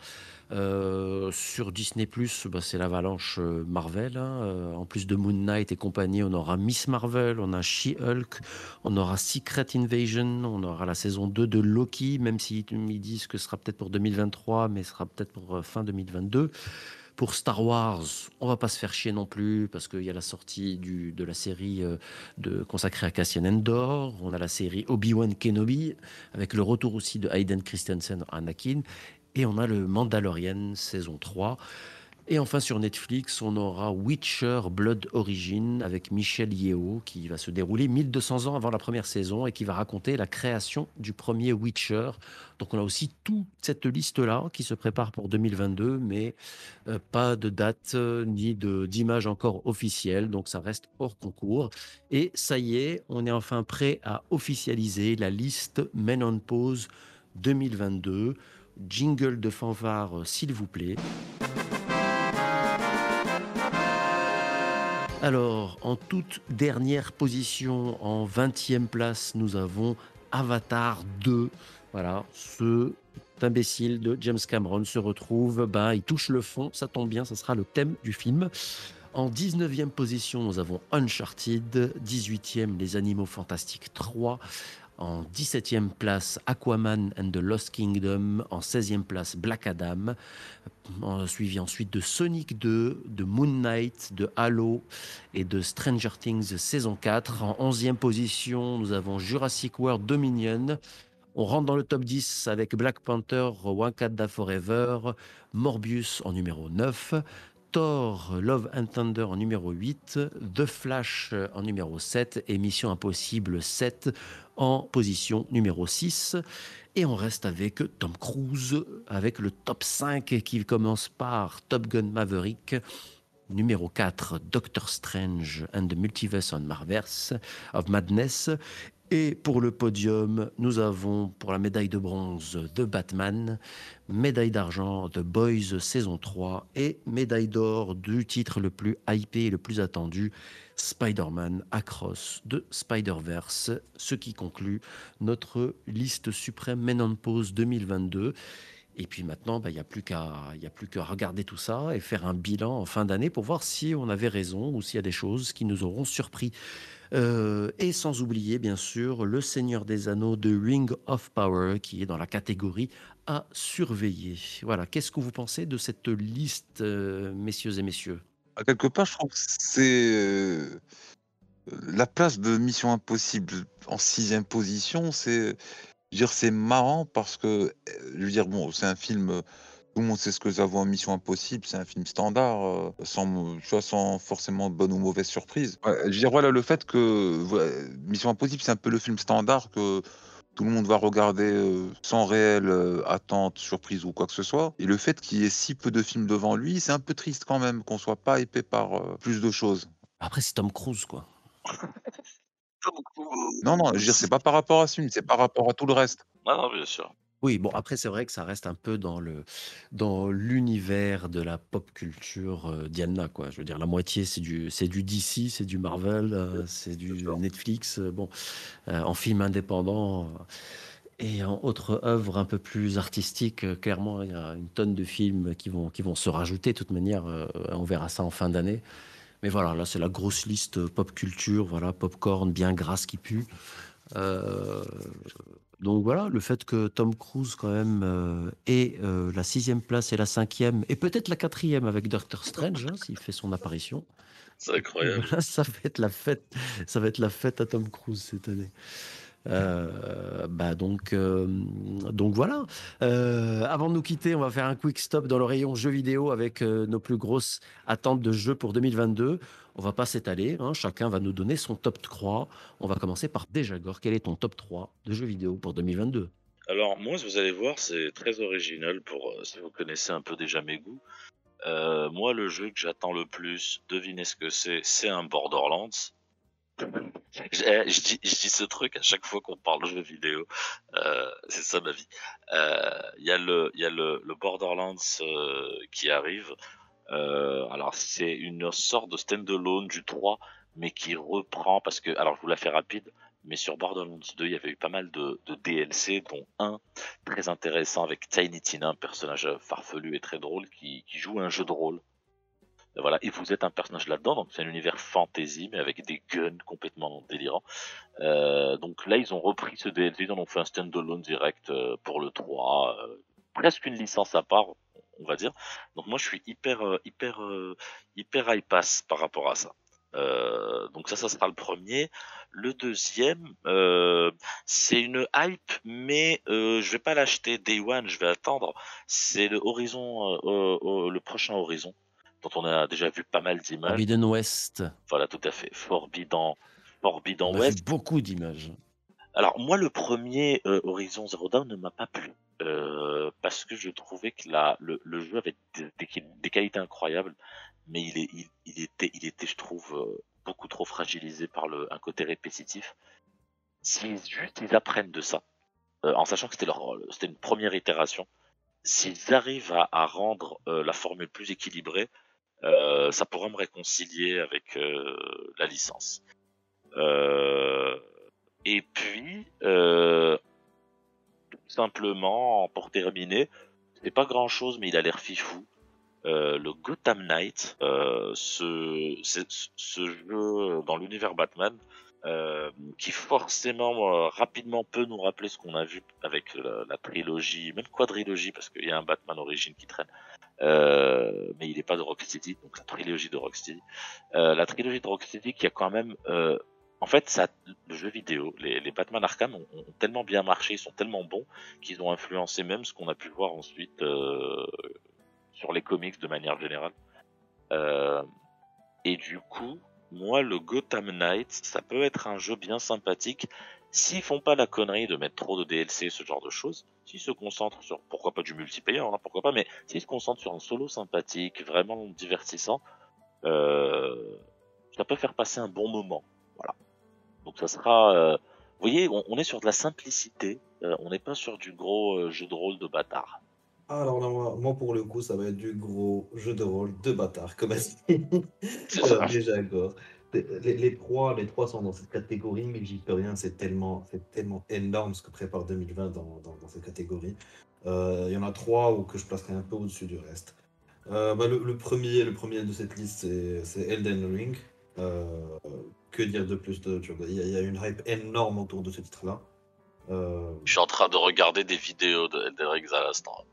Heu, sur Disney+, bah, c'est l'avalanche, Marvel, hein, en plus de Moon Knight et compagnie, on aura Miss Marvel, on a She-Hulk, on aura Secret Invasion, on aura la saison 2 de Loki, même si ils disent que ce sera peut-être pour 2023, mais ce sera peut-être pour, fin 2022. Pour Star Wars, on va pas se faire chier non plus parce qu'il y a la sortie de la série, de consacrée à Cassian Andor. On a la série Obi-Wan Kenobi, avec le retour aussi de Hayden Christensen, Anakin et on a le Mandalorian saison 3 et enfin sur Netflix, on aura Witcher Blood Origin avec Michel Yeo qui va se dérouler 1200 ans avant la première saison et qui va raconter la création du premier Witcher. Donc on a aussi toute cette liste-là qui se prépare pour 2022, mais euh, pas de date euh, ni d'image encore officielle, donc ça reste hors concours. Et ça y est, on est enfin prêt à officialiser la liste Men on Pause 2022. Jingle de fanfare, s'il vous plaît. Alors, en toute dernière position, en 20e place, nous avons Avatar 2. Voilà, ce imbécile de James Cameron se retrouve, ben, il touche le fond, ça tombe bien, ça sera le thème du film. En 19e position, nous avons Uncharted. 18e, Les Animaux Fantastiques 3. En 17e place, Aquaman and the Lost Kingdom. En 16e place, Black Adam. En- Suivi ensuite de Sonic 2, de Moon Knight, de Halo et de Stranger Things saison 4. En 11e position, nous avons Jurassic World Dominion. On rentre dans le top 10 avec Black Panther, Wakanda Forever, Morbius en numéro 9. Thor, Love and Thunder en numéro 8, The Flash en numéro 7 et Mission Impossible 7 en position numéro 6. Et on reste avec Tom Cruise, avec le top 5 qui commence par Top Gun Maverick, numéro 4, Doctor Strange and the Multiverse on Marvers of Madness. Et pour le podium, nous avons pour la médaille de bronze The Batman, médaille d'argent The Boys saison 3 et médaille d'or du titre le plus hypé et le plus attendu, Spider-Man Across de Spider-Verse, ce qui conclut notre liste suprême Men on Pause 2022. Et puis maintenant, bah, il n'y a plus qu'à regarder tout ça et faire un bilan en fin d'année pour voir si on avait raison ou s'il y a des choses qui nous auront surpris. Euh, et sans oublier, bien sûr, Le Seigneur des Anneaux de Ring of Power, qui est dans la catégorie à surveiller. Voilà, qu'est-ce que vous pensez de cette liste, euh, messieurs et messieurs? Quelque part, je trouve que c'est euh, la place de Mission Impossible en sixième position. C'est, dire, c'est marrant parce que, euh, je veux dire, bon, c'est un film. euh, Tout le monde sait ce que ça vaut en Mission Impossible. C'est un film standard, sans, vois, sans forcément bonne ou mauvaise surprise. Je veux dire, voilà, le fait que Mission Impossible, c'est un peu le film standard que tout le monde va regarder euh, sans réelle euh, attente, surprise ou quoi que ce soit. Et le fait qu'il y ait si peu de films devant lui, c'est un peu triste quand même qu'on soit pas épais par euh, plus de choses. Après, c'est Tom Cruise, quoi. Non, non, je veux dire, c'est pas par rapport à ce film, c'est par rapport à tout le reste. Non, non, bien sûr. Oui, bon, après, c'est vrai que ça reste un peu dans le dans l'univers de la pop culture euh, Diana, quoi. Je veux dire, la moitié, c'est du c'est du DC, c'est du Marvel, euh, c'est du Netflix. euh, bon, euh, en film indépendant et en autre œuvre un peu plus artistique, clairement, il y a une tonne de films qui vont qui vont se rajouter. De toute manière, on verra ça en fin d'année. Mais voilà, là, c'est la grosse liste pop culture, voilà, popcorn bien grasse qui pue. Euh, donc voilà, le fait que Tom Cruise quand même euh, ait euh, la sixième place et la cinquième, et peut-être la quatrième avec Doctor Strange, hein, s'il fait son apparition. C'est incroyable. Voilà, ça va être la fête, ça va être la fête à Tom Cruise cette année. Euh, bah donc, euh, donc voilà. Euh, avant de nous quitter, on va faire un quick stop dans le rayon jeux vidéo avec nos plus grosses attentes de jeux pour 2022. On va pas s'étaler, hein, chacun va nous donner son top 3. On va commencer par Déjagor. Quel est ton top 3 de jeux vidéo pour 2022 Alors, moi, vous allez voir, c'est très original pour euh, si vous connaissez un peu déjà mes goûts. Euh, moi, le jeu que j'attends le plus, devinez ce que c'est, c'est un Borderlands. Je, eh, je dis, ce truc à chaque fois qu'on parle de jeux vidéo. Euh, c'est ça ma vie. Il y a le, y a le, Borderlands qui arrive. Euh, alors c'est une sorte de standalone du 3, mais qui reprend parce que, alors je vous la fais rapide, mais sur Borderlands 2, il y avait eu pas mal de, DLC, dont un très intéressant avec Tiny Tina, un personnage farfelu et très drôle qui, joue un jeu de rôle. Et Voilà, et vous êtes un personnage là-dedans, donc c'est un univers fantasy, mais avec des guns complètement délirants. Euh, donc là, ils ont repris ce DLC, ils en ont fait un standalone direct euh, pour le 3, euh, presque une licence à part, on va dire. Donc moi, je suis hyper, euh, hyper, euh, hyper hypass par rapport à ça. Euh, donc ça, ça sera le premier. Le deuxième, euh, c'est une hype, mais euh, je vais pas l'acheter Day One, je vais attendre. C'est le Horizon, le prochain Horizon, dont on a déjà vu pas mal d'images. Forbidden West. Voilà, tout à fait. Forbidden, Forbidden On a West. vu beaucoup d'images. Alors moi, le premier Horizon Zero Dawn ne m'a pas plu. Euh, parce que je trouvais que le, jeu avait des, qualités incroyables, mais il, était, je trouve, euh, beaucoup trop fragilisé par un côté répétitif. S'ils juste ils apprennent de ça, euh, en sachant que c'était une première itération, s'ils arrivent à, rendre la formule plus équilibrée, ça pourrait me réconcilier avec la licence. Et puis, simplement, pour terminer, c'est pas grand chose, mais il a l'air fifou. Euh, le Gotham Knight, euh, ce, ce jeu dans l'univers Batman, euh, qui forcément rapidement peut nous rappeler ce qu'on a vu avec la, trilogie, même quadrilogie, parce qu'il y a un Batman Origin qui traîne, mais il n'est pas de Rocksteady, donc la trilogie de Rocksteady. Euh, la trilogie de Rocksteady qui a quand même en fait, ça, le jeu vidéo, les, les Batman Arkham ont, ont tellement bien marché, ils sont tellement bons qu'ils ont influencé même ce qu'on a pu voir ensuite euh, sur les comics de manière générale. Euh, et du coup, moi, le Gotham Knight, ça peut être un jeu bien sympathique s'ils font pas la connerie de mettre trop de DLC, ce genre de choses. S'ils se concentrent sur, pourquoi pas du multiplayer, hein, pourquoi pas, mais s'ils se concentrent sur un solo sympathique, vraiment divertissant, euh, ça peut faire passer un bon moment. Voilà. Donc ça sera, euh, vous voyez, on, on est sur de la simplicité, euh, on n'est pas sur du gros euh, jeu de rôle de bâtard. Alors là, moi, moi, pour le coup, ça va être du gros jeu de rôle de bâtard, comme déjà d'accord. Les, les trois, les trois sont dans cette catégorie, mais j'y peux rien. C'est tellement, c'est tellement énorme ce que prépare 2020 dans, dans, dans cette catégorie. Euh, Il y en a trois ou que je placerai un peu au-dessus du reste. Euh, bah, le, le premier, le premier de cette liste, c'est- c'est Elden Ring. Euh, que dire de plus de, Il y, a- il y a une hype énorme autour de ce titre-là. Euh, Je suis en train de regarder des vidéos de Elden Ring à l'instant.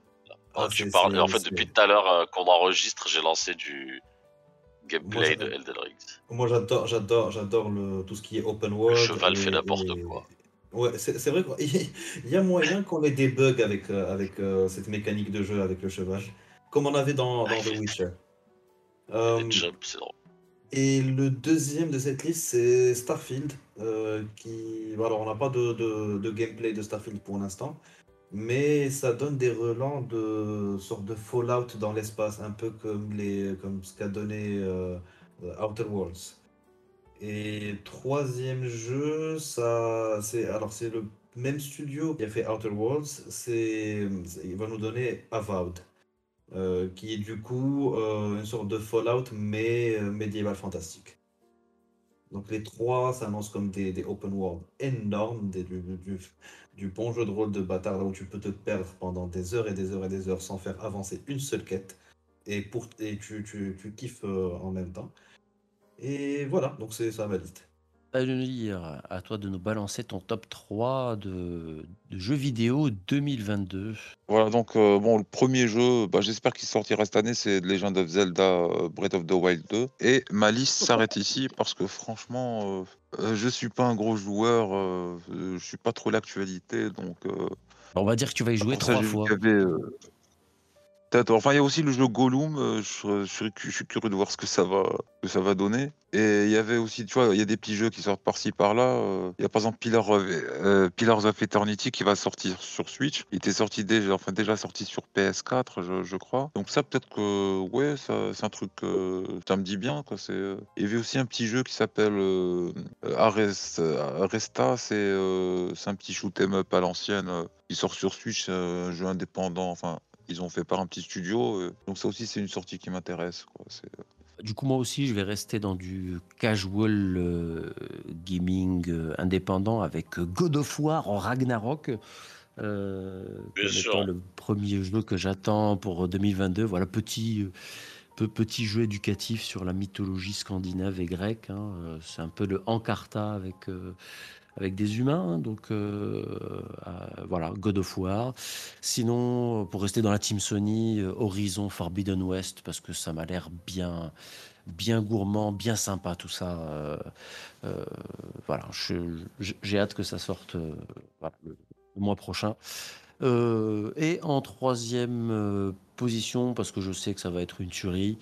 Ah, tu c'est- parles. En fait, depuis tout à l'heure euh, qu'on enregistre, j'ai lancé du gameplay Moi, de Elden Ring. Moi j'adore, j'adore, j'adore le tout ce qui est open world. cheval fait n'importe et- quoi. Ouais, c'est vrai qu'il y a moyen qu'on ait des bugs avec, euh, avec euh, cette mécanique de jeu avec le cheval, comme on avait dans, dans The Witcher. Euh, c'est drôle. Et le deuxième de cette liste, c'est Starfield. euh, qui... alors, on n'a pas de, gameplay de Starfield pour l'instant, mais ça donne des relents de sorte de Fallout dans l'espace, un peu comme, les, comme ce qu'a donné euh, Outer Worlds. Et troisième jeu, ça, c'est alors c'est le même studio qui a fait Outer Worlds. C'est- il va nous donner Avowed, euh, qui est du coup euh, une sorte de Fallout mais euh, médiéval fantastique. Donc les trois s'annoncent comme des, open world énormes, des, du, bon jeu de rôle de bâtard là où tu peux te perdre pendant des heures et des heures et des heures sans faire avancer une seule quête et, pour, et tu, tu, tu kiffes en même temps. Et voilà, donc c'est ça ma liste. Lire à toi de nous balancer ton top 3 de, de jeux vidéo 2022. Voilà, donc euh, bon, le premier jeu, bah, j'espère qu'il sortira cette année, c'est Legend of Zelda euh, Breath of the Wild 2. Et ma liste s'arrête ici parce que franchement, euh, euh, je suis pas un gros joueur, euh, je suis pas trop l'actualité, donc. On va dire que tu vas y jouer trois fois. avait, euh, Enfin, il y a aussi le jeu Gollum. euh, je, suis curieux de voir ce que ça va, que ça va donner. Et il y avait aussi, tu vois, il y a des petits jeux qui sortent par-ci par-là. euh, Il y a par exemple euh, Pillars of Eternity qui va sortir sur Switch. Il était sorti déjà, enfin déjà sorti sur PS4, je, crois. Donc ça, peut-être que, ouais, c'est un truc, ça me dit bien, quoi. C'est. Il y avait aussi un petit jeu qui s'appelle euh, Arrest- Arresta. C'est, un petit shoot 'em up à l'ancienne qui sort sur Switch, un jeu indépendant. Enfin, ils ont fait par un petit studio. euh, donc ça aussi, c'est une sortie qui m'intéresse. C'est- Du coup, moi aussi, je vais rester dans du casual euh, gaming euh, indépendant avec God of War en Ragnarok. euh, Bien sûr. le premier jeu que j'attends pour 2022. Voilà, petit, euh, peu- petit jeu éducatif sur la mythologie scandinave et grecque. hein. Euh, C'est un peu le Encarta avec, euh, avec des humains. hein. donc euh, euh, voilà, God of War. Sinon, pour rester dans la team Sony, euh, Horizon Forbidden West, parce que ça m'a l'air bien, bien gourmand, bien sympa tout ça. voilà, j'ai hâte que ça sorte le, mois prochain. Et en troisième position, parce que je sais que ça va être une tuerie,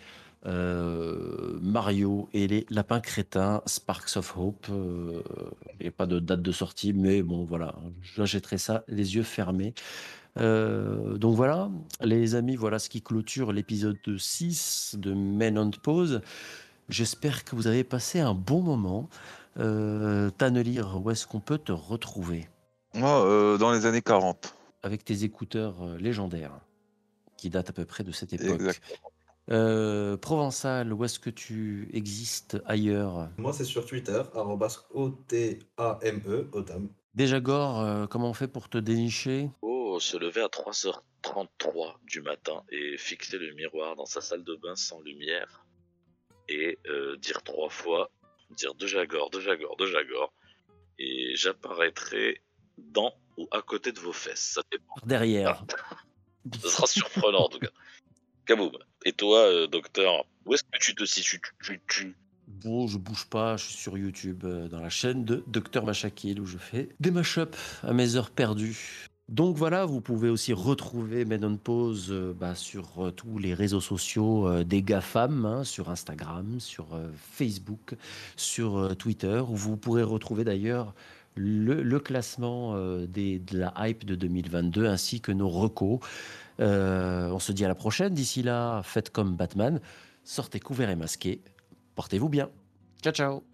euh, Mario et les lapins crétins, Sparks of Hope. euh, Il n'y a pas de date de sortie, mais bon, voilà, j'achèterai ça les yeux fermés. Euh, donc voilà, les amis, voilà ce qui clôture l'épisode 6 de Men on Pause. J'espère que vous avez passé un bon moment. Euh, où est-ce qu'on peut te retrouver? Moi, euh, dans les années 40. avec tes écouteurs légendaires qui datent à peu près de cette époque Exactement. Euh, Provençal, où est-ce que tu existes ailleurs? Moi c'est sur Twitter, arrobas O-T-A-M-E, Otam. Déjà Gore, euh, comment on fait pour te dénicher? Oh, se lever à 3h33 du matin et fixer le miroir dans sa salle de bain sans lumière et euh, dire trois fois, dire de Jagor, de Jagor, de Jagor et j'apparaîtrai dans ou à côté de vos fesses. Ça dépend. Derrière. Ce sera surprenant en tout cas. Kaboum. Et toi, euh, docteur, où est-ce que tu te situes? Tu, tu, Bon, je bouge pas, je suis sur YouTube, euh, dans la chaîne de Dr Machakil, où je fais des mashups à mes heures perdues. Donc voilà, vous pouvez aussi retrouver Men on Pause euh, bah, sur tous les réseaux sociaux des GAFAM, hein, sur Instagram, sur Facebook, sur Twitter, où vous pourrez retrouver d'ailleurs le, classement de la hype de 2022 ainsi que nos recos. Euh, on se dit à la prochaine. D'ici là, faites comme Batman, sortez couverts et masqués. Portez-vous bien. Ciao, ciao